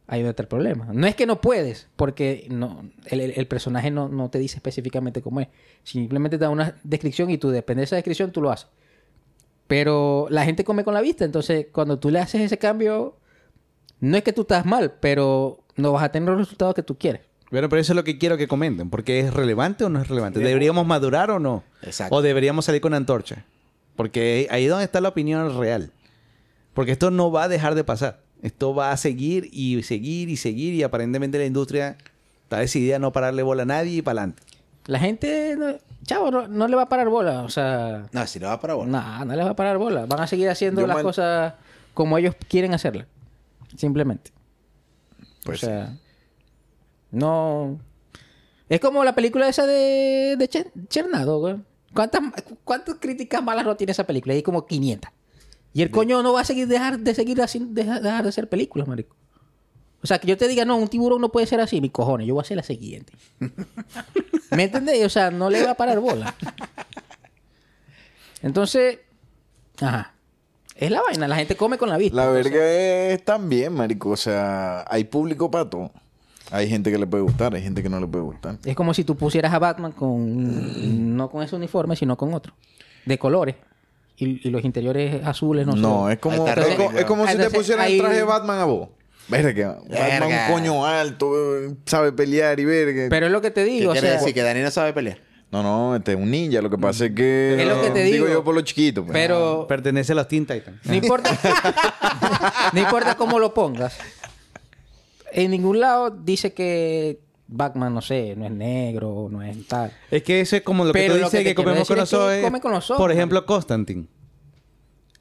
[SPEAKER 3] ahí donde está el problema. No es que no puedes, porque no, el personaje no, no te dice específicamente cómo es. Simplemente te da una descripción y tú, depende de esa descripción, tú lo haces. Pero la gente come con la vista, entonces cuando tú le haces ese cambio, no es que tú estás mal, pero no vas a tener los resultados que tú quieres.
[SPEAKER 2] Bueno, pero eso es lo que quiero que comenten. Porque es relevante o no es relevante. ¿Deberíamos madurar o no?
[SPEAKER 5] Exacto.
[SPEAKER 2] O deberíamos salir con antorcha. Porque ahí es donde está la opinión real. Porque esto no va a dejar de pasar. Esto va a seguir y seguir y seguir. Y aparentemente la industria está decidida a no pararle bola a nadie y para adelante.
[SPEAKER 3] La gente, no- chavo, no, no le va a parar bola. O sea,
[SPEAKER 5] No, si lo va para vos.
[SPEAKER 3] nada, no le va a parar bola. Van a seguir haciendo
[SPEAKER 4] Yo
[SPEAKER 3] las
[SPEAKER 4] man-
[SPEAKER 3] cosas como ellos quieren hacerlas. Simplemente.
[SPEAKER 4] Pues
[SPEAKER 3] o sea, no. Es como la película esa de, de Cher- Chernado, güey. ¿Cuántas, ¿Cuántas críticas malas no tiene esa película? Hay como 500. Y el coño no va a seguir dejar de seguir haciendo, dejar, dejar de hacer películas, marico. O sea, que yo te diga, no, un tiburón no puede ser así, mi cojones, yo voy a hacer la siguiente. ¿Me entendés? O sea, no le va a parar bola. Entonces, ajá. Es la vaina, la gente come con la vista.
[SPEAKER 4] La verga es también, marico. O sea, hay público para todo. Hay gente que le puede gustar, hay gente que no le puede gustar.
[SPEAKER 3] Es como si tú pusieras a Batman con no con ese uniforme, sino con otro. De colores. Y, y los interiores azules no
[SPEAKER 4] No,
[SPEAKER 3] son-
[SPEAKER 4] es como, es es como si te pusieran el traje de Batman a vos. Verga, Batman
[SPEAKER 5] Verga.
[SPEAKER 4] un coño alto, sabe pelear y verga.
[SPEAKER 3] Pero es lo que te
[SPEAKER 5] ¿Qué
[SPEAKER 3] digo, o
[SPEAKER 5] quiere
[SPEAKER 3] sea,
[SPEAKER 5] decir? Que Dani no sabe pelear.
[SPEAKER 4] No, no, este es un ninja. Lo que pasa es que.
[SPEAKER 3] Es lo que te digo.
[SPEAKER 4] yo por lo chiquito. pues.
[SPEAKER 3] pero
[SPEAKER 2] Pertenece a los Teen Titans.
[SPEAKER 3] no importa no importa cómo lo pongas. En ningún lado dice que Batman, no sé, no es negro, no es tal.
[SPEAKER 2] Es que eso es como lo que
[SPEAKER 3] Pero
[SPEAKER 2] tú dices
[SPEAKER 3] que
[SPEAKER 2] comemos con los
[SPEAKER 3] es que
[SPEAKER 2] ojos. es,
[SPEAKER 3] come con los ojos,
[SPEAKER 2] Por ejemplo, Constantine.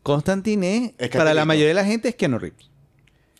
[SPEAKER 2] Constantine es,
[SPEAKER 5] Es
[SPEAKER 2] para la mayoría de la gente es Keanu Reeves.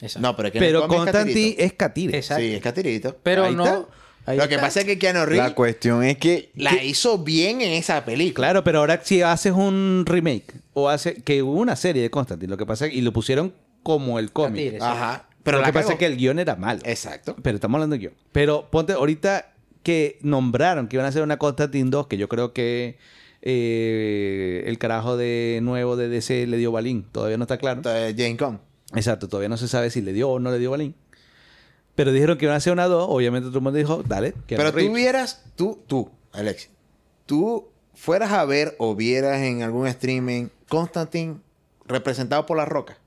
[SPEAKER 3] Exacto.
[SPEAKER 5] No, pero es que
[SPEAKER 2] Pero
[SPEAKER 5] es
[SPEAKER 2] Constantine
[SPEAKER 5] catirito.
[SPEAKER 2] es Catire.
[SPEAKER 3] Exacto.
[SPEAKER 5] Sí, es catirito.
[SPEAKER 3] Pero
[SPEAKER 2] Ahí
[SPEAKER 3] no.
[SPEAKER 2] está.
[SPEAKER 3] ahí
[SPEAKER 5] Lo que
[SPEAKER 3] está.
[SPEAKER 5] pasa es que Keanu Reeves
[SPEAKER 4] La cuestión es que.
[SPEAKER 5] la hizo bien en esa película.
[SPEAKER 2] Claro, pero ahora si haces un remake o hace que hubo una serie de Constantine, lo que pasa y lo pusieron como el cómic.
[SPEAKER 3] Catire, sí.
[SPEAKER 5] Ajá.
[SPEAKER 2] Pero lo que pasa es que el guion era malo.
[SPEAKER 5] Exacto.
[SPEAKER 2] Pero estamos hablando de guion. Pero ponte ahorita que nombraron que iban a hacer una Constantine 2, que yo creo que eh, el carajo de nuevo de DC le dio balín. Todavía no está claro.
[SPEAKER 5] Entonces, Jane Con.
[SPEAKER 2] Exacto, todavía no se sabe si le dio o no le dio balín. Pero dijeron que iban a hacer una 2. Obviamente todo el mundo dijo, dale. Keanu
[SPEAKER 5] Pero tú vieras, tú, tú, Alex, tú fueras a ver o vieras en algún streaming Constantine representado por la roca.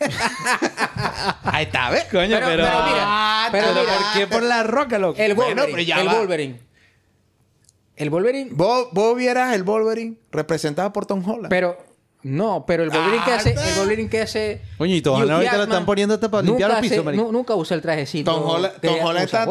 [SPEAKER 5] Ahí está, ¿ves?
[SPEAKER 2] Coño,
[SPEAKER 3] Pero-
[SPEAKER 2] pero...
[SPEAKER 3] pero mira, pero
[SPEAKER 2] pero
[SPEAKER 3] mira,
[SPEAKER 2] ¿por qué por la roca, loco?
[SPEAKER 3] El
[SPEAKER 5] Bueno,
[SPEAKER 3] Wolverine.
[SPEAKER 5] pero ya
[SPEAKER 3] el
[SPEAKER 5] va.
[SPEAKER 3] Wolverine. El Wolverine.
[SPEAKER 5] ¿Vos, vos vieras el Wolverine representado por Tom Holland.
[SPEAKER 3] Pero. No, pero el Wolverine que
[SPEAKER 5] Ah,
[SPEAKER 3] hace. El Wolverine que hace.
[SPEAKER 2] Tom Holland ahorita lo están poniendo hasta para limpiar pisos,
[SPEAKER 3] hace-
[SPEAKER 2] marico.
[SPEAKER 3] nu- Nunca usa el trajecito.
[SPEAKER 5] Tom Holland,
[SPEAKER 3] que
[SPEAKER 5] Tom Holland
[SPEAKER 3] usa
[SPEAKER 5] está,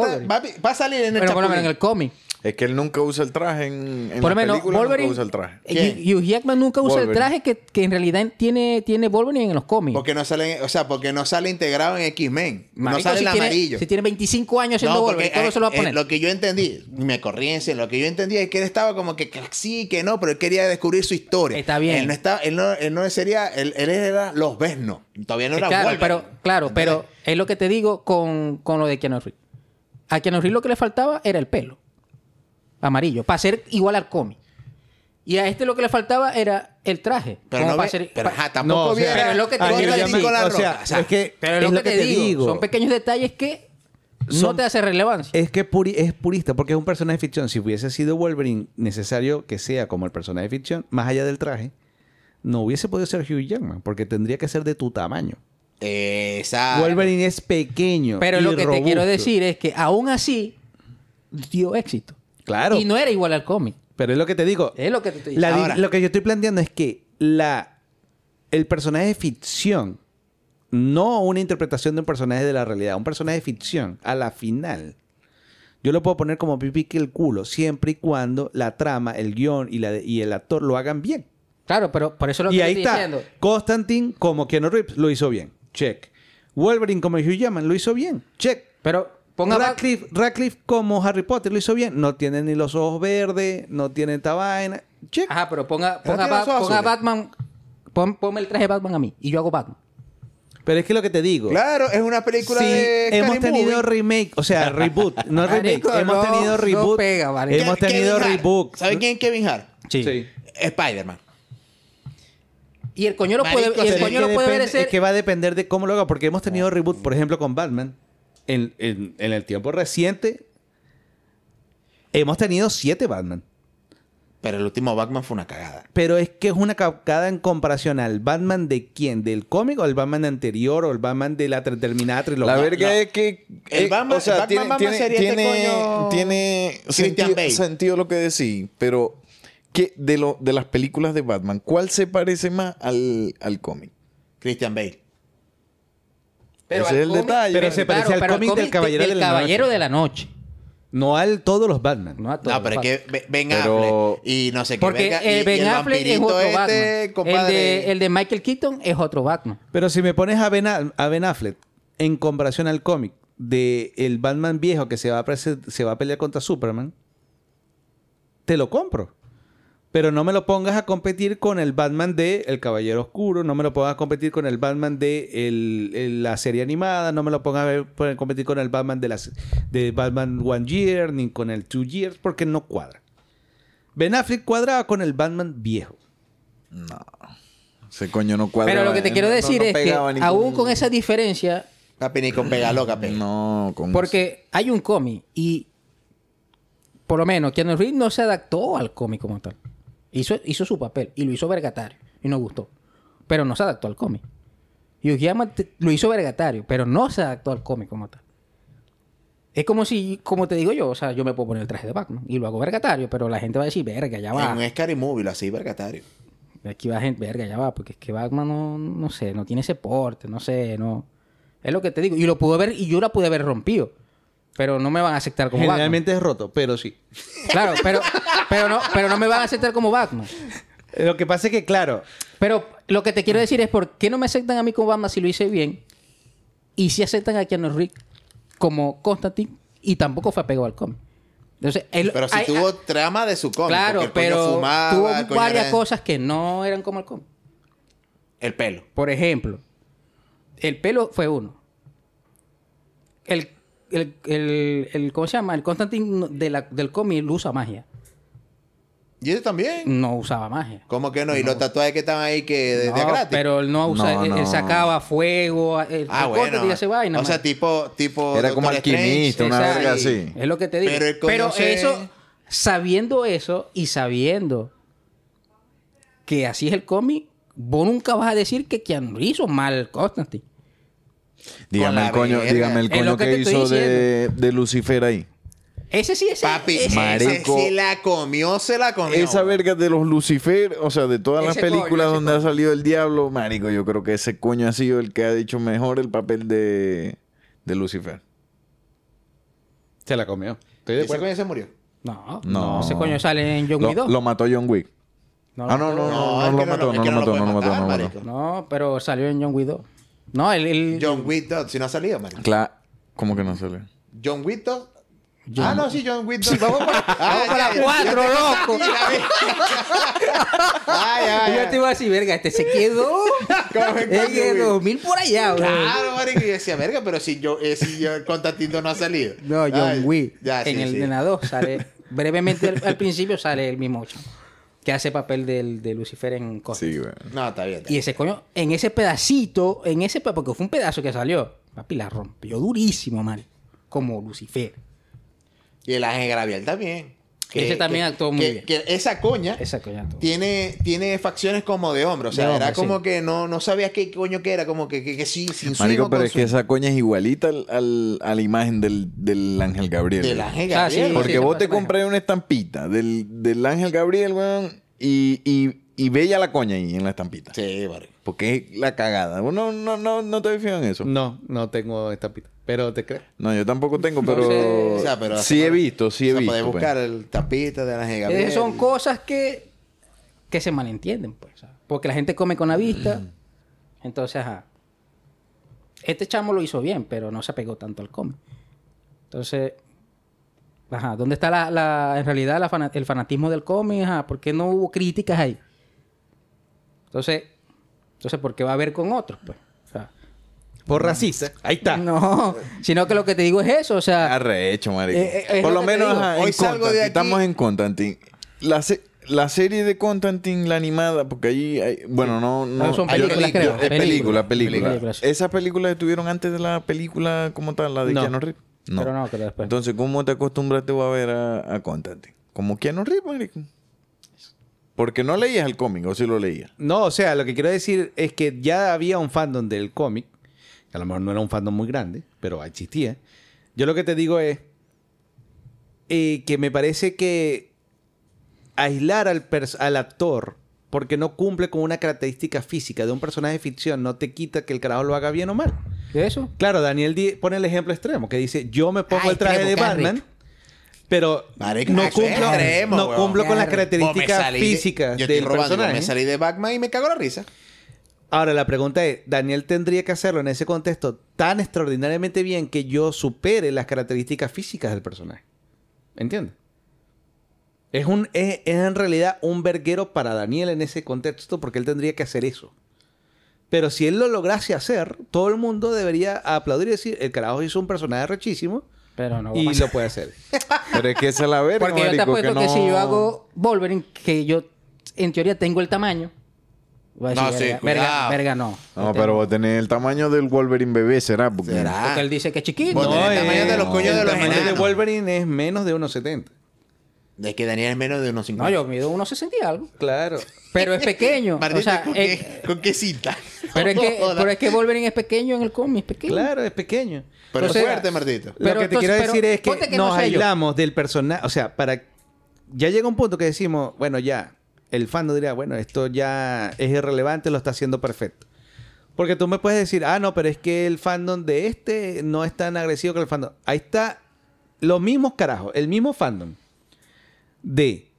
[SPEAKER 5] va, a salir en el
[SPEAKER 3] Pero en el cómic.
[SPEAKER 4] Es que él nunca usa el traje en, en
[SPEAKER 3] Por lo
[SPEAKER 4] la
[SPEAKER 3] menos,
[SPEAKER 4] película,
[SPEAKER 3] Wolverine.
[SPEAKER 4] nunca usa el traje.
[SPEAKER 3] eh, Hugh Jackman nunca usa
[SPEAKER 4] Wolverine.
[SPEAKER 3] el traje que, que en realidad tiene, tiene Wolverine en los cómics.
[SPEAKER 5] Porque no sale, o sea, porque no sale integrado en X-Men. No sale
[SPEAKER 3] si
[SPEAKER 5] el
[SPEAKER 3] tiene-
[SPEAKER 5] amarillo.
[SPEAKER 3] Si tiene 25 años haciendo
[SPEAKER 5] No,
[SPEAKER 3] Wolverine,
[SPEAKER 5] porque
[SPEAKER 3] todo se lo va a
[SPEAKER 5] eh,
[SPEAKER 3] poner.
[SPEAKER 5] lo que yo entendí, me corriense, lo que yo entendí es que él estaba como que, que sí, que no, pero él quería descubrir su historia.
[SPEAKER 3] Está bien.
[SPEAKER 5] Él no estaba, él no, él no sería, él, él era los Vesno. Todavía no
[SPEAKER 3] Eh,
[SPEAKER 5] era
[SPEAKER 3] claro,
[SPEAKER 5] Wolverine.
[SPEAKER 3] pero, claro, pero es lo que te digo con, con lo de Keanu Reeves. A Keanu Reeves lo que le faltaba era el pelo. Amarillo. Para ser igual al cómic. Y a este lo que le faltaba era el traje.
[SPEAKER 5] Pero no
[SPEAKER 3] para
[SPEAKER 5] ve-
[SPEAKER 3] ser-
[SPEAKER 5] pero
[SPEAKER 3] pa-
[SPEAKER 5] ajá, tampoco
[SPEAKER 2] No, o sea,
[SPEAKER 5] viera-
[SPEAKER 3] pero es lo que te
[SPEAKER 2] a mí
[SPEAKER 3] quiero
[SPEAKER 2] me
[SPEAKER 3] decir.
[SPEAKER 2] llama-
[SPEAKER 5] con la
[SPEAKER 2] o sea,
[SPEAKER 5] roca. O sea,
[SPEAKER 2] es que
[SPEAKER 3] Pero es, lo, que, te digo. Son pequeños detalles que no te hacen relevancia.
[SPEAKER 2] Es que puri- es purista porque es un personaje de ficción. Si hubiese sido Wolverine necesario que sea como el personaje de ficción, más allá del traje, no hubiese podido ser Hugh Jackman porque tendría que ser de tu tamaño.
[SPEAKER 5] Exacto.
[SPEAKER 2] Wolverine es pequeño.
[SPEAKER 3] Pero
[SPEAKER 2] y
[SPEAKER 3] lo que te quiero decir es que aún así dio éxito.
[SPEAKER 2] Claro.
[SPEAKER 3] Y no era igual al cómic.
[SPEAKER 2] Pero es lo que te digo.
[SPEAKER 3] Es lo que te estoy diciendo.
[SPEAKER 5] Ahora-
[SPEAKER 2] lo que yo estoy planteando es que la, el personaje de ficción, no una interpretación de un personaje de la realidad, un personaje de ficción, a la final, yo lo puedo poner como pipi que el culo, siempre y cuando la trama, el guion y, la, y el actor lo hagan bien.
[SPEAKER 3] Claro, pero por eso es lo que
[SPEAKER 2] y
[SPEAKER 3] te
[SPEAKER 2] ahí
[SPEAKER 3] estoy
[SPEAKER 2] está.
[SPEAKER 3] diciendo.
[SPEAKER 2] Constantine como Keanu Reeves lo hizo bien. Check. Wolverine como Hugh Jackman lo hizo bien. Check.
[SPEAKER 3] Pero ponga
[SPEAKER 2] Radcliffe, Radcliffe como Harry Potter lo hizo bien. No tiene ni los ojos verdes, no tiene esta vaina. Check.
[SPEAKER 3] Ajá, pero ponga, ponga, Ba- ponga. Batman. Pon- ponme el traje de Batman a mí. Y yo hago Batman.
[SPEAKER 2] Pero es que lo que te digo.
[SPEAKER 5] Claro, es una película
[SPEAKER 2] Sí,
[SPEAKER 5] de
[SPEAKER 2] hemos
[SPEAKER 5] Scary
[SPEAKER 2] tenido
[SPEAKER 5] Movie.
[SPEAKER 2] remake, o sea, reboot, no remake.
[SPEAKER 3] Marico,
[SPEAKER 2] hemos
[SPEAKER 3] no,
[SPEAKER 2] tenido
[SPEAKER 3] no
[SPEAKER 2] reboot.
[SPEAKER 3] pega,
[SPEAKER 2] hemos tenido reboot.
[SPEAKER 5] ¿Sabe quién es Kevin Hart?
[SPEAKER 2] Sí.
[SPEAKER 5] Spider-Man.
[SPEAKER 3] Y el coño lo
[SPEAKER 5] Marico,
[SPEAKER 3] puede, y el coño lo puede ver ese-
[SPEAKER 2] es que va a depender de cómo lo haga, porque hemos tenido reboot, por ejemplo, con Batman. En, en- en el tiempo reciente, hemos tenido siete Batman.
[SPEAKER 5] Pero el último Batman fue una cagada.
[SPEAKER 2] Pero es que es una cagada en comparación al Batman de quién, del cómic o el Batman anterior o el Batman de la terminada trilogía.
[SPEAKER 4] La verga
[SPEAKER 5] la-
[SPEAKER 4] es que...
[SPEAKER 5] el
[SPEAKER 4] eh,
[SPEAKER 5] Batman-
[SPEAKER 4] o sea,
[SPEAKER 5] el Batman
[SPEAKER 4] tiene,
[SPEAKER 5] Batman
[SPEAKER 4] tiene,
[SPEAKER 5] sería este
[SPEAKER 4] tiene,
[SPEAKER 5] coño
[SPEAKER 4] tiene
[SPEAKER 5] Christian
[SPEAKER 4] sentido, sentido lo que decís, pero ¿qué, de, lo, de las películas de Batman, ¿cuál se parece más al, al cómic?
[SPEAKER 5] Christian Bale.
[SPEAKER 3] Pero
[SPEAKER 4] Ese es el
[SPEAKER 3] cómic-
[SPEAKER 4] detalle.
[SPEAKER 2] Pero se parece al
[SPEAKER 3] pero
[SPEAKER 2] cómic del Caballero de la
[SPEAKER 3] Caballero
[SPEAKER 2] Noche.
[SPEAKER 3] de la Noche.
[SPEAKER 2] No al todos los Batman.
[SPEAKER 3] No, a todos,
[SPEAKER 5] No, pero es que Be- Ben
[SPEAKER 4] Pero-
[SPEAKER 5] Affleck y no sé qué.
[SPEAKER 3] Porque
[SPEAKER 5] verga, y-
[SPEAKER 3] el
[SPEAKER 5] y
[SPEAKER 3] Ben Affleck es otro
[SPEAKER 5] este,
[SPEAKER 3] Batman. El
[SPEAKER 5] compadre,
[SPEAKER 3] de, el de Michael Keaton es otro Batman.
[SPEAKER 2] Pero si me pones a Ben, A- Ben Affleck en comparación al cómic de el Batman viejo que se va, a se va a pelear contra Superman, te lo compro. Pero no me lo pongas a competir con el Batman de El Caballero Oscuro, no me lo pongas a competir con el Batman de el- el- la serie animada, no me lo pongas a competir con el Batman de, las, de Batman One Year, ni con el Two Years, porque no cuadra. Ben Affleck cuadraba con el Batman viejo.
[SPEAKER 4] No. Ese coño no cuadra.
[SPEAKER 3] Pero lo que te quiero
[SPEAKER 4] no-
[SPEAKER 3] decir
[SPEAKER 4] no
[SPEAKER 3] es que aún con esa diferencia,
[SPEAKER 5] Papi, ni con pega loca.
[SPEAKER 4] No, con...
[SPEAKER 3] porque hay un cómic y por lo menos Keanu Reeves no se adaptó al cómic como tal. Hizo, hizo su papel y lo hizo vergatario y nos gustó. Pero no se adaptó al cómic. Y Ujiyama te- lo hizo vergatario, pero no se adaptó al cómic como tal. Es como si, como te digo yo, o sea, yo me puedo poner el traje de Batman y lo hago vergatario, pero la gente va a decir, verga, ya va.
[SPEAKER 5] En un Scary Movie lo así, vergatario.
[SPEAKER 3] Aquí va gente, verga, ya va, porque es que Batman no, no sé, no tiene ese porte, no sé, no. Es lo que te digo. Y lo pude ver, y yo la pude haber rompido. Pero no me van a aceptar como
[SPEAKER 2] Generalmente es roto, pero sí.
[SPEAKER 3] Batman. Claro, pero, pero, no, pero no me van a aceptar como Batman.
[SPEAKER 2] Lo que pasa es que, claro,
[SPEAKER 3] Pero lo que te quiero decir es por qué no me aceptan a mí como Batman si lo hice bien. Y si aceptan a Keanu Reeves como Constantine y tampoco fue apegado al cómic. Entonces, él,
[SPEAKER 5] Pero si
[SPEAKER 3] hay-
[SPEAKER 5] tuvo
[SPEAKER 3] hay-
[SPEAKER 5] trama de su cómic.
[SPEAKER 3] claro, pero
[SPEAKER 5] fumaba,
[SPEAKER 3] tuvo varias
[SPEAKER 5] era-
[SPEAKER 3] cosas que no eran como el cómic.
[SPEAKER 5] El pelo.
[SPEAKER 3] Por ejemplo, el pelo fue uno. El, el, el, el- ¿cómo se llama? El Constantine de la- del cómic usa magia.
[SPEAKER 5] Y ese también.
[SPEAKER 3] No usaba magia.
[SPEAKER 5] ¿Cómo que no? ¿Y los tatuajes que estaban ahí que de, de
[SPEAKER 3] No,
[SPEAKER 5] gratis?
[SPEAKER 3] pero él no usa,
[SPEAKER 4] No,
[SPEAKER 3] él, él
[SPEAKER 4] no.
[SPEAKER 3] sacaba fuego,
[SPEAKER 5] Ah, bueno.
[SPEAKER 3] Constantine hace vaina.
[SPEAKER 5] o sea, tipo, tipo.
[SPEAKER 4] Era como alquimista, una verga así.
[SPEAKER 3] Es lo que te digo.
[SPEAKER 5] Pero el
[SPEAKER 3] eso, sabiendo eso y sabiendo que así es el cómic, vos nunca vas a decir que Keanu hizo mal Constantine.
[SPEAKER 4] Dígame el coño,
[SPEAKER 5] verga.
[SPEAKER 4] dígame el
[SPEAKER 3] Es lo
[SPEAKER 4] coño
[SPEAKER 3] que
[SPEAKER 4] que,
[SPEAKER 3] te estoy
[SPEAKER 4] hizo de, de Lucifer ahí.
[SPEAKER 3] Ese sí es
[SPEAKER 5] Papi,
[SPEAKER 3] ese-
[SPEAKER 5] ese
[SPEAKER 4] marico.
[SPEAKER 5] sí la comió, se la comió.
[SPEAKER 4] Esa verga de los Lucifer, o sea, de todas las
[SPEAKER 3] Ese coño,
[SPEAKER 4] películas
[SPEAKER 3] ese
[SPEAKER 4] donde ha salido el diablo, marico, yo creo que ese coño ha sido el que ha dicho mejor el papel de, de Lucifer.
[SPEAKER 2] se la comió. Estoy de
[SPEAKER 5] Ese
[SPEAKER 2] acuerdo.
[SPEAKER 5] coño se murió.
[SPEAKER 3] No,
[SPEAKER 4] No.
[SPEAKER 3] no. Ese coño sale en John
[SPEAKER 4] Lo,
[SPEAKER 3] Wick 2.
[SPEAKER 4] lo mató John Wick.
[SPEAKER 3] No,
[SPEAKER 4] ah, no, no, no, no,
[SPEAKER 5] es
[SPEAKER 4] lo
[SPEAKER 5] que
[SPEAKER 4] mató,
[SPEAKER 5] es
[SPEAKER 4] no lo mató, no lo mató, no lo mató.
[SPEAKER 5] marico.
[SPEAKER 3] No, pero salió en John Wick 2. No, el... el-
[SPEAKER 5] John Wick 2, si no ha salido, marico.
[SPEAKER 4] Cla- ¿Cómo que no sale?
[SPEAKER 5] John Wick 2.
[SPEAKER 3] John-
[SPEAKER 5] Ah, no, sí, John Wick 2. vamos
[SPEAKER 3] Vamos para la 4, loco.
[SPEAKER 5] Ay, ay,
[SPEAKER 3] Yo te iba a decir, verga, este se quedó.
[SPEAKER 5] ¿Cómo que
[SPEAKER 3] Es que
[SPEAKER 5] John Wick?
[SPEAKER 3] 2000 por allá, güey.
[SPEAKER 5] Claro, marico. Y yo decía, verga, pero si yo, eh, si yo Constantino no ha salido.
[SPEAKER 3] No, John Wick.
[SPEAKER 5] Ya, sí,
[SPEAKER 3] en el
[SPEAKER 5] sí.
[SPEAKER 3] de la 2 sale... brevemente al, al principio sale el mismo chamo. Que hace papel del, de Lucifer en Cosmos.
[SPEAKER 4] Sí, güey.
[SPEAKER 5] No, está bien. está
[SPEAKER 3] Y ese coño, en ese pedacito, en ese porque fue un pedazo que salió, papi la rompió durísimo, man. Como Lucifer.
[SPEAKER 5] Y el Ángel Gabriel también.
[SPEAKER 3] Ese también actuó muy
[SPEAKER 5] que-
[SPEAKER 3] bien.
[SPEAKER 5] Que esa coña
[SPEAKER 3] Esa coña todo.
[SPEAKER 5] tiene, tiene facciones como de hombre. O sea, era como
[SPEAKER 3] sí.
[SPEAKER 5] que no, no sabías qué coño que era. Como que, que, que sí, sin su
[SPEAKER 4] Marico, pero es que esa coña es igualita al, al- a la imagen del, del Ángel Gabriel.
[SPEAKER 5] Del. Ángel
[SPEAKER 3] Ah, sí,
[SPEAKER 5] Gabriel.
[SPEAKER 4] Porque
[SPEAKER 3] se
[SPEAKER 4] vos te compras una estampita del, del Ángel Gabriel, weón, y, y, y bella la coña ahí en la estampita.
[SPEAKER 5] Sí, marico.
[SPEAKER 4] Porque es la cagada. No, no, no, no te fías en eso.
[SPEAKER 2] No, no tengo estampita. Pero te creo.
[SPEAKER 4] No, yo tampoco tengo, pero,
[SPEAKER 3] Entonces,
[SPEAKER 5] O sea, pero
[SPEAKER 4] sí he visto, sí he
[SPEAKER 5] o sea,
[SPEAKER 4] visto.
[SPEAKER 5] Podés
[SPEAKER 4] pues.
[SPEAKER 5] buscar el tapita de Gabriel.
[SPEAKER 3] Esas son cosas que, que se malentienden, pues. ¿sabes? Porque la gente come con la vista. Entonces, ajá. Este chamo lo hizo bien, pero no se apegó tanto al cómic. Entonces, ajá, ¿dónde está la, la- en realidad la el fanatismo del cómic? Ajá, ¿por qué no hubo críticas ahí? Entonces, entonces ¿por qué va a haber con otros? Pues?
[SPEAKER 2] Por racista. Ahí está.
[SPEAKER 3] no, sino que lo que te digo es eso, o sea,
[SPEAKER 4] Arrecho, marico.
[SPEAKER 3] Eh, eh,
[SPEAKER 4] Por
[SPEAKER 3] lo
[SPEAKER 4] menos, ajá,
[SPEAKER 5] Hoy salgo de aquí-
[SPEAKER 4] estamos en Constantine. La, se- la serie de Constantine, la animada, porque ahí hay... Bueno, no... no
[SPEAKER 3] No, son películas, creo.
[SPEAKER 4] Es película, película.
[SPEAKER 3] Películas.
[SPEAKER 4] ¿Esas películas estuvieron antes de la película como tal, la de
[SPEAKER 2] No.
[SPEAKER 4] Keanu Reeves?
[SPEAKER 3] pero no, pero después.
[SPEAKER 4] Entonces, ¿cómo te acostumbraste a ver a, a Constantine? Como Keanu Reeves, marico. Porque no leías el cómic, o sí lo leías.
[SPEAKER 2] No, o sea, lo que quiero decir es que ya había un fandom del cómic, que a lo mejor no era un fandom muy grande, pero existía. Yo lo que te digo es eh, que me parece que aislar al, al actor porque no cumple con una característica física de un personaje de ficción no te quita que el carajo lo haga bien o mal.
[SPEAKER 3] ¿Qué es eso?
[SPEAKER 2] Claro, Daniel pone el ejemplo extremo, que dice, yo me pongo
[SPEAKER 3] Ah,
[SPEAKER 2] el traje de Batman,
[SPEAKER 3] rico.
[SPEAKER 2] pero no cumplo,
[SPEAKER 5] extremo,
[SPEAKER 2] no
[SPEAKER 5] weón.
[SPEAKER 2] cumplo con las características
[SPEAKER 5] salí
[SPEAKER 2] físicas
[SPEAKER 5] yo estoy
[SPEAKER 2] del
[SPEAKER 5] robando,
[SPEAKER 2] personaje.
[SPEAKER 5] Me salí de Batman y me cago la risa.
[SPEAKER 2] Ahora, la pregunta es, ¿Daniel tendría que hacerlo en ese contexto tan extraordinariamente bien que yo supere las características físicas del personaje? ¿Entiendes? Es, un, es, es en realidad un verguero para Daniel en ese contexto porque él tendría que hacer eso. Pero si él lo lograse hacer, todo el mundo debería aplaudir y decir, el carajo hizo un personaje rechísimo
[SPEAKER 3] Pero no va
[SPEAKER 2] y lo puede hacer.
[SPEAKER 4] Pero es que esa es la verga,
[SPEAKER 3] Porque yo te apuesto que,
[SPEAKER 4] no-
[SPEAKER 3] si yo hago Wolverine, que yo en teoría tengo el tamaño. Voy a
[SPEAKER 5] No,
[SPEAKER 3] decir,
[SPEAKER 5] sí,
[SPEAKER 3] verga, verga,
[SPEAKER 5] cuidado.
[SPEAKER 3] verga, no.
[SPEAKER 4] No, pero va a tener el tamaño del Wolverine bebé, ¿será? Porque
[SPEAKER 5] ¿Será?
[SPEAKER 3] Porque él dice que es chiquito.
[SPEAKER 5] Tenés el tamaño de los
[SPEAKER 4] no,
[SPEAKER 5] coños de
[SPEAKER 2] el
[SPEAKER 5] los
[SPEAKER 2] tamaño de. Wolverine es menos de 1,70.
[SPEAKER 5] Es que Daniel es menos de unos 50.
[SPEAKER 3] No, yo mido 1.60 y algo.
[SPEAKER 2] Claro.
[SPEAKER 3] Pero es pequeño.
[SPEAKER 5] Martita,
[SPEAKER 3] o sea,
[SPEAKER 5] ¿con,
[SPEAKER 3] eh,
[SPEAKER 5] qué, ¿con qué cita?
[SPEAKER 3] pero, es que,
[SPEAKER 5] Joda.
[SPEAKER 3] pero es que Wolverine es pequeño en el cómic, es pequeño.
[SPEAKER 2] Claro, es pequeño.
[SPEAKER 5] Pero
[SPEAKER 3] sea,
[SPEAKER 5] fuerte, Martito.
[SPEAKER 2] Lo
[SPEAKER 3] Pero
[SPEAKER 2] que te
[SPEAKER 3] entonces,
[SPEAKER 2] quiero
[SPEAKER 3] pero
[SPEAKER 2] decir es que, nos
[SPEAKER 3] no sé yo.
[SPEAKER 2] aislamos del personaje. O sea, para. Ya llega un punto que decimos, bueno, ya. El fandom diría, bueno, esto ya es irrelevante, lo está haciendo perfecto. Porque tú me puedes decir, ah, no, pero es que el fandom de este no es tan agresivo que el fandom. Ahí está los mismos carajos, el mismo fandom de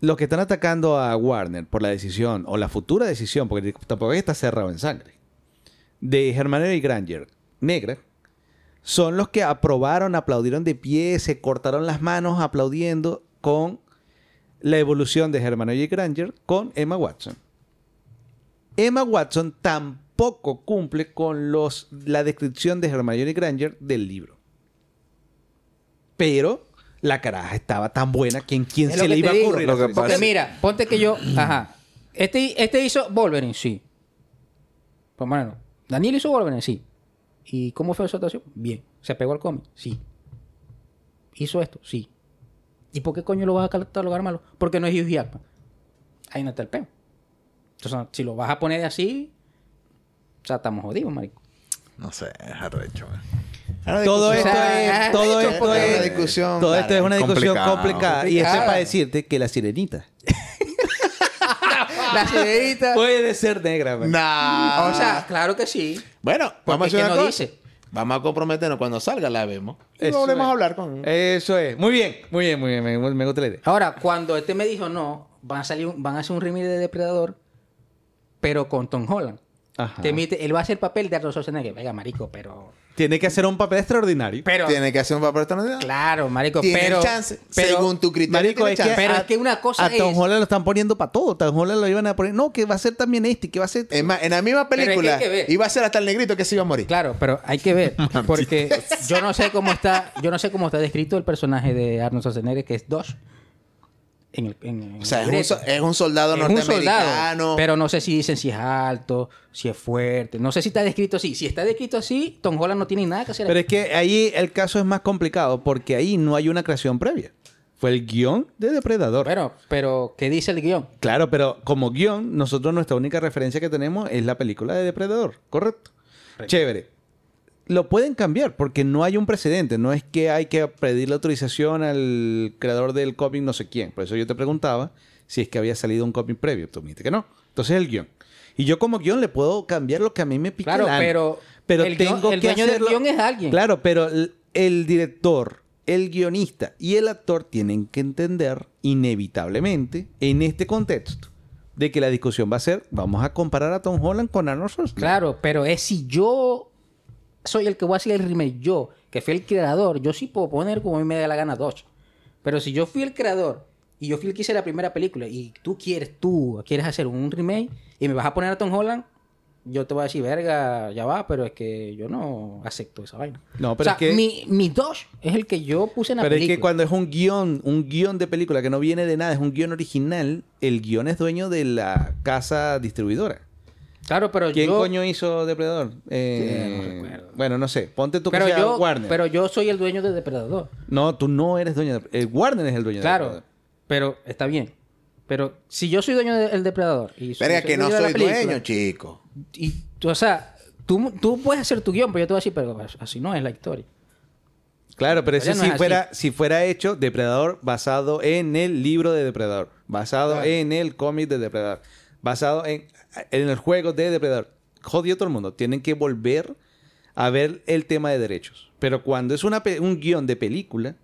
[SPEAKER 2] los que están atacando a Warner por la decisión o la futura decisión, porque tampoco está cerrado en sangre, de Hermione y Granger, negra, son los que aprobaron, aplaudieron de pie, se cortaron las manos aplaudiendo con la evolución de Hermione Granger con Emma Watson. Emma Watson tampoco cumple con los, la descripción de Hermione Granger del libro. Pero la caraja estaba tan buena que en quién se le iba a ocurrir.
[SPEAKER 4] Lo que?
[SPEAKER 3] Porque
[SPEAKER 4] pasa-
[SPEAKER 3] mira, ponte que yo. Ajá. Este, este hizo Wolverine, sí. Pues bueno, Daniel hizo Wolverine, sí. ¿Y cómo fue su actuación? Bien. ¿Se pegó al cómic? Sí. ¿Hizo esto? Sí. ¿Y por qué coño lo vas a catalogar malo? Porque no es Hugh Jackman. Ahí no está el peo. Entonces, si lo vas a poner así, o sea, estamos jodidos, marico.
[SPEAKER 4] No sé, es arrecho. man.
[SPEAKER 2] Todo esto
[SPEAKER 3] O sea,
[SPEAKER 2] es, todo
[SPEAKER 3] esto
[SPEAKER 2] esto
[SPEAKER 3] es
[SPEAKER 2] es,
[SPEAKER 5] una discusión
[SPEAKER 2] todo esto es una discusión complicada. Y esto es para decirte que la sirenita
[SPEAKER 3] La sirenita.
[SPEAKER 2] puede ser negra. man.
[SPEAKER 5] Nah.
[SPEAKER 3] O sea, claro que sí.
[SPEAKER 5] bueno, vamos a hacer
[SPEAKER 3] ¿qué
[SPEAKER 5] una
[SPEAKER 3] no
[SPEAKER 5] cosa.
[SPEAKER 3] dice?
[SPEAKER 5] Vamos a comprometernos cuando salga, la vemos. Y
[SPEAKER 2] Eso
[SPEAKER 5] volvemos
[SPEAKER 2] es.
[SPEAKER 5] a hablar con.
[SPEAKER 2] Eso es. Muy bien, muy bien, muy bien. Me, me gusta la idea.
[SPEAKER 3] Ahora, cuando este me dijo, no, van a salir, un- van a hacer un remake de Depredador, pero con Tom Holland.
[SPEAKER 2] Ajá.
[SPEAKER 3] Te emite- él va a hacer papel de Arnold Schwarzenegger. Venga, marico, pero...
[SPEAKER 2] Tiene que hacer un papel extraordinario.
[SPEAKER 3] Pero...
[SPEAKER 5] Tiene que hacer un papel extraordinario.
[SPEAKER 3] Claro, marico,
[SPEAKER 5] Tiene
[SPEAKER 3] pero...
[SPEAKER 5] chance.
[SPEAKER 3] pero-
[SPEAKER 5] según tu criterio.
[SPEAKER 2] Marico,
[SPEAKER 5] tiene
[SPEAKER 2] es que,
[SPEAKER 5] chance.
[SPEAKER 3] Pero
[SPEAKER 2] a,
[SPEAKER 3] es que una cosa
[SPEAKER 2] a Tom
[SPEAKER 3] es-
[SPEAKER 2] Holland lo están poniendo para todo. Tom Holland lo iban a poner. No, que va a ser también este, que va a ser.
[SPEAKER 5] Es más, en la misma
[SPEAKER 3] Pero es que
[SPEAKER 5] película iba a ser hasta el negrito que se iba a morir.
[SPEAKER 3] Claro, pero hay que ver, porque yo no sé cómo está, yo no sé cómo está descrito el personaje de Arnold Schwarzenegger, que es Dosh. En el, en- en
[SPEAKER 5] O sea,
[SPEAKER 3] el
[SPEAKER 5] es un, es soldado
[SPEAKER 3] Es un
[SPEAKER 5] norteamericano.
[SPEAKER 3] soldado, pero no sé si dicen si es alto, si es fuerte. No sé si está descrito así. Si está descrito así, Tom Holland no tiene nada que hacer.
[SPEAKER 2] Pero es que ahí el caso es más complicado porque ahí no hay una creación previa. Fue el guion de Depredador.
[SPEAKER 3] Pero, pero, ¿qué dice el guion?
[SPEAKER 2] Claro, pero como guion, nosotros nuestra única referencia que tenemos es la película de Depredador, ¿correcto? Chévere. Lo pueden cambiar porque no hay un precedente. No es que hay que pedir la autorización al creador del cómic no sé quién. Por eso yo te preguntaba si es que había salido un cómic previo. Tú me dijiste que no. Entonces el guion. Y yo como guion le puedo cambiar lo que a mí me pica
[SPEAKER 3] Claro,
[SPEAKER 2] el
[SPEAKER 3] pero
[SPEAKER 2] pero
[SPEAKER 3] el guión-
[SPEAKER 2] tengo
[SPEAKER 3] el
[SPEAKER 2] que
[SPEAKER 3] dueño del guion es alguien.
[SPEAKER 2] Claro, pero el, el director, el guionista y el actor tienen que entender inevitablemente en este contexto de que la discusión va a ser, vamos a comparar a Tom Holland con Arnold Schwarzenegger.
[SPEAKER 3] Claro, pero es si yo soy el que voy a hacer el remake, yo, que fui el creador, yo sí puedo poner como a mí me da la gana Dodge. Pero si yo fui el creador y yo fui el que hice la primera película y tú quieres, tú quieres hacer un remake y me vas a poner a Tom Holland, yo te voy a decir, verga, ya va, pero es que yo no acepto esa vaina.
[SPEAKER 2] No,
[SPEAKER 3] o
[SPEAKER 2] pero
[SPEAKER 3] sea,
[SPEAKER 2] es que-
[SPEAKER 3] mi, mi Dodge es el que yo puse en la
[SPEAKER 2] Pero es
[SPEAKER 3] película.
[SPEAKER 2] que cuando es un guion, un guion de película que no viene de nada, es un guion original, el guion es dueño de la casa distribuidora.
[SPEAKER 3] Claro, pero
[SPEAKER 2] ¿Quién
[SPEAKER 3] yo...
[SPEAKER 2] coño hizo Depredador? Eh,
[SPEAKER 3] Sí, no recuerdo.
[SPEAKER 2] bueno, no sé. Ponte tú que
[SPEAKER 3] Pero
[SPEAKER 2] sea
[SPEAKER 3] yo,
[SPEAKER 2] Warner.
[SPEAKER 3] pero yo soy el dueño de Depredador.
[SPEAKER 2] No, tú no eres dueño de... eh, Warner es el dueño de
[SPEAKER 3] Claro,
[SPEAKER 2] Depredador.
[SPEAKER 3] pero está bien. Pero si yo soy dueño del depredador y soy-
[SPEAKER 5] Verga,
[SPEAKER 3] soy
[SPEAKER 5] que no
[SPEAKER 3] de
[SPEAKER 5] soy
[SPEAKER 3] película,
[SPEAKER 5] dueño, chico.
[SPEAKER 3] Y, o sea, tú, tú puedes hacer tu guion, pero yo te voy a decir, pero así no es la historia.
[SPEAKER 2] Claro, pero ese
[SPEAKER 3] no
[SPEAKER 2] si
[SPEAKER 3] es así.
[SPEAKER 2] fuera, si fuera hecho Depredador basado en el libro de Depredador, basado en el cómic de Depredador, basado en, en el juego de Depredador. Jodió todo el mundo. Tienen que volver a ver el tema de derechos. Pero cuando es un guion de película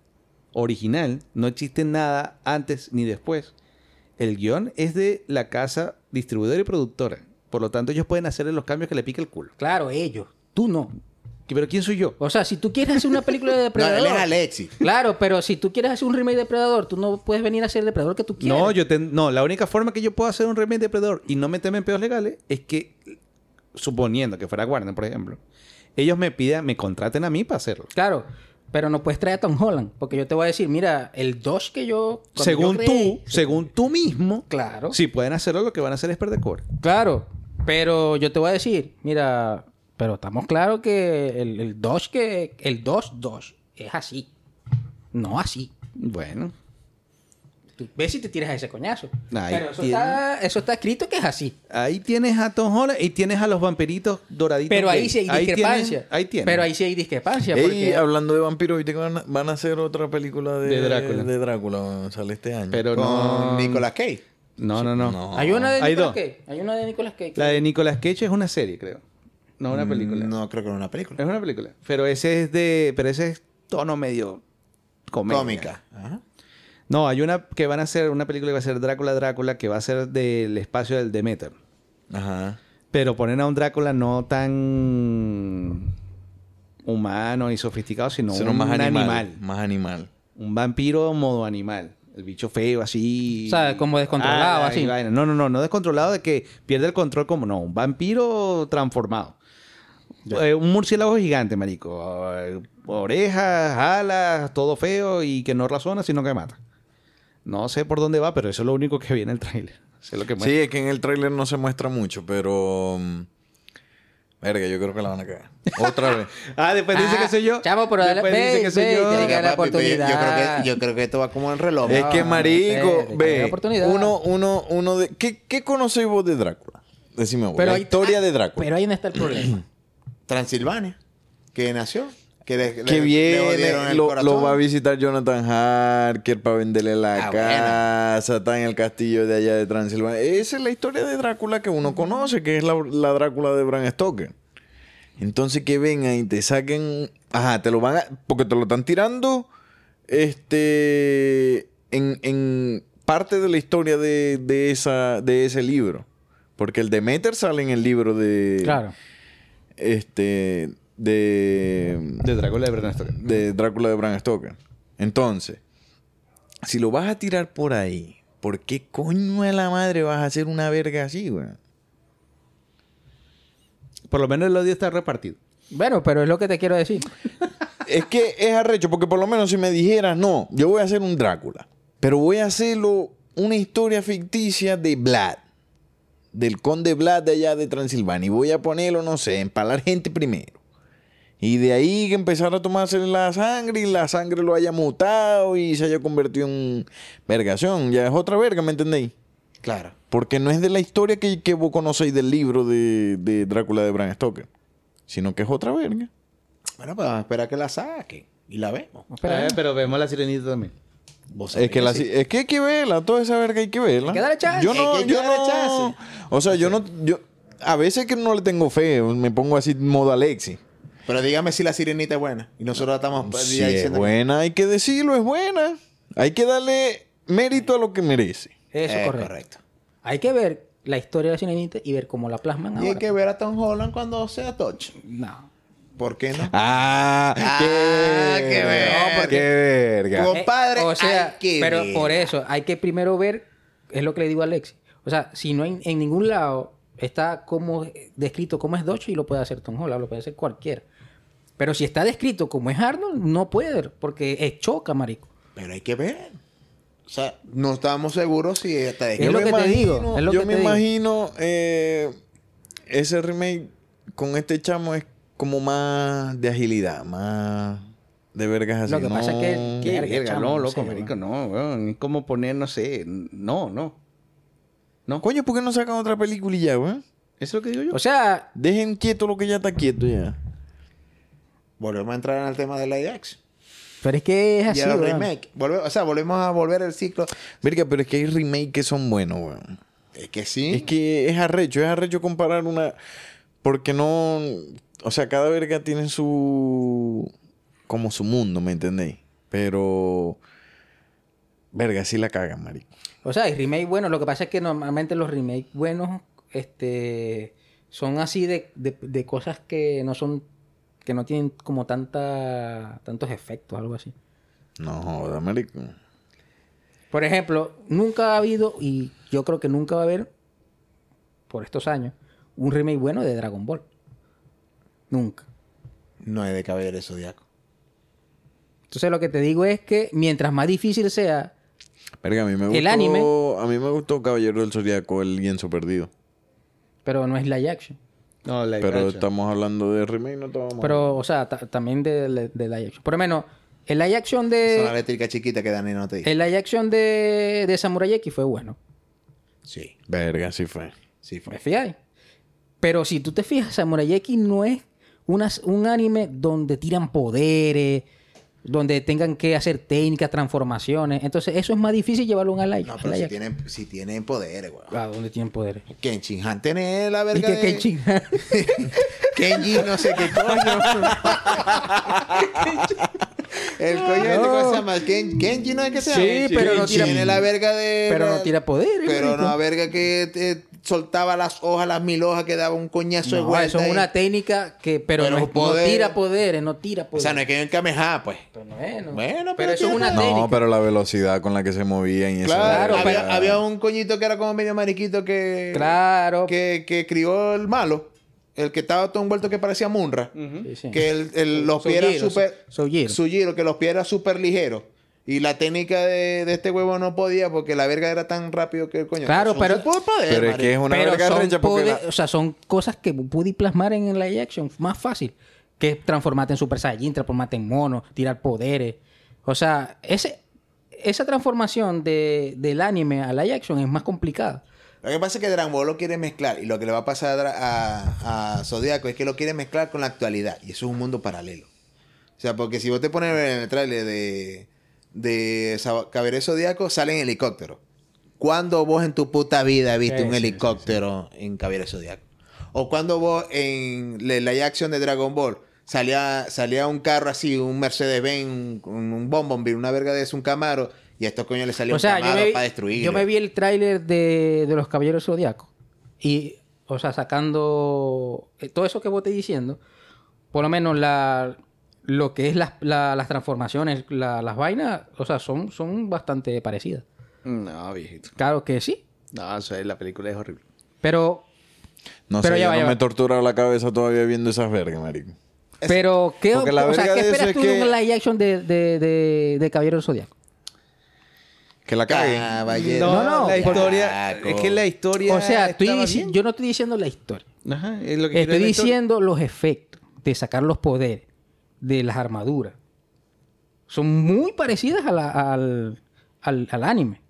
[SPEAKER 2] original, no existe nada antes ni después. El guion es de la casa distribuidora y productora. Por lo tanto, ellos pueden hacerle los cambios que le pique el culo.
[SPEAKER 3] Claro, ellos. Tú no.
[SPEAKER 2] ¿Pero quién soy yo?
[SPEAKER 3] O sea, si tú quieres hacer una película de
[SPEAKER 5] No,
[SPEAKER 3] Depredador...
[SPEAKER 5] él es Alexi.
[SPEAKER 3] Claro, pero si tú quieres hacer un remake de Depredador, tú no puedes venir a hacer el Depredador que tú quieres.
[SPEAKER 2] No, yo ten- no, la única forma que yo puedo hacer un remake de Depredador y no meterme en pedos legales es que, suponiendo que fuera Warner, por ejemplo, ellos me pidan, me contraten a mí para hacerlo.
[SPEAKER 3] Claro, pero no puedes traer a Tom Holland, porque yo te voy a decir, mira, el Dodge que yo...
[SPEAKER 2] Según
[SPEAKER 3] yo creé-
[SPEAKER 2] tú, según tú mismo,
[SPEAKER 3] Claro.
[SPEAKER 2] si pueden hacerlo, lo que van a hacer es perder core.
[SPEAKER 3] Claro, pero yo te voy a decir, mira, pero estamos claros que el, el Dodge que... El Dodge Dodge es así. No así.
[SPEAKER 2] Bueno,
[SPEAKER 3] Tú ves si te tiras ese coñazo.
[SPEAKER 2] Ahí
[SPEAKER 3] pero eso
[SPEAKER 2] tiene.
[SPEAKER 3] está, eso está escrito que es así.
[SPEAKER 2] ahí tienes a Tom Holland y tienes a los vampiritos doraditos.
[SPEAKER 3] Pero ahí
[SPEAKER 2] gay.
[SPEAKER 3] sí hay
[SPEAKER 2] Ahí
[SPEAKER 3] discrepancia.
[SPEAKER 2] tienes- ahí tienes.
[SPEAKER 3] Pero ahí sí hay discrepancia.
[SPEAKER 4] Ey,
[SPEAKER 3] porque...
[SPEAKER 4] hablando de vampiros, ¿viste que van a, van a hacer otra película de,
[SPEAKER 2] De Drácula.
[SPEAKER 4] de Drácula? Sale este año.
[SPEAKER 2] Pero
[SPEAKER 5] Con
[SPEAKER 2] no.
[SPEAKER 5] Nicolas Cage.
[SPEAKER 2] No, no, no,
[SPEAKER 4] No.
[SPEAKER 3] Hay una de
[SPEAKER 2] Hay
[SPEAKER 3] Nicolas
[SPEAKER 2] dos.
[SPEAKER 3] Cage. Hay una de Nicolas Cage.
[SPEAKER 2] La de Nicolas Cage es una serie, creo. No una película.
[SPEAKER 5] No creo que era una película.
[SPEAKER 2] Es una película. Pero ese es de. Pero ese es tono medio. Comedia.
[SPEAKER 5] Cómica. Ajá.
[SPEAKER 2] No, hay una que van a hacer, una película que va a ser Drácula Drácula, que va a ser del espacio del Demeter.
[SPEAKER 4] Ajá.
[SPEAKER 2] Pero ponen a un Drácula no tan humano y sofisticado, sino
[SPEAKER 4] Sino
[SPEAKER 2] un
[SPEAKER 4] más animal,
[SPEAKER 2] animal.
[SPEAKER 4] Más animal.
[SPEAKER 2] Un vampiro modo animal. El bicho feo, así.
[SPEAKER 3] O sea, como descontrolado,
[SPEAKER 2] Ah,
[SPEAKER 3] así.
[SPEAKER 2] No, no, no, no descontrolado de que pierde el control como no. Un vampiro transformado. Eh, un murciélago gigante, marico. Eh, orejas, alas, todo feo y que no razona, sino que mata. No sé por dónde va, pero eso es lo único que viene en el tráiler. Lo que
[SPEAKER 4] Sí, es que en el tráiler no se muestra mucho, pero... mm, Verga, yo creo que la van a cagar. Otra vez.
[SPEAKER 2] Ah, después dice
[SPEAKER 3] Ah,
[SPEAKER 2] que soy yo.
[SPEAKER 3] chamo, pero dale-
[SPEAKER 2] después
[SPEAKER 3] ve,
[SPEAKER 2] dice que soy
[SPEAKER 3] ve,
[SPEAKER 2] yo.
[SPEAKER 3] tiene que
[SPEAKER 5] Venga,
[SPEAKER 3] dar la
[SPEAKER 5] yo-
[SPEAKER 3] oportunidad.
[SPEAKER 5] creo que, yo creo que esto va como en reloj.
[SPEAKER 4] es que,
[SPEAKER 3] no
[SPEAKER 4] marico,
[SPEAKER 3] haya
[SPEAKER 4] ve,
[SPEAKER 3] oportunidad.
[SPEAKER 4] uno, uno, uno de... ¿Qué, qué conocéis vos de Drácula? Decime vos,
[SPEAKER 3] Pero
[SPEAKER 4] la
[SPEAKER 3] ahí-
[SPEAKER 4] historia
[SPEAKER 3] ah,
[SPEAKER 4] de Drácula.
[SPEAKER 3] Pero ahí no está el problema.
[SPEAKER 5] Transilvania. Que nació. Que, le,
[SPEAKER 4] que
[SPEAKER 5] le- le
[SPEAKER 4] viene, lo, va a visitar Jonathan Harker para venderle la
[SPEAKER 5] Ah,
[SPEAKER 4] casa, está en el castillo de allá de Transilvania. Esa es la historia de Drácula que uno conoce, que es la, la Drácula de Bram Stoker. Entonces que vengan y te saquen, ajá, te lo van a, porque te lo están tirando, este, en, en parte de la historia de, de esa, de ese libro, porque el Demeter sale en el libro de,
[SPEAKER 3] claro.
[SPEAKER 4] Este, de
[SPEAKER 2] De Drácula de Bram Stoker.
[SPEAKER 4] de Drácula de Bram Stoker. Entonces, si lo vas a tirar por ahí, ¿por qué coño de la madre vas a hacer una verga así, güey?
[SPEAKER 2] Por lo menos el odio está repartido.
[SPEAKER 3] Bueno, pero es lo que te quiero decir.
[SPEAKER 4] Es que es arrecho, porque por lo menos si me dijeras, no, yo voy a hacer un Drácula, pero voy a hacerlo una historia ficticia de Vlad, del conde Vlad de allá de Transilvania, y voy a ponerlo, no sé, empalar gente primero. Y de ahí que empezar a tomarse la sangre y la sangre lo haya mutado y se haya convertido en vergación. Ya es otra verga, ¿me entendéis?
[SPEAKER 5] Claro.
[SPEAKER 4] Porque no es de la historia que, que vos conocéis del libro de, de Drácula de Bram Stoker, sino que es otra verga.
[SPEAKER 5] Bueno, pues vamos a esperar que la saquen. Y la vemos.
[SPEAKER 3] Espera,
[SPEAKER 2] Eh, pero vemos la sirenita también.
[SPEAKER 5] Vos
[SPEAKER 4] Es que, la,
[SPEAKER 5] sí.
[SPEAKER 4] es que hay que verla, toda esa verga hay que verla.
[SPEAKER 3] Hay que darle chance,
[SPEAKER 4] Yo no,
[SPEAKER 5] que hay que
[SPEAKER 4] yo
[SPEAKER 5] darle
[SPEAKER 4] no-
[SPEAKER 5] chance.
[SPEAKER 4] O sea, yo no, yo, a veces que no le tengo fe, me pongo así modo Alexi.
[SPEAKER 5] Pero dígame si la sirenita es buena. Y nosotros estamos pues,
[SPEAKER 4] Si es buena, hay que decirlo, es buena. Hay que darle mérito a lo que merece.
[SPEAKER 3] Eso
[SPEAKER 5] Eh,
[SPEAKER 3] es correcto. Hay que ver la historia de la sirenita y ver cómo la plasman
[SPEAKER 5] Y
[SPEAKER 3] ahora.
[SPEAKER 5] hay que ver a Tom Holland cuando sea Touch.
[SPEAKER 3] No.
[SPEAKER 5] ¿Por qué no?
[SPEAKER 4] Ah,
[SPEAKER 5] Ah,
[SPEAKER 4] qué,
[SPEAKER 5] qué verga.
[SPEAKER 4] No, qué verga.
[SPEAKER 5] Como- Compadre,
[SPEAKER 3] Eh, o sea,
[SPEAKER 5] hay que
[SPEAKER 3] pero por eso hay que primero ver, es lo que le digo a Alexi. O sea, si no hay en ningún lado está como descrito cómo es Dodge y lo puede hacer Tom Holland, lo puede hacer cualquiera. Pero si está descrito como es Arnold, no puede, porque es choca, marico.
[SPEAKER 5] Pero hay que ver. O sea, no estamos seguros si está de
[SPEAKER 3] Es lo
[SPEAKER 4] me
[SPEAKER 3] que te digo, es lo
[SPEAKER 4] yo
[SPEAKER 3] que
[SPEAKER 4] me
[SPEAKER 3] te digo.
[SPEAKER 4] imagino eh, ese remake con este chamo es como más de agilidad, más de vergas así.
[SPEAKER 3] Lo que pasa es que-
[SPEAKER 4] no-
[SPEAKER 3] que- Verga,
[SPEAKER 2] verga,
[SPEAKER 3] chamo,
[SPEAKER 2] no,
[SPEAKER 3] no
[SPEAKER 2] loco, marico, no, weón. Es como poner, no sé, no, no. ¿No?
[SPEAKER 4] Coño, ¿por qué no sacan otra película y ya, güey?
[SPEAKER 2] Eso es lo que digo yo.
[SPEAKER 3] O sea,
[SPEAKER 4] Dejen quieto lo que ya está quieto ya.
[SPEAKER 5] Volvemos a entrar en el tema de la action.
[SPEAKER 3] pero es que es así,
[SPEAKER 5] y el
[SPEAKER 3] weón.
[SPEAKER 5] remake. Volve- o sea, volvemos a volver el ciclo.
[SPEAKER 4] Verga, pero es que hay remakes que son buenos, weón.
[SPEAKER 5] Es que sí.
[SPEAKER 4] Es que es arrecho, es arrecho comparar una... Porque no... O sea, cada verga tiene su... Como su mundo, ¿me entendéis? Pero... Verga, sí la cagan, marico.
[SPEAKER 3] O sea, hay remake buenos. Lo que pasa es que normalmente los remakes buenos este, son así de, de, de cosas que no son... Que no tienen como tanta tantos efectos, algo así.
[SPEAKER 4] No joda, marico.
[SPEAKER 3] Por ejemplo, nunca ha habido, y yo creo que nunca va a haber, por estos años, un remake bueno de Dragon Ball. Nunca.
[SPEAKER 5] No es de Caballero Zodíaco.
[SPEAKER 3] Entonces lo que te digo es que mientras más difícil sea,
[SPEAKER 4] Verga, a mí me gustó...
[SPEAKER 3] El anime.
[SPEAKER 4] A mí me gustó Caballero del Zodiaco, el lienzo perdido.
[SPEAKER 3] pero no es live action.
[SPEAKER 2] No, live
[SPEAKER 4] Pero
[SPEAKER 2] action.
[SPEAKER 4] estamos hablando de remake, no estamos...
[SPEAKER 3] Pero, o sea, ta- también de, de, de live action. Por lo menos, el live action
[SPEAKER 5] Es una
[SPEAKER 3] de...
[SPEAKER 5] eléctrica chiquita que Dani no te dice.
[SPEAKER 3] El live action de, de Samurai X fue bueno.
[SPEAKER 5] Sí,
[SPEAKER 4] Verga, sí fue.
[SPEAKER 5] sí fue.
[SPEAKER 3] ¿Me fijas? Pero si tú te fijas, Samurai X no es una- un anime donde tiran poderes, donde tengan que hacer técnicas, transformaciones. Entonces, eso es más difícil llevarlo a un live,
[SPEAKER 5] No, pero si tienen, si tienen poderes, weón.
[SPEAKER 3] Ah, ¿dónde tienen poderes?
[SPEAKER 5] Kenshin Han tiene la
[SPEAKER 3] Y
[SPEAKER 5] verga de...
[SPEAKER 3] Kenshin.
[SPEAKER 5] Kenji no sé qué coño. El coño
[SPEAKER 3] No.
[SPEAKER 5] cosa llama Ken- Kenji no es que se llama.
[SPEAKER 3] Sí, pero no tira-
[SPEAKER 5] Tiene la verga de...
[SPEAKER 3] Pero no tira poderes,
[SPEAKER 5] Pero no verga que te soltaba las hojas, las mil hojas, que daba un coñazo de
[SPEAKER 3] No,
[SPEAKER 5] vuelta.
[SPEAKER 3] eso es
[SPEAKER 5] y-
[SPEAKER 3] una técnica que... Pero,
[SPEAKER 5] Pero
[SPEAKER 3] no, es- no
[SPEAKER 5] poder-
[SPEAKER 3] tira poderes, no tira
[SPEAKER 5] O
[SPEAKER 3] poderes.
[SPEAKER 5] sea, no es que en Kamehameha, pues.
[SPEAKER 3] Pero bueno,
[SPEAKER 5] Bueno,
[SPEAKER 3] pero,
[SPEAKER 5] pero
[SPEAKER 3] eso es una
[SPEAKER 5] poder.
[SPEAKER 3] técnica.
[SPEAKER 4] No, pero la velocidad con la que se movían y eso.
[SPEAKER 5] Claro,
[SPEAKER 3] Claro,
[SPEAKER 5] había, un coñito que era como medio mariquito que...
[SPEAKER 3] Claro.
[SPEAKER 5] Que, que crió el malo. El que estaba todo envuelto que parecía Munra.
[SPEAKER 3] Sí, sí.
[SPEAKER 5] Que el, el- los pies eran súper... Sujiro, que los pies eran súper ligeros. Y la técnica de, de este huevo no podía porque la verga era tan rápido que el coño.
[SPEAKER 3] Claro,
[SPEAKER 5] Son
[SPEAKER 3] pero-
[SPEAKER 5] superpoderes,
[SPEAKER 4] Pero es que es una
[SPEAKER 3] Pero
[SPEAKER 4] verga
[SPEAKER 3] son,
[SPEAKER 4] porque
[SPEAKER 3] poder-
[SPEAKER 4] la-
[SPEAKER 3] o sea, son cosas que pude plasmar en el live action más fácil. Que es transformarte en Super Saiyajin, transformarte en mono, tirar poderes. O sea, ese, esa transformación de, del anime a live action es más complicada.
[SPEAKER 5] Lo que pasa es que Dragon Ball lo quiere mezclar. Y lo que le va a pasar a, Dra- a, a Zodiaco es que lo quiere mezclar con la actualidad. Y eso es un mundo paralelo. O sea, porque si vos te pones en el trailer de, de Caberé Zodiaco, sale en helicóptero. ¿Cuándo vos en tu puta vida viste
[SPEAKER 3] Sí,
[SPEAKER 5] un
[SPEAKER 3] sí,
[SPEAKER 5] helicóptero en Caberé Zodiaco? O cuando vos en la acción de Dragon Ball salía, salía un carro así, un Mercedes-Benz, un, un Bonbonville, una verga de eso, un Camaro, y a estos coños le salía
[SPEAKER 3] O sea,
[SPEAKER 5] un Camaro para destruir.
[SPEAKER 3] yo me vi el tráiler de, de los Caballeros Zodiacos. Y, o sea, sacando eh, todo eso que vos te diciendo, por lo menos la, lo que es las, la- las transformaciones, la- las vainas, o sea, son, son bastante parecidas.
[SPEAKER 2] No, viejito.
[SPEAKER 3] Claro que sí.
[SPEAKER 2] No, o sea, la película es horrible.
[SPEAKER 3] Pero
[SPEAKER 4] No
[SPEAKER 3] Pero
[SPEAKER 4] sé,
[SPEAKER 3] ya
[SPEAKER 4] yo
[SPEAKER 3] va,
[SPEAKER 4] no
[SPEAKER 3] ya
[SPEAKER 4] me
[SPEAKER 3] va.
[SPEAKER 4] tortura la cabeza todavía viendo esas vergas, marico.
[SPEAKER 3] Pero, ¿qué,
[SPEAKER 4] Porque la
[SPEAKER 3] o sea, ¿qué
[SPEAKER 4] de eso
[SPEAKER 3] esperas
[SPEAKER 4] es
[SPEAKER 3] tú de
[SPEAKER 4] que-
[SPEAKER 3] un live action de, de, de, de Caballero del Zodiaco?
[SPEAKER 4] Que la caguen.
[SPEAKER 5] Caballero.
[SPEAKER 2] No,
[SPEAKER 3] no,
[SPEAKER 2] la historia... Es que la historia
[SPEAKER 3] O sea, estoy yo no estoy diciendo la historia.
[SPEAKER 2] Ajá, es lo que quiero
[SPEAKER 3] Estoy diciendo los efectos de sacar los poderes de las armaduras. Son muy parecidas a la- al, al- al anime.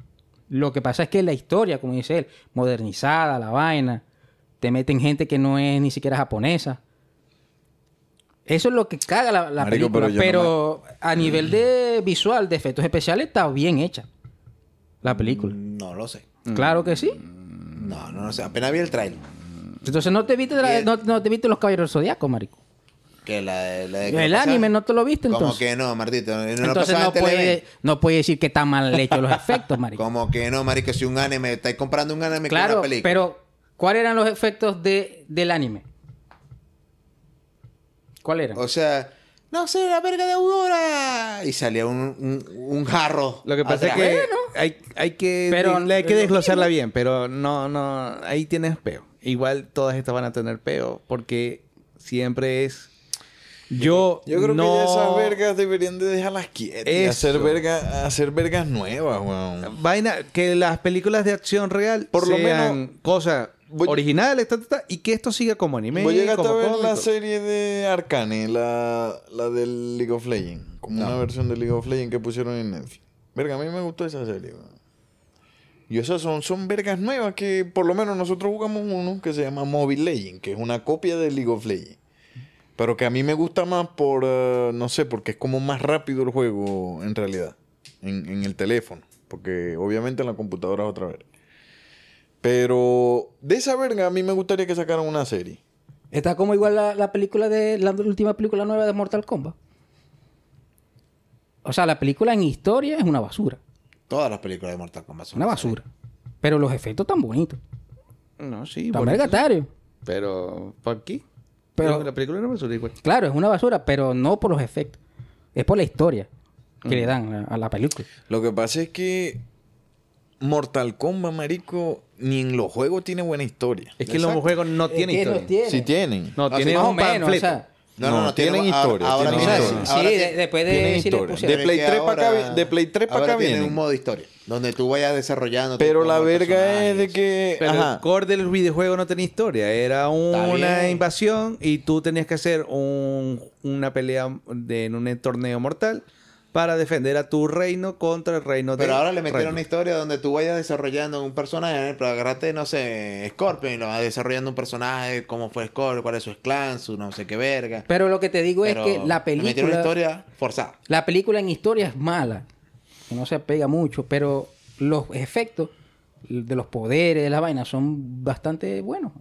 [SPEAKER 3] Lo que pasa es que la historia, como dice él, modernizada, la vaina, te meten gente que no es ni siquiera japonesa. Eso es lo que caga la, la
[SPEAKER 4] Marico,
[SPEAKER 3] película.
[SPEAKER 4] pero
[SPEAKER 3] a nivel de visual, de efectos especiales, está bien hecha la película.
[SPEAKER 5] No lo sé.
[SPEAKER 3] Claro que sí.
[SPEAKER 5] No, no lo sé. Apenas vi el trailer.
[SPEAKER 3] Entonces no te viste, la- no, no te viste los caballeros zodiacos, marico.
[SPEAKER 5] Que la, de- la de que
[SPEAKER 3] El anime no te lo viste
[SPEAKER 5] Como
[SPEAKER 3] entonces.
[SPEAKER 5] que no, Martito. No
[SPEAKER 3] Entonces no
[SPEAKER 5] en
[SPEAKER 3] puede, no puede decir que están mal hechos los efectos, marico.
[SPEAKER 5] Como que no, marico. Si un anime... Estáis comprando un anime con
[SPEAKER 3] Claro,
[SPEAKER 5] una película.
[SPEAKER 3] pero ¿cuáles eran los efectos de, del anime? ¿Cuál eran?
[SPEAKER 5] O sea... No sé, la verga de Aurora. Y salía un, un, un jarro.
[SPEAKER 2] Lo que pasa
[SPEAKER 5] atrás.
[SPEAKER 2] es que hay, hay que
[SPEAKER 3] Pero-
[SPEAKER 2] le hay que desglosarla bien, pero no, no, ahí tienes peo. Igual todas estas van a tener peo porque siempre es yo,
[SPEAKER 4] Yo creo
[SPEAKER 2] no
[SPEAKER 4] que ya esas vergas deberían de dejarlas quietas. Y hacer, verga, hacer vergas nuevas, weón.
[SPEAKER 2] vaina que las películas de acción real
[SPEAKER 4] Por lo
[SPEAKER 2] sean
[SPEAKER 4] menos-
[SPEAKER 2] cosas
[SPEAKER 4] Voy-
[SPEAKER 2] originales ta, ta, ta, y que esto siga como anime,
[SPEAKER 4] Vos llegaste
[SPEAKER 2] como
[SPEAKER 4] a ver la serie de Arcane, la, la del League of Legends. Como una versión de League of Legends que pusieron en Netflix. Verga, a mí me gustó esa serie, weón. Y esas son, son vergas nuevas que por lo menos nosotros jugamos uno que se llama Mobile Legend, que es una copia de League of Legends. Pero que a mí me gusta más por, eh, no sé, porque es como más rápido el juego en realidad, en, en el teléfono. Porque obviamente en la computadora es otra verga. Pero de esa verga a mí me gustaría que sacaran una serie.
[SPEAKER 3] Está como igual la, la película de... La última película nueva de Mortal Kombat. O sea, la película en historia es una basura.
[SPEAKER 5] Todas las películas de Mortal Kombat son
[SPEAKER 3] Una basura. Pero los efectos tan bonitos.
[SPEAKER 2] No, sí.
[SPEAKER 3] Tan
[SPEAKER 2] bonito.
[SPEAKER 3] vergatario.
[SPEAKER 2] Pero, ¿por qué?
[SPEAKER 3] Pero-
[SPEAKER 2] Pero la película no me suena igual.
[SPEAKER 3] Claro, es una basura, pero no por los efectos. Es por la historia que le dan a, a la película.
[SPEAKER 4] Lo que pasa es que Mortal Kombat, marico, ni en los juegos tiene buena historia.
[SPEAKER 2] Es que los
[SPEAKER 5] Exacto.
[SPEAKER 2] juegos no tienen historia.
[SPEAKER 3] tiene.
[SPEAKER 4] Si tienen.
[SPEAKER 2] No, tienen
[SPEAKER 5] sí,
[SPEAKER 3] más o
[SPEAKER 2] un
[SPEAKER 3] menos,
[SPEAKER 2] panfleto.
[SPEAKER 3] o sea,
[SPEAKER 5] No, no, no,
[SPEAKER 4] tienen historia.
[SPEAKER 5] ahora
[SPEAKER 4] tienen historia.
[SPEAKER 3] Sí,
[SPEAKER 5] ahora
[SPEAKER 3] de-
[SPEAKER 5] tiene-
[SPEAKER 3] después de
[SPEAKER 4] tienen
[SPEAKER 3] si le
[SPEAKER 4] De Play
[SPEAKER 5] que
[SPEAKER 4] 3 para acá de Play 3 para acá
[SPEAKER 5] un modo historia. Donde tú vayas desarrollando.
[SPEAKER 4] Pero la verga es de que.
[SPEAKER 2] Pero
[SPEAKER 4] ajá.
[SPEAKER 2] el core del videojuego no tenía historia. Era una invasión y tú tenías que hacer un- una pelea de- en un torneo mortal para defender a tu reino contra el reino de
[SPEAKER 5] Pero ahora le metieron
[SPEAKER 2] reino.
[SPEAKER 5] una historia donde tú vayas desarrollando un personaje, pero agarrate, no sé, Scorpion y lo vas desarrollando un personaje, cómo fue Scorpion, cuál es su clan, su no sé qué verga.
[SPEAKER 3] Pero lo que te digo
[SPEAKER 5] Pero
[SPEAKER 3] es que la
[SPEAKER 5] le metieron una
[SPEAKER 3] película...
[SPEAKER 5] historia forzada.
[SPEAKER 3] La película en historia es mala. Que no se pega mucho, pero los efectos de los poderes de la vaina son bastante buenos.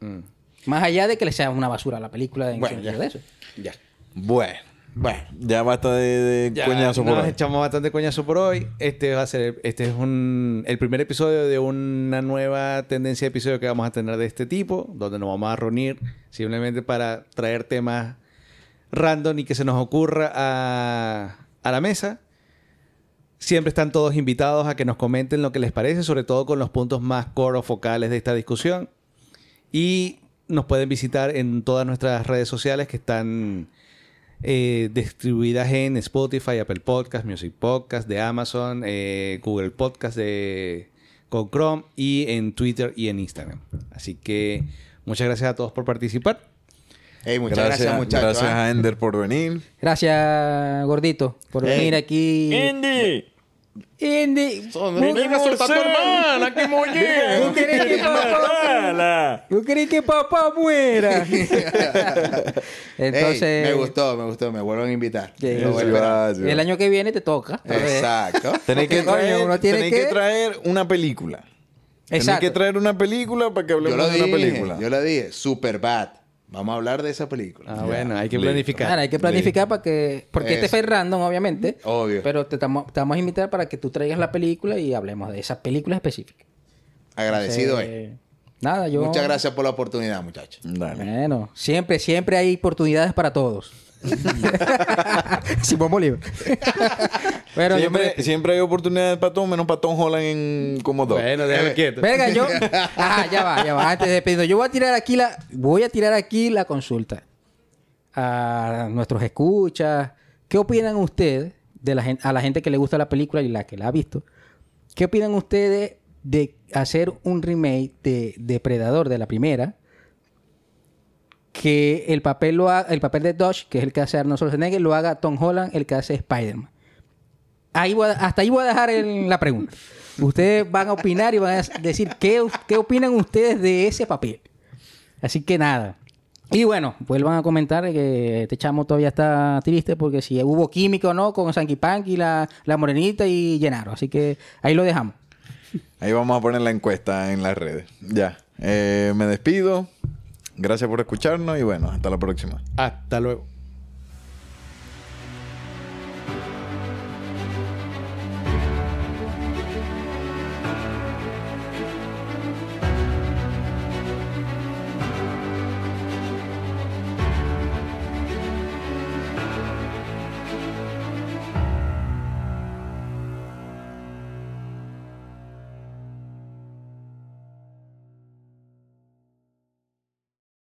[SPEAKER 2] Mm,
[SPEAKER 3] Más allá de que le sea una basura a la película en
[SPEAKER 5] Bueno, ya.
[SPEAKER 3] de eso.
[SPEAKER 2] ya.
[SPEAKER 4] Bueno.
[SPEAKER 5] Bueno,
[SPEAKER 4] Ya basta de, de coñazo por
[SPEAKER 2] nos
[SPEAKER 4] ahí.
[SPEAKER 2] echamos bastante coñazo por hoy. Este va a ser este es un el primer episodio de una nueva tendencia de episodio que vamos a tener de este tipo, donde nos vamos a reunir simplemente para traer temas random y que se nos ocurra a, a la mesa. Siempre están todos invitados a que nos comenten lo que les parece, sobre todo con los puntos más core o focales de esta discusión. Y nos pueden visitar en todas nuestras redes sociales que están eh, distribuidas en Spotify, Apple Podcast, Music Podcast de Amazon, eh, Google Podcast de, con Chrome y en Twitter y en Instagram. Así que muchas gracias a todos por participar.
[SPEAKER 5] hey, muchas gracias, muchachos.
[SPEAKER 4] Gracias
[SPEAKER 5] ¿ah?
[SPEAKER 4] a Ender por venir.
[SPEAKER 3] Gracias, gordito, por venir aquí.
[SPEAKER 4] ¡Andy!
[SPEAKER 3] Indy.
[SPEAKER 4] ¡Ven a soltar a tu hermana! ¡Que mollé!
[SPEAKER 3] ¿Tú querés que papá, ¿Tú querés que papá muera? Entonces,
[SPEAKER 5] Ey, me gustó, me gustó, me vuelven a invitar.
[SPEAKER 3] Sí.
[SPEAKER 5] A
[SPEAKER 3] el año que viene te toca.
[SPEAKER 5] Exacto.
[SPEAKER 4] Tenéis que, traer,
[SPEAKER 3] uno tiene
[SPEAKER 4] tenéis que
[SPEAKER 3] que-
[SPEAKER 4] traer una película. Tenéis
[SPEAKER 3] Exacto.
[SPEAKER 4] que traer una película para que hablemos de una película.
[SPEAKER 5] yo lo dije, super bad. Vamos a hablar de esa película.
[SPEAKER 2] Ah, bueno, hay que
[SPEAKER 4] listo.
[SPEAKER 2] planificar.
[SPEAKER 3] Claro, hay que planificar para que... Porque este fue random, obviamente.
[SPEAKER 5] Obvio.
[SPEAKER 3] Pero te estamos te vamos a invitar para que tú traigas la película y hablemos de esa película específica.
[SPEAKER 5] Agradecido,
[SPEAKER 3] Entonces,
[SPEAKER 5] eh.
[SPEAKER 3] Nada, yo...
[SPEAKER 5] Muchas gracias por la oportunidad, muchachos.
[SPEAKER 4] Dale.
[SPEAKER 3] Bueno, siempre, siempre hay oportunidades para todos. Simón Bolívar. yo
[SPEAKER 4] Siempre,
[SPEAKER 3] me...
[SPEAKER 4] siempre hay oportunidades para todo, menos para Tom Holland en como dos.
[SPEAKER 2] Bueno, déjame
[SPEAKER 5] Eh,
[SPEAKER 2] quieto.
[SPEAKER 3] Verga, yo... Ajá, ya va, ya va. Antes de yo voy a tirar aquí la... Voy a tirar aquí la consulta. A nuestros escuchas. ¿Qué opinan ustedes de la gente, a la gente que le gusta la película y la que la ha visto? ¿Qué opinan ustedes de hacer un remake de Depredador de la primera? Que el papel lo el papel de Dodge, que es el que hace Arnold Schwarzenegger, lo haga Tom Holland, el que hace Spider-Man. Ahí a- hasta ahí voy a dejar la pregunta. Ustedes van a opinar y van a decir qué, qué opinan ustedes de ese papel. Así que nada. Y bueno, vuelvan a comentar que este chamo todavía está triste porque si hubo química o no con Sanky Panky, la, la Morenita y Llenaro. Así que ahí lo dejamos.
[SPEAKER 4] Ahí vamos a poner la encuesta en las redes. Ya. Eh, me despido. Gracias por escucharnos y bueno, hasta la próxima.
[SPEAKER 2] Hasta luego.